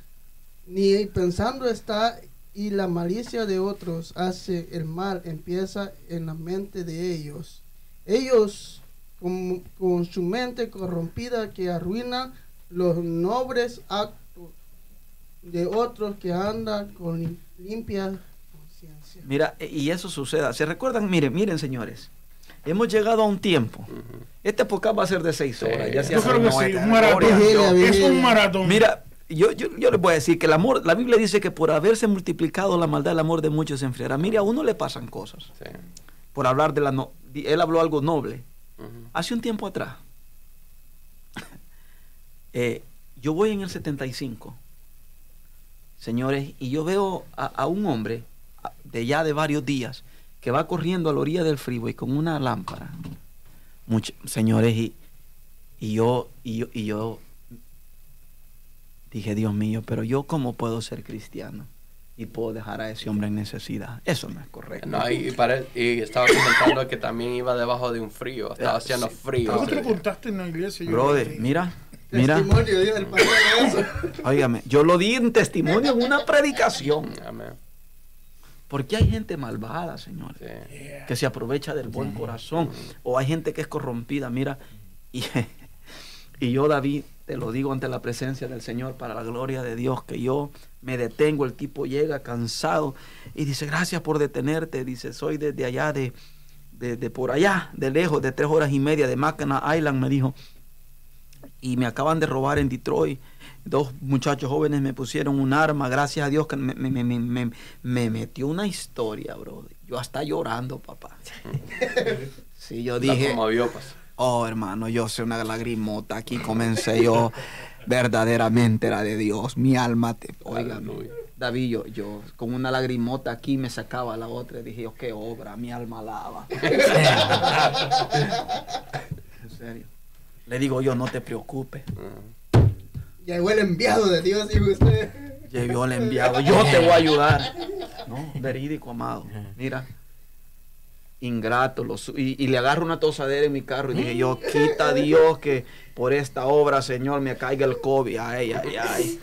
S5: ni pensando está y la malicia de otros hace el mal, empieza en la mente de ellos. Ellos con, con su mente corrompida que arruina los nobles actos de otros que andan con limpia conciencia.
S3: Mira, e- y eso suceda. ¿Se recuerdan? Miren, miren, señores. Hemos llegado a un tiempo.
S1: Ujú.
S3: Este podcast va a ser de seis
S1: Sí.
S3: horas. Ya se
S4: Yo creo que sí, un maratón.
S3: Gloria a Dios.
S5: Vigilia,
S4: Es un maratón.
S3: Mira, yo, yo, yo les voy a decir que el amor, la Biblia dice que por haberse multiplicado la maldad, el amor de muchos se enfriará. Mire, a uno le pasan cosas.
S1: Sí.
S3: Por hablar de la... No, di- él habló algo noble. Hace un tiempo atrás, [laughs] eh, yo voy en el 75, señores, y yo veo a, un hombre de ya de varios días que va corriendo a la orilla del freeway con una lámpara. Much- señores, y, y yo, y yo, y yo dije, Dios mío, pero yo cómo puedo ser cristiano y puedo dejar a ese hombre en necesidad. Eso no es correcto.
S1: No, y, para- y estaba comentando que también iba debajo de un frío. Estaba haciendo
S3: Sí.
S1: frío.
S4: Que te lo contaste en la iglesia. yo
S3: Brother, mira, mira.
S5: Testimonio, el eso. [laughs]
S3: Óigame, yo lo di en testimonio en una predicación.
S1: Amén.
S3: Porque hay gente malvada, señores,
S1: Sí.
S3: que se aprovecha del buen corazón. O hay gente que es corrompida, mira. Y, [laughs] y yo, David, te lo digo ante la presencia del Señor, para la gloria de Dios, que yo me detengo. El tipo llega cansado y dice, gracias por detenerte. Dice, soy desde allá, de, de, de por allá, de lejos, de tres horas y media, de Mackinac Island, me dijo. Y me acaban de robar en Detroit. Dos muchachos jóvenes me pusieron un arma, gracias a Dios que me, me, me, me- me- me metió una historia, bro. Yo hasta llorando, papá. [laughs] Sí, yo dije,
S1: pues.
S3: Oh hermano, yo sé una lagrimota. Aquí comencé yo, verdaderamente era de Dios. Mi alma te. Oiga,
S1: Aleluya.
S3: David, yo, yo con una lagrimota aquí me sacaba la otra y dije, yo, qué obra, mi alma alaba. [laughs] en serio. Le digo yo, no te preocupes.
S1: Ujú.
S5: Llegó el enviado de Dios, dijo usted.
S3: Llegó el enviado, yo te voy a ayudar. [laughs] No, verídico, amado. Mira, ingrato. Lo su- y, y le agarro una tosadera en mi carro y dije yo, quita Dios que por esta obra, Señor, me caiga el COVID. Ay, ay, ay.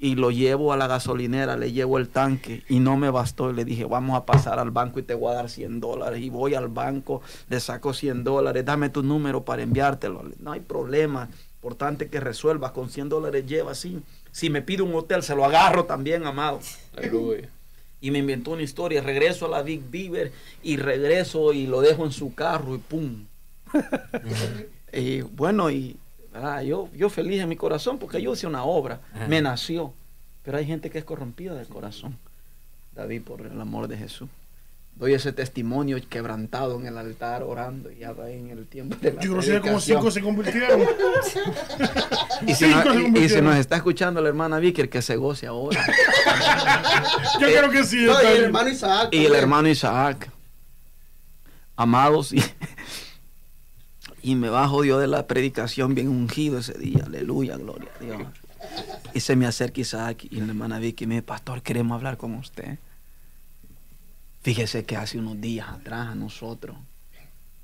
S3: Y lo llevo a la gasolinera, le llevo el tanque y no me bastó. Y le dije, vamos a pasar al banco y te voy a dar 100 dólares. Y voy al banco, le saco 100 dólares, dame tu número para enviártelo. No hay problema. Importante que resuelvas. Con 100 dólares lleva así. Si me pide un hotel, se lo agarro también, amado
S1: Aleluya.
S3: Y me inventó una historia. Regreso a la Big Beaver y regreso y lo dejo en su carro y pum. [laughs] y bueno, y ¿verdad? yo, yo feliz en mi corazón porque yo hice una obra,
S2: Ajá.
S3: me nació. Pero hay gente que es corrompida del corazón. David, por el amor de Jesús. Doy ese testimonio quebrantado en el altar orando y ya va en el tiempo de la
S4: Yo no sé cómo cinco se convirtieron.
S3: Y si,
S4: cinco
S3: no-
S4: se
S3: y- y
S4: convirtieron.
S3: nos está escuchando la hermana Vicker, que se goce ahora. [laughs]
S4: Yo creo que sí.
S5: No, y el
S4: bien.
S5: hermano Isaac.
S3: y el
S5: también.
S3: hermano Isaac. Amados, y, y me bajo Dios de la predicación bien ungido ese día. Aleluya, gloria a Dios. Y se me acerca Isaac y la hermana Vicky me dice, pastor, queremos hablar con usted. Fíjese que hace unos días atrás a nosotros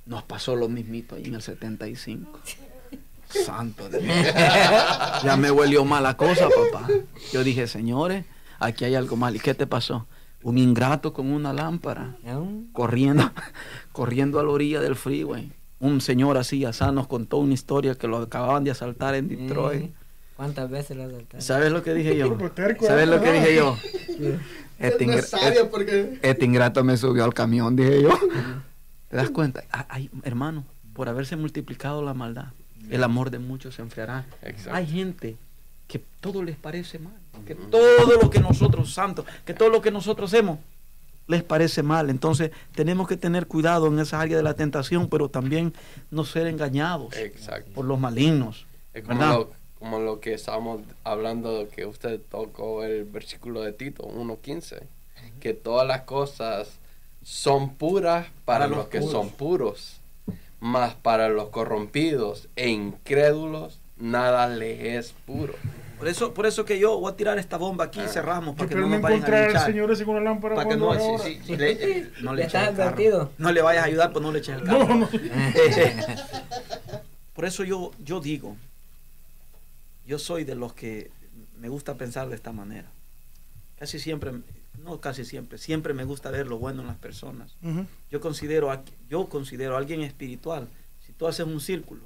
S3: nos pasó lo mismito ahí en el 75. [laughs] Santo de Dios. Ya me huelió mala cosa, papá. Yo dije, señores, aquí hay algo mal. ¿Y qué te pasó? Un ingrato con una lámpara,
S2: ¿Aún?
S3: corriendo, [laughs] corriendo a la orilla del freeway. Un señor así, asá, nos contó una historia que lo acababan de asaltar en Detroit.
S2: ¿Cuántas veces lo asaltaron?
S3: ¿Sabes lo que dije yo? ¿Sabes lo que dije yo?
S5: Es
S3: Este, ingra-
S5: necesario porque
S3: este ingrato me subió al camión, dije yo. ¿Te das cuenta? Ah, Ay, hermano, por haberse multiplicado la maldad, el amor de muchos se enfriará.
S1: Exacto.
S3: Hay gente que todo les parece mal, que todo lo que nosotros, santos, que todo lo que nosotros hacemos les parece mal. Entonces tenemos que tener cuidado en esa área de la tentación, pero también no ser engañados
S1: Exacto.
S3: por los malignos.
S1: Es como
S3: ¿verdad?
S1: lo, como lo que estábamos hablando, que usted tocó el versículo de Tito 1.15, que todas las cosas son puras para,
S3: Para
S1: los,
S3: los
S1: que
S3: puros.
S1: son puros, mas para los corrompidos e incrédulos nada les es puro.
S3: Por eso, por eso que yo voy a tirar esta bomba aquí y cerramos
S4: Yo
S3: para que no
S4: no
S3: nos vayan a linchar.
S4: señor ese con la lámpara.
S3: Para que no, sí, sí, le- eh, [laughs] no le eches el carro. No le vayas a ayudar, pues no le eches el carro.
S4: No, no. [laughs]
S3: Por eso yo, yo digo, yo soy de los que me gusta pensar de esta manera. Casi siempre, no casi siempre, siempre me gusta ver lo bueno en las personas. Yo considero, a- yo considero a alguien espiritual. Si tú haces un círculo,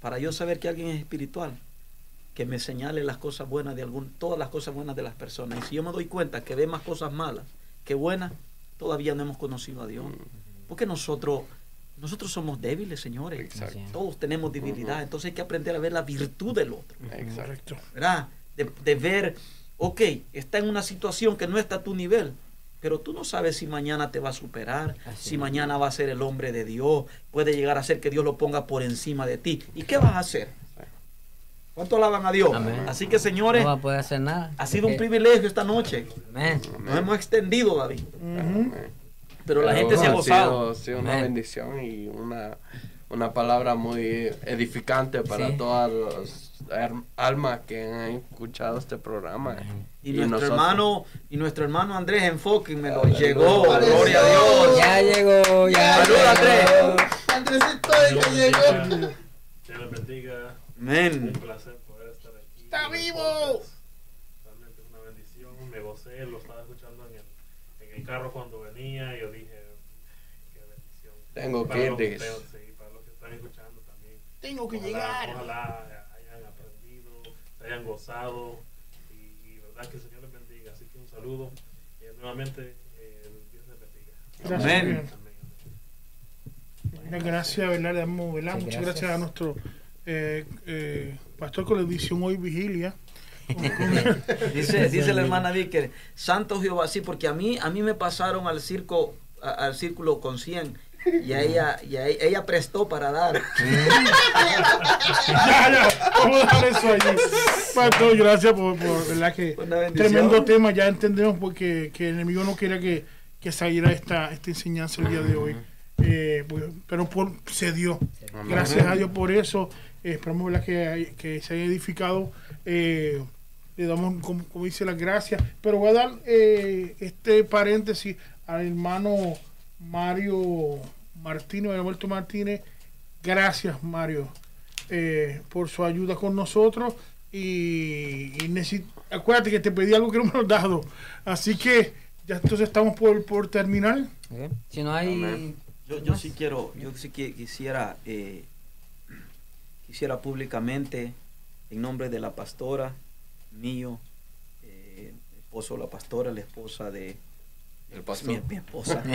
S3: para yo saber que alguien es espiritual, que me señale las cosas buenas de algún, todas las cosas buenas de las personas. Y si yo me doy cuenta que ve más cosas malas que buenas, todavía no hemos conocido a Dios. Porque nosotros, nosotros somos débiles, señores.
S1: Exacto.
S3: Todos tenemos debilidad. Entonces hay que aprender a ver la virtud del otro.
S1: Exacto.
S3: ¿verdad? De, de ver, ok, está en una situación que no está a tu nivel, pero tú no sabes si mañana te va a superar,
S2: Así
S3: si
S2: es.
S3: mañana va a ser el hombre de Dios, puede llegar a ser que Dios lo ponga por encima de ti. ¿Y qué vas a hacer? ¿Cuánto alaban a Dios?
S2: Amén.
S3: Así que, señores,
S2: No va a poder hacer nada.
S3: ha sido un privilegio esta noche.
S2: Amén.
S3: Nos hemos extendido, David,
S4: Ujú.
S3: Pero la gente se ha gozado.
S1: ha sido una bendición y una, una palabra muy edificante para
S2: Sí.
S1: todas las almas que han escuchado este programa.
S3: Y nuestro
S1: nosotros-
S3: hermano, y nuestro hermano Andrés Enfoque me lo
S1: Aleluya.
S3: llegó.
S5: Aleluya.
S3: Gloria a Dios.
S2: Ya llegó, ya.
S3: Salud,
S2: llegó.
S3: Andrés.
S5: Andresito que llegó.
S6: Dios les bendiga.
S3: Amén.
S6: Un placer poder estar aquí.
S5: ¡Está vivo!
S6: Realmente es una bendición. Me gocé, lo estaba escuchando en el, en el carro cuando venía. Y yo dije, qué bendición.
S1: Tengo
S6: Para
S1: que
S6: los
S1: ir.
S6: tengo- sí, para los que están escuchando también.
S4: Tengo que
S6: Ojalá-
S4: llegar.
S6: Ojalá hayan aprendido, se hayan gozado. Y, y verdad que el Señor les bendiga. Así que un saludo. Nuevamente, eh, Dios les bendiga.
S4: Gracias.
S3: Amén.
S4: Gracias, ¿verdad? Le damos, ¿verdad?
S2: Sí,
S4: Muchas gracias.
S2: gracias.
S4: a nuestro eh, eh, pastor con la edición hoy vigilia. [laughs]
S3: Dice, dice la hermana Vicker, Santo Jehová, sí, porque a mí, a mí me pasaron al circo, a- al círculo con 100 y a ella, y ella, ella prestó para dar.
S4: ya, ya, vamos a dejar eso allí. Pastor, gracias por, por ¿verdad? Que tremendo tema. Ya entendemos porque que el enemigo no quería que, que saliera esta, esta enseñanza el día de hoy. Eh, pues, pero por, se dio.
S1: Amén.
S4: Gracias a Dios por eso. Eh, esperamos ¿verdad? Que, que se haya edificado. Eh, le damos, como, como dice, las gracias. Pero voy a dar eh, este paréntesis al hermano Mario Martínez, Alberto Martínez. Gracias, Mario, eh, por su ayuda con nosotros. Y, y acuérdate que te pedí algo que no me lo has dado. Así que ya entonces estamos por, por terminar.
S2: Si no hay...
S3: Yo, yo sí quiero, yo sí que quisiera, eh, quisiera públicamente, en nombre de la pastora, mío, eh, esposo de la pastora, la esposa de
S1: El pastor.
S3: mi, mi esposa, [laughs]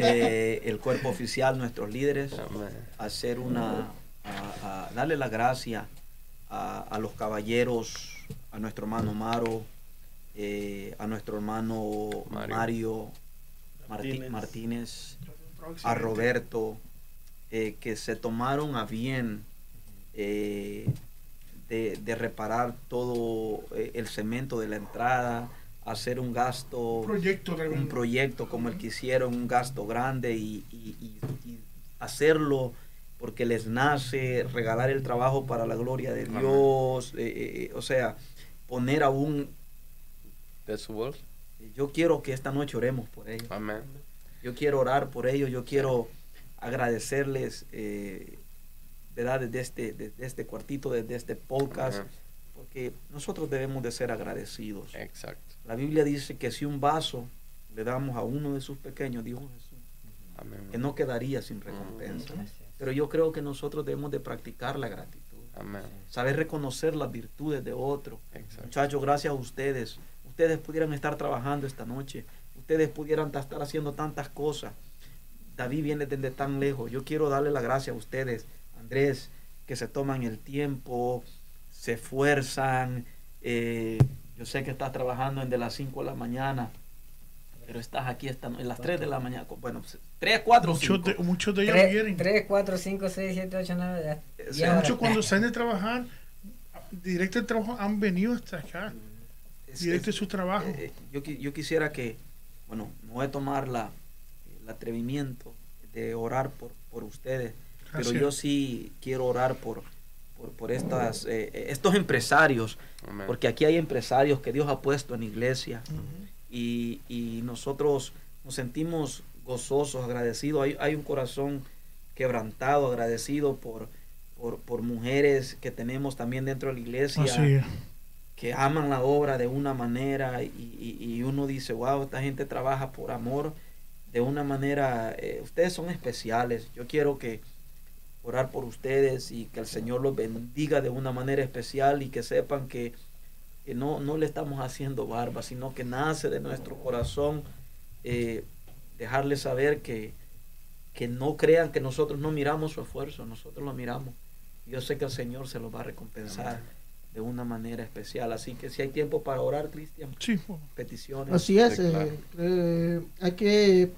S3: eh, el cuerpo oficial, nuestros líderes,
S1: Amén.
S3: hacer una, a, a darle la gracia a, a los caballeros, a nuestro hermano Maro, eh, a nuestro hermano
S1: Mario.
S3: Mario, Martí-
S6: Martínez.
S3: A Roberto, eh, que se tomaron a bien eh, de, de reparar todo el cemento de la entrada, hacer un gasto,
S4: Proyecto
S3: un proyecto como el que hicieron, un gasto grande y, y- y- y hacerlo porque les nace regalar el trabajo para la gloria de. Dios, eh, eh, eh, o sea, poner aún,
S1: De su voz.
S3: yo quiero que esta noche oremos por ellos.
S1: Amén.
S3: Yo quiero orar por ellos, yo quiero agradecerles, eh, ¿verdad? Desde este, desde este cuartito, desde este podcast,
S1: Amén.
S3: porque nosotros debemos de ser agradecidos.
S1: Exacto.
S3: La Biblia dice que si un vaso le damos a uno de sus pequeños, dijo Jesús,
S1: Amén.
S3: que no quedaría sin recompensa. Pero yo creo que nosotros debemos de practicar la gratitud,
S1: Amén.
S3: saber reconocer las virtudes de otro.
S1: Exacto.
S3: Muchachos, gracias a ustedes. Ustedes pudieran estar trabajando esta noche. Ustedes pudieran ta- estar haciendo tantas cosas. David viene desde tan lejos. Yo quiero darle la gracia a ustedes, Andrés, que se toman el tiempo, se esfuerzan. eh, yo sé que estás trabajando en de las 5 de la mañana, pero estás aquí esta no- en las 3 de la mañana. Bueno, 3, 4,
S4: Muchos
S3: 5.
S4: de, muchos de ellos
S2: Tres,
S4: vienen.
S2: tres, cuatro, cinco, seis, siete, ocho, nueve, ya.
S3: Sí,
S2: diez horas.
S4: Muchos cuando [laughs] salen de trabajar, directo del trabajo, han venido hasta acá. Directo de su trabajo.
S3: Eh, yo, qui- yo quisiera que, bueno, me voy a tomar la, el atrevimiento de orar por, por ustedes, pero
S4: Gracias.
S3: yo sí quiero orar por, por, por estas, eh, eh, estos empresarios,
S1: Amén.
S3: porque aquí hay empresarios que Dios ha puesto en la iglesia y, y nosotros nos sentimos gozosos, agradecidos. Hay, hay un corazón quebrantado, agradecido por, por, por mujeres que tenemos también dentro de la iglesia
S4: Así es.
S3: que aman la obra de una manera y, y- y uno dice, wow, esta gente trabaja por amor de una manera, eh, ustedes son especiales, yo quiero que orar por ustedes y que el Señor los bendiga de una manera especial y que sepan que, que no, no le estamos haciendo barba, sino que nace de nuestro corazón eh, dejarles saber que, que no crean que nosotros no miramos su esfuerzo, nosotros lo miramos. Yo sé que el Señor se los va a recompensar de una manera especial. Así que si hay tiempo para orar, Cristian,
S4: Sí,
S3: peticiones.
S5: Así es,
S1: Sí,
S5: eh,
S1: claro.
S5: eh, hay que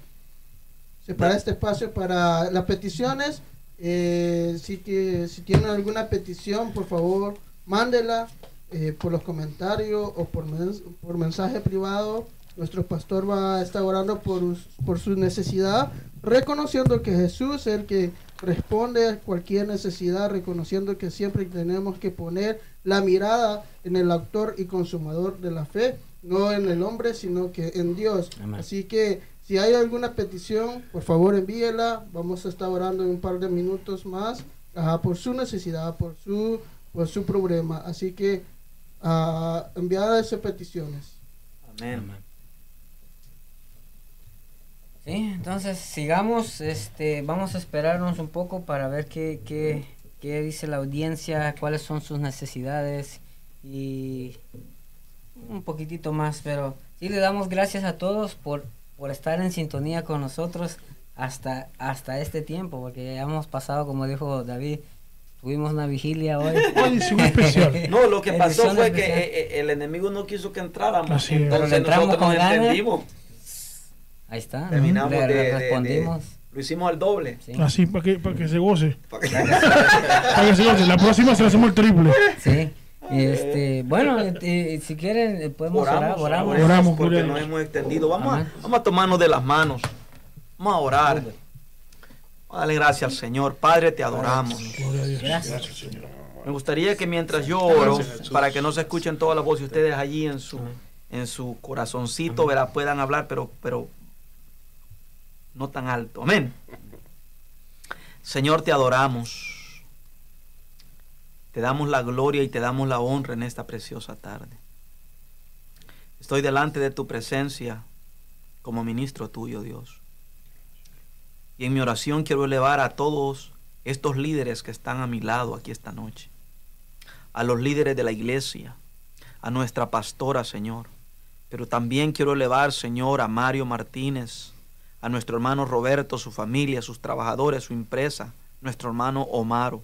S5: separar este espacio para las peticiones. Eh, si, que, si tienen alguna petición, por favor, mándela eh, por los comentarios o por, mens- por mensaje privado. Nuestro pastor va a estar orando por, por su necesidad, reconociendo que Jesús es el que responde a cualquier necesidad, reconociendo que siempre tenemos que poner la mirada en el autor y consumador de la fe, no en el hombre, sino que en Dios.
S2: Amén.
S5: Así que si hay alguna petición, por favor envíela. Vamos a estar orando en un par de minutos más ajá, por su necesidad, por su, por su problema. Así que ah, enviar esas peticiones.
S3: Amén.
S2: Sí, entonces sigamos, este, vamos a esperarnos un poco para ver qué, qué, qué dice la audiencia, cuáles son sus necesidades y un poquitito más, pero sí le damos gracias a todos por, por estar en sintonía con nosotros hasta, hasta este tiempo, porque ya hemos pasado, como dijo David, tuvimos una vigilia hoy. [laughs]
S4: Especial.
S3: No, lo que pasó
S2: Edición
S3: fue
S2: especial.
S3: que eh, el enemigo no quiso que entráramos.
S4: Así es.
S2: Pero
S3: Entonces
S2: le entramos
S3: nosotros
S2: con
S3: nos
S2: ganas.
S3: entendimos.
S2: Ahí está,
S3: Terminamos
S2: le,
S3: de-
S2: le
S3: de- de-
S2: respondimos.
S3: Lo hicimos al doble.
S2: Sí,
S4: Así para que, para que se goce.
S3: Para [laughs] que-
S4: Para que se goce. La próxima se la hacemos el triple.
S2: sí. Este, bueno, eh, si quieren eh, podemos orar,
S3: Oramos,
S2: oramos.
S3: oramos,
S4: Oramos,
S3: porque
S4: oramos.
S3: nos hemos extendido. Vamos a,
S2: Amén.
S3: vamos a tomarnos de las manos. Vamos a orar. Vamos a darle gracias al Señor. Padre, te adoramos.
S2: Gracias.
S4: Señor.
S3: Me gustaría que mientras yo oro, para que no se escuchen todas las voces, ustedes allí en su, en su corazoncito ¿verdad? puedan hablar, pero, pero no tan alto. Amén. Señor, te adoramos. Te damos la gloria y te damos la honra en esta preciosa tarde. Estoy delante de tu presencia como ministro tuyo, Dios. Y en mi oración quiero elevar a todos estos líderes que están a mi lado aquí esta noche. A los líderes de la iglesia, a nuestra pastora, Señor. Pero también quiero elevar, Señor, a Mario Martínez, a nuestro hermano Roberto, su familia, sus trabajadores, su empresa, nuestro hermano Omaro.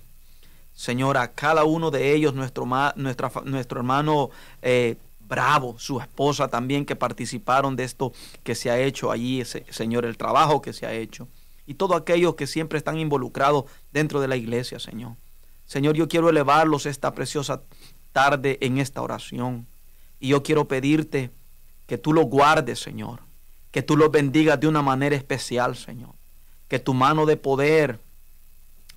S3: Señor, a cada uno de ellos, nuestro, nuestra nuestro hermano eh, Bravo, su esposa también, que participaron de esto que se ha hecho allí, ese- Señor, el trabajo que se ha hecho. Y todos aquellos que siempre están involucrados dentro de la iglesia, Señor. Señor, yo quiero elevarlos esta preciosa tarde en esta oración. Y yo quiero pedirte que tú los guardes, Señor. Que tú los bendigas de una manera especial, Señor. Que tu mano de poder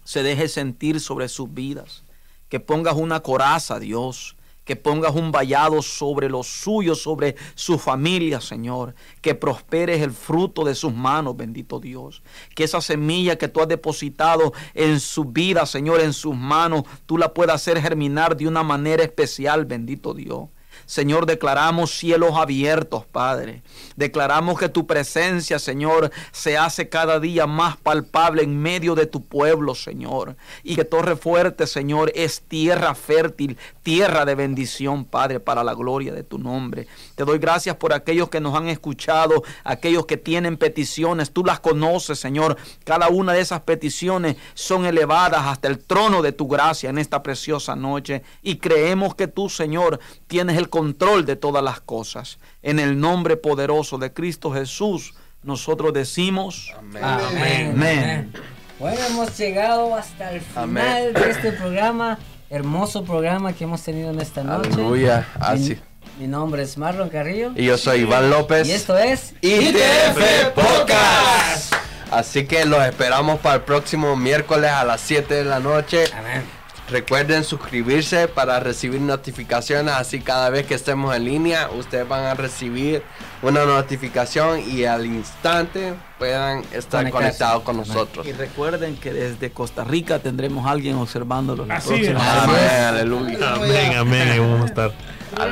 S3: se deje sentir sobre sus vidas. Que pongas una coraza, Dios. Que pongas un vallado sobre los suyos, sobre su familia, Señor. Que prosperes el fruto de sus manos, bendito Dios. Que esa semilla que tú has depositado en su vida, Señor, en sus manos, tú la puedas hacer germinar de una manera especial, bendito Dios. Señor, declaramos cielos abiertos, Padre. Declaramos que tu presencia, Señor, se hace cada día más palpable en medio de tu pueblo, Señor. Y que Torre Fuerte, Señor, es tierra fértil, tierra de bendición, Padre, para la gloria de tu nombre. Te doy gracias por aquellos que nos han escuchado, aquellos que tienen peticiones. Tú las conoces, Señor. Cada una de esas peticiones son elevadas hasta el trono de tu gracia en esta preciosa noche. Y creemos que tú, Señor, tienes el control de todas las cosas. En el nombre poderoso de Cristo Jesús, nosotros decimos...
S1: Amén.
S2: Amén.
S3: Amén.
S2: Bueno, hemos llegado hasta el final
S1: Amén.
S2: de este programa, hermoso programa que hemos tenido en esta noche.
S1: Aleluya. Así.
S2: Mi, mi nombre es Marlon Carrillo.
S1: Y yo soy Iván López.
S2: Y esto es
S1: ITF Podcast. Así que los esperamos para el próximo miércoles a las 7 de la noche.
S2: Amén.
S1: Recuerden suscribirse para recibir notificaciones, así cada vez que estemos en línea, ustedes van a recibir una notificación y al instante puedan estar conectados con nosotros.
S3: Y recuerden que desde Costa Rica tendremos a alguien observándolo. la
S4: Así es.
S1: Amén, aleluya.
S6: Amén, amén. Ahí vamos a estar.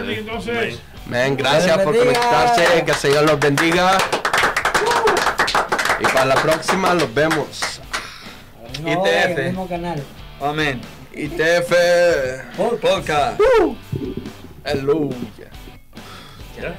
S4: Entonces,
S1: Amén, gracias por conectarse, que el Señor los bendiga. Y para la próxima los vemos.
S2: No,
S1: ITF.
S2: en el mismo canal.
S3: Amén.
S1: ITF
S3: Podcast.
S1: Aleluya.
S6: ¿Ya?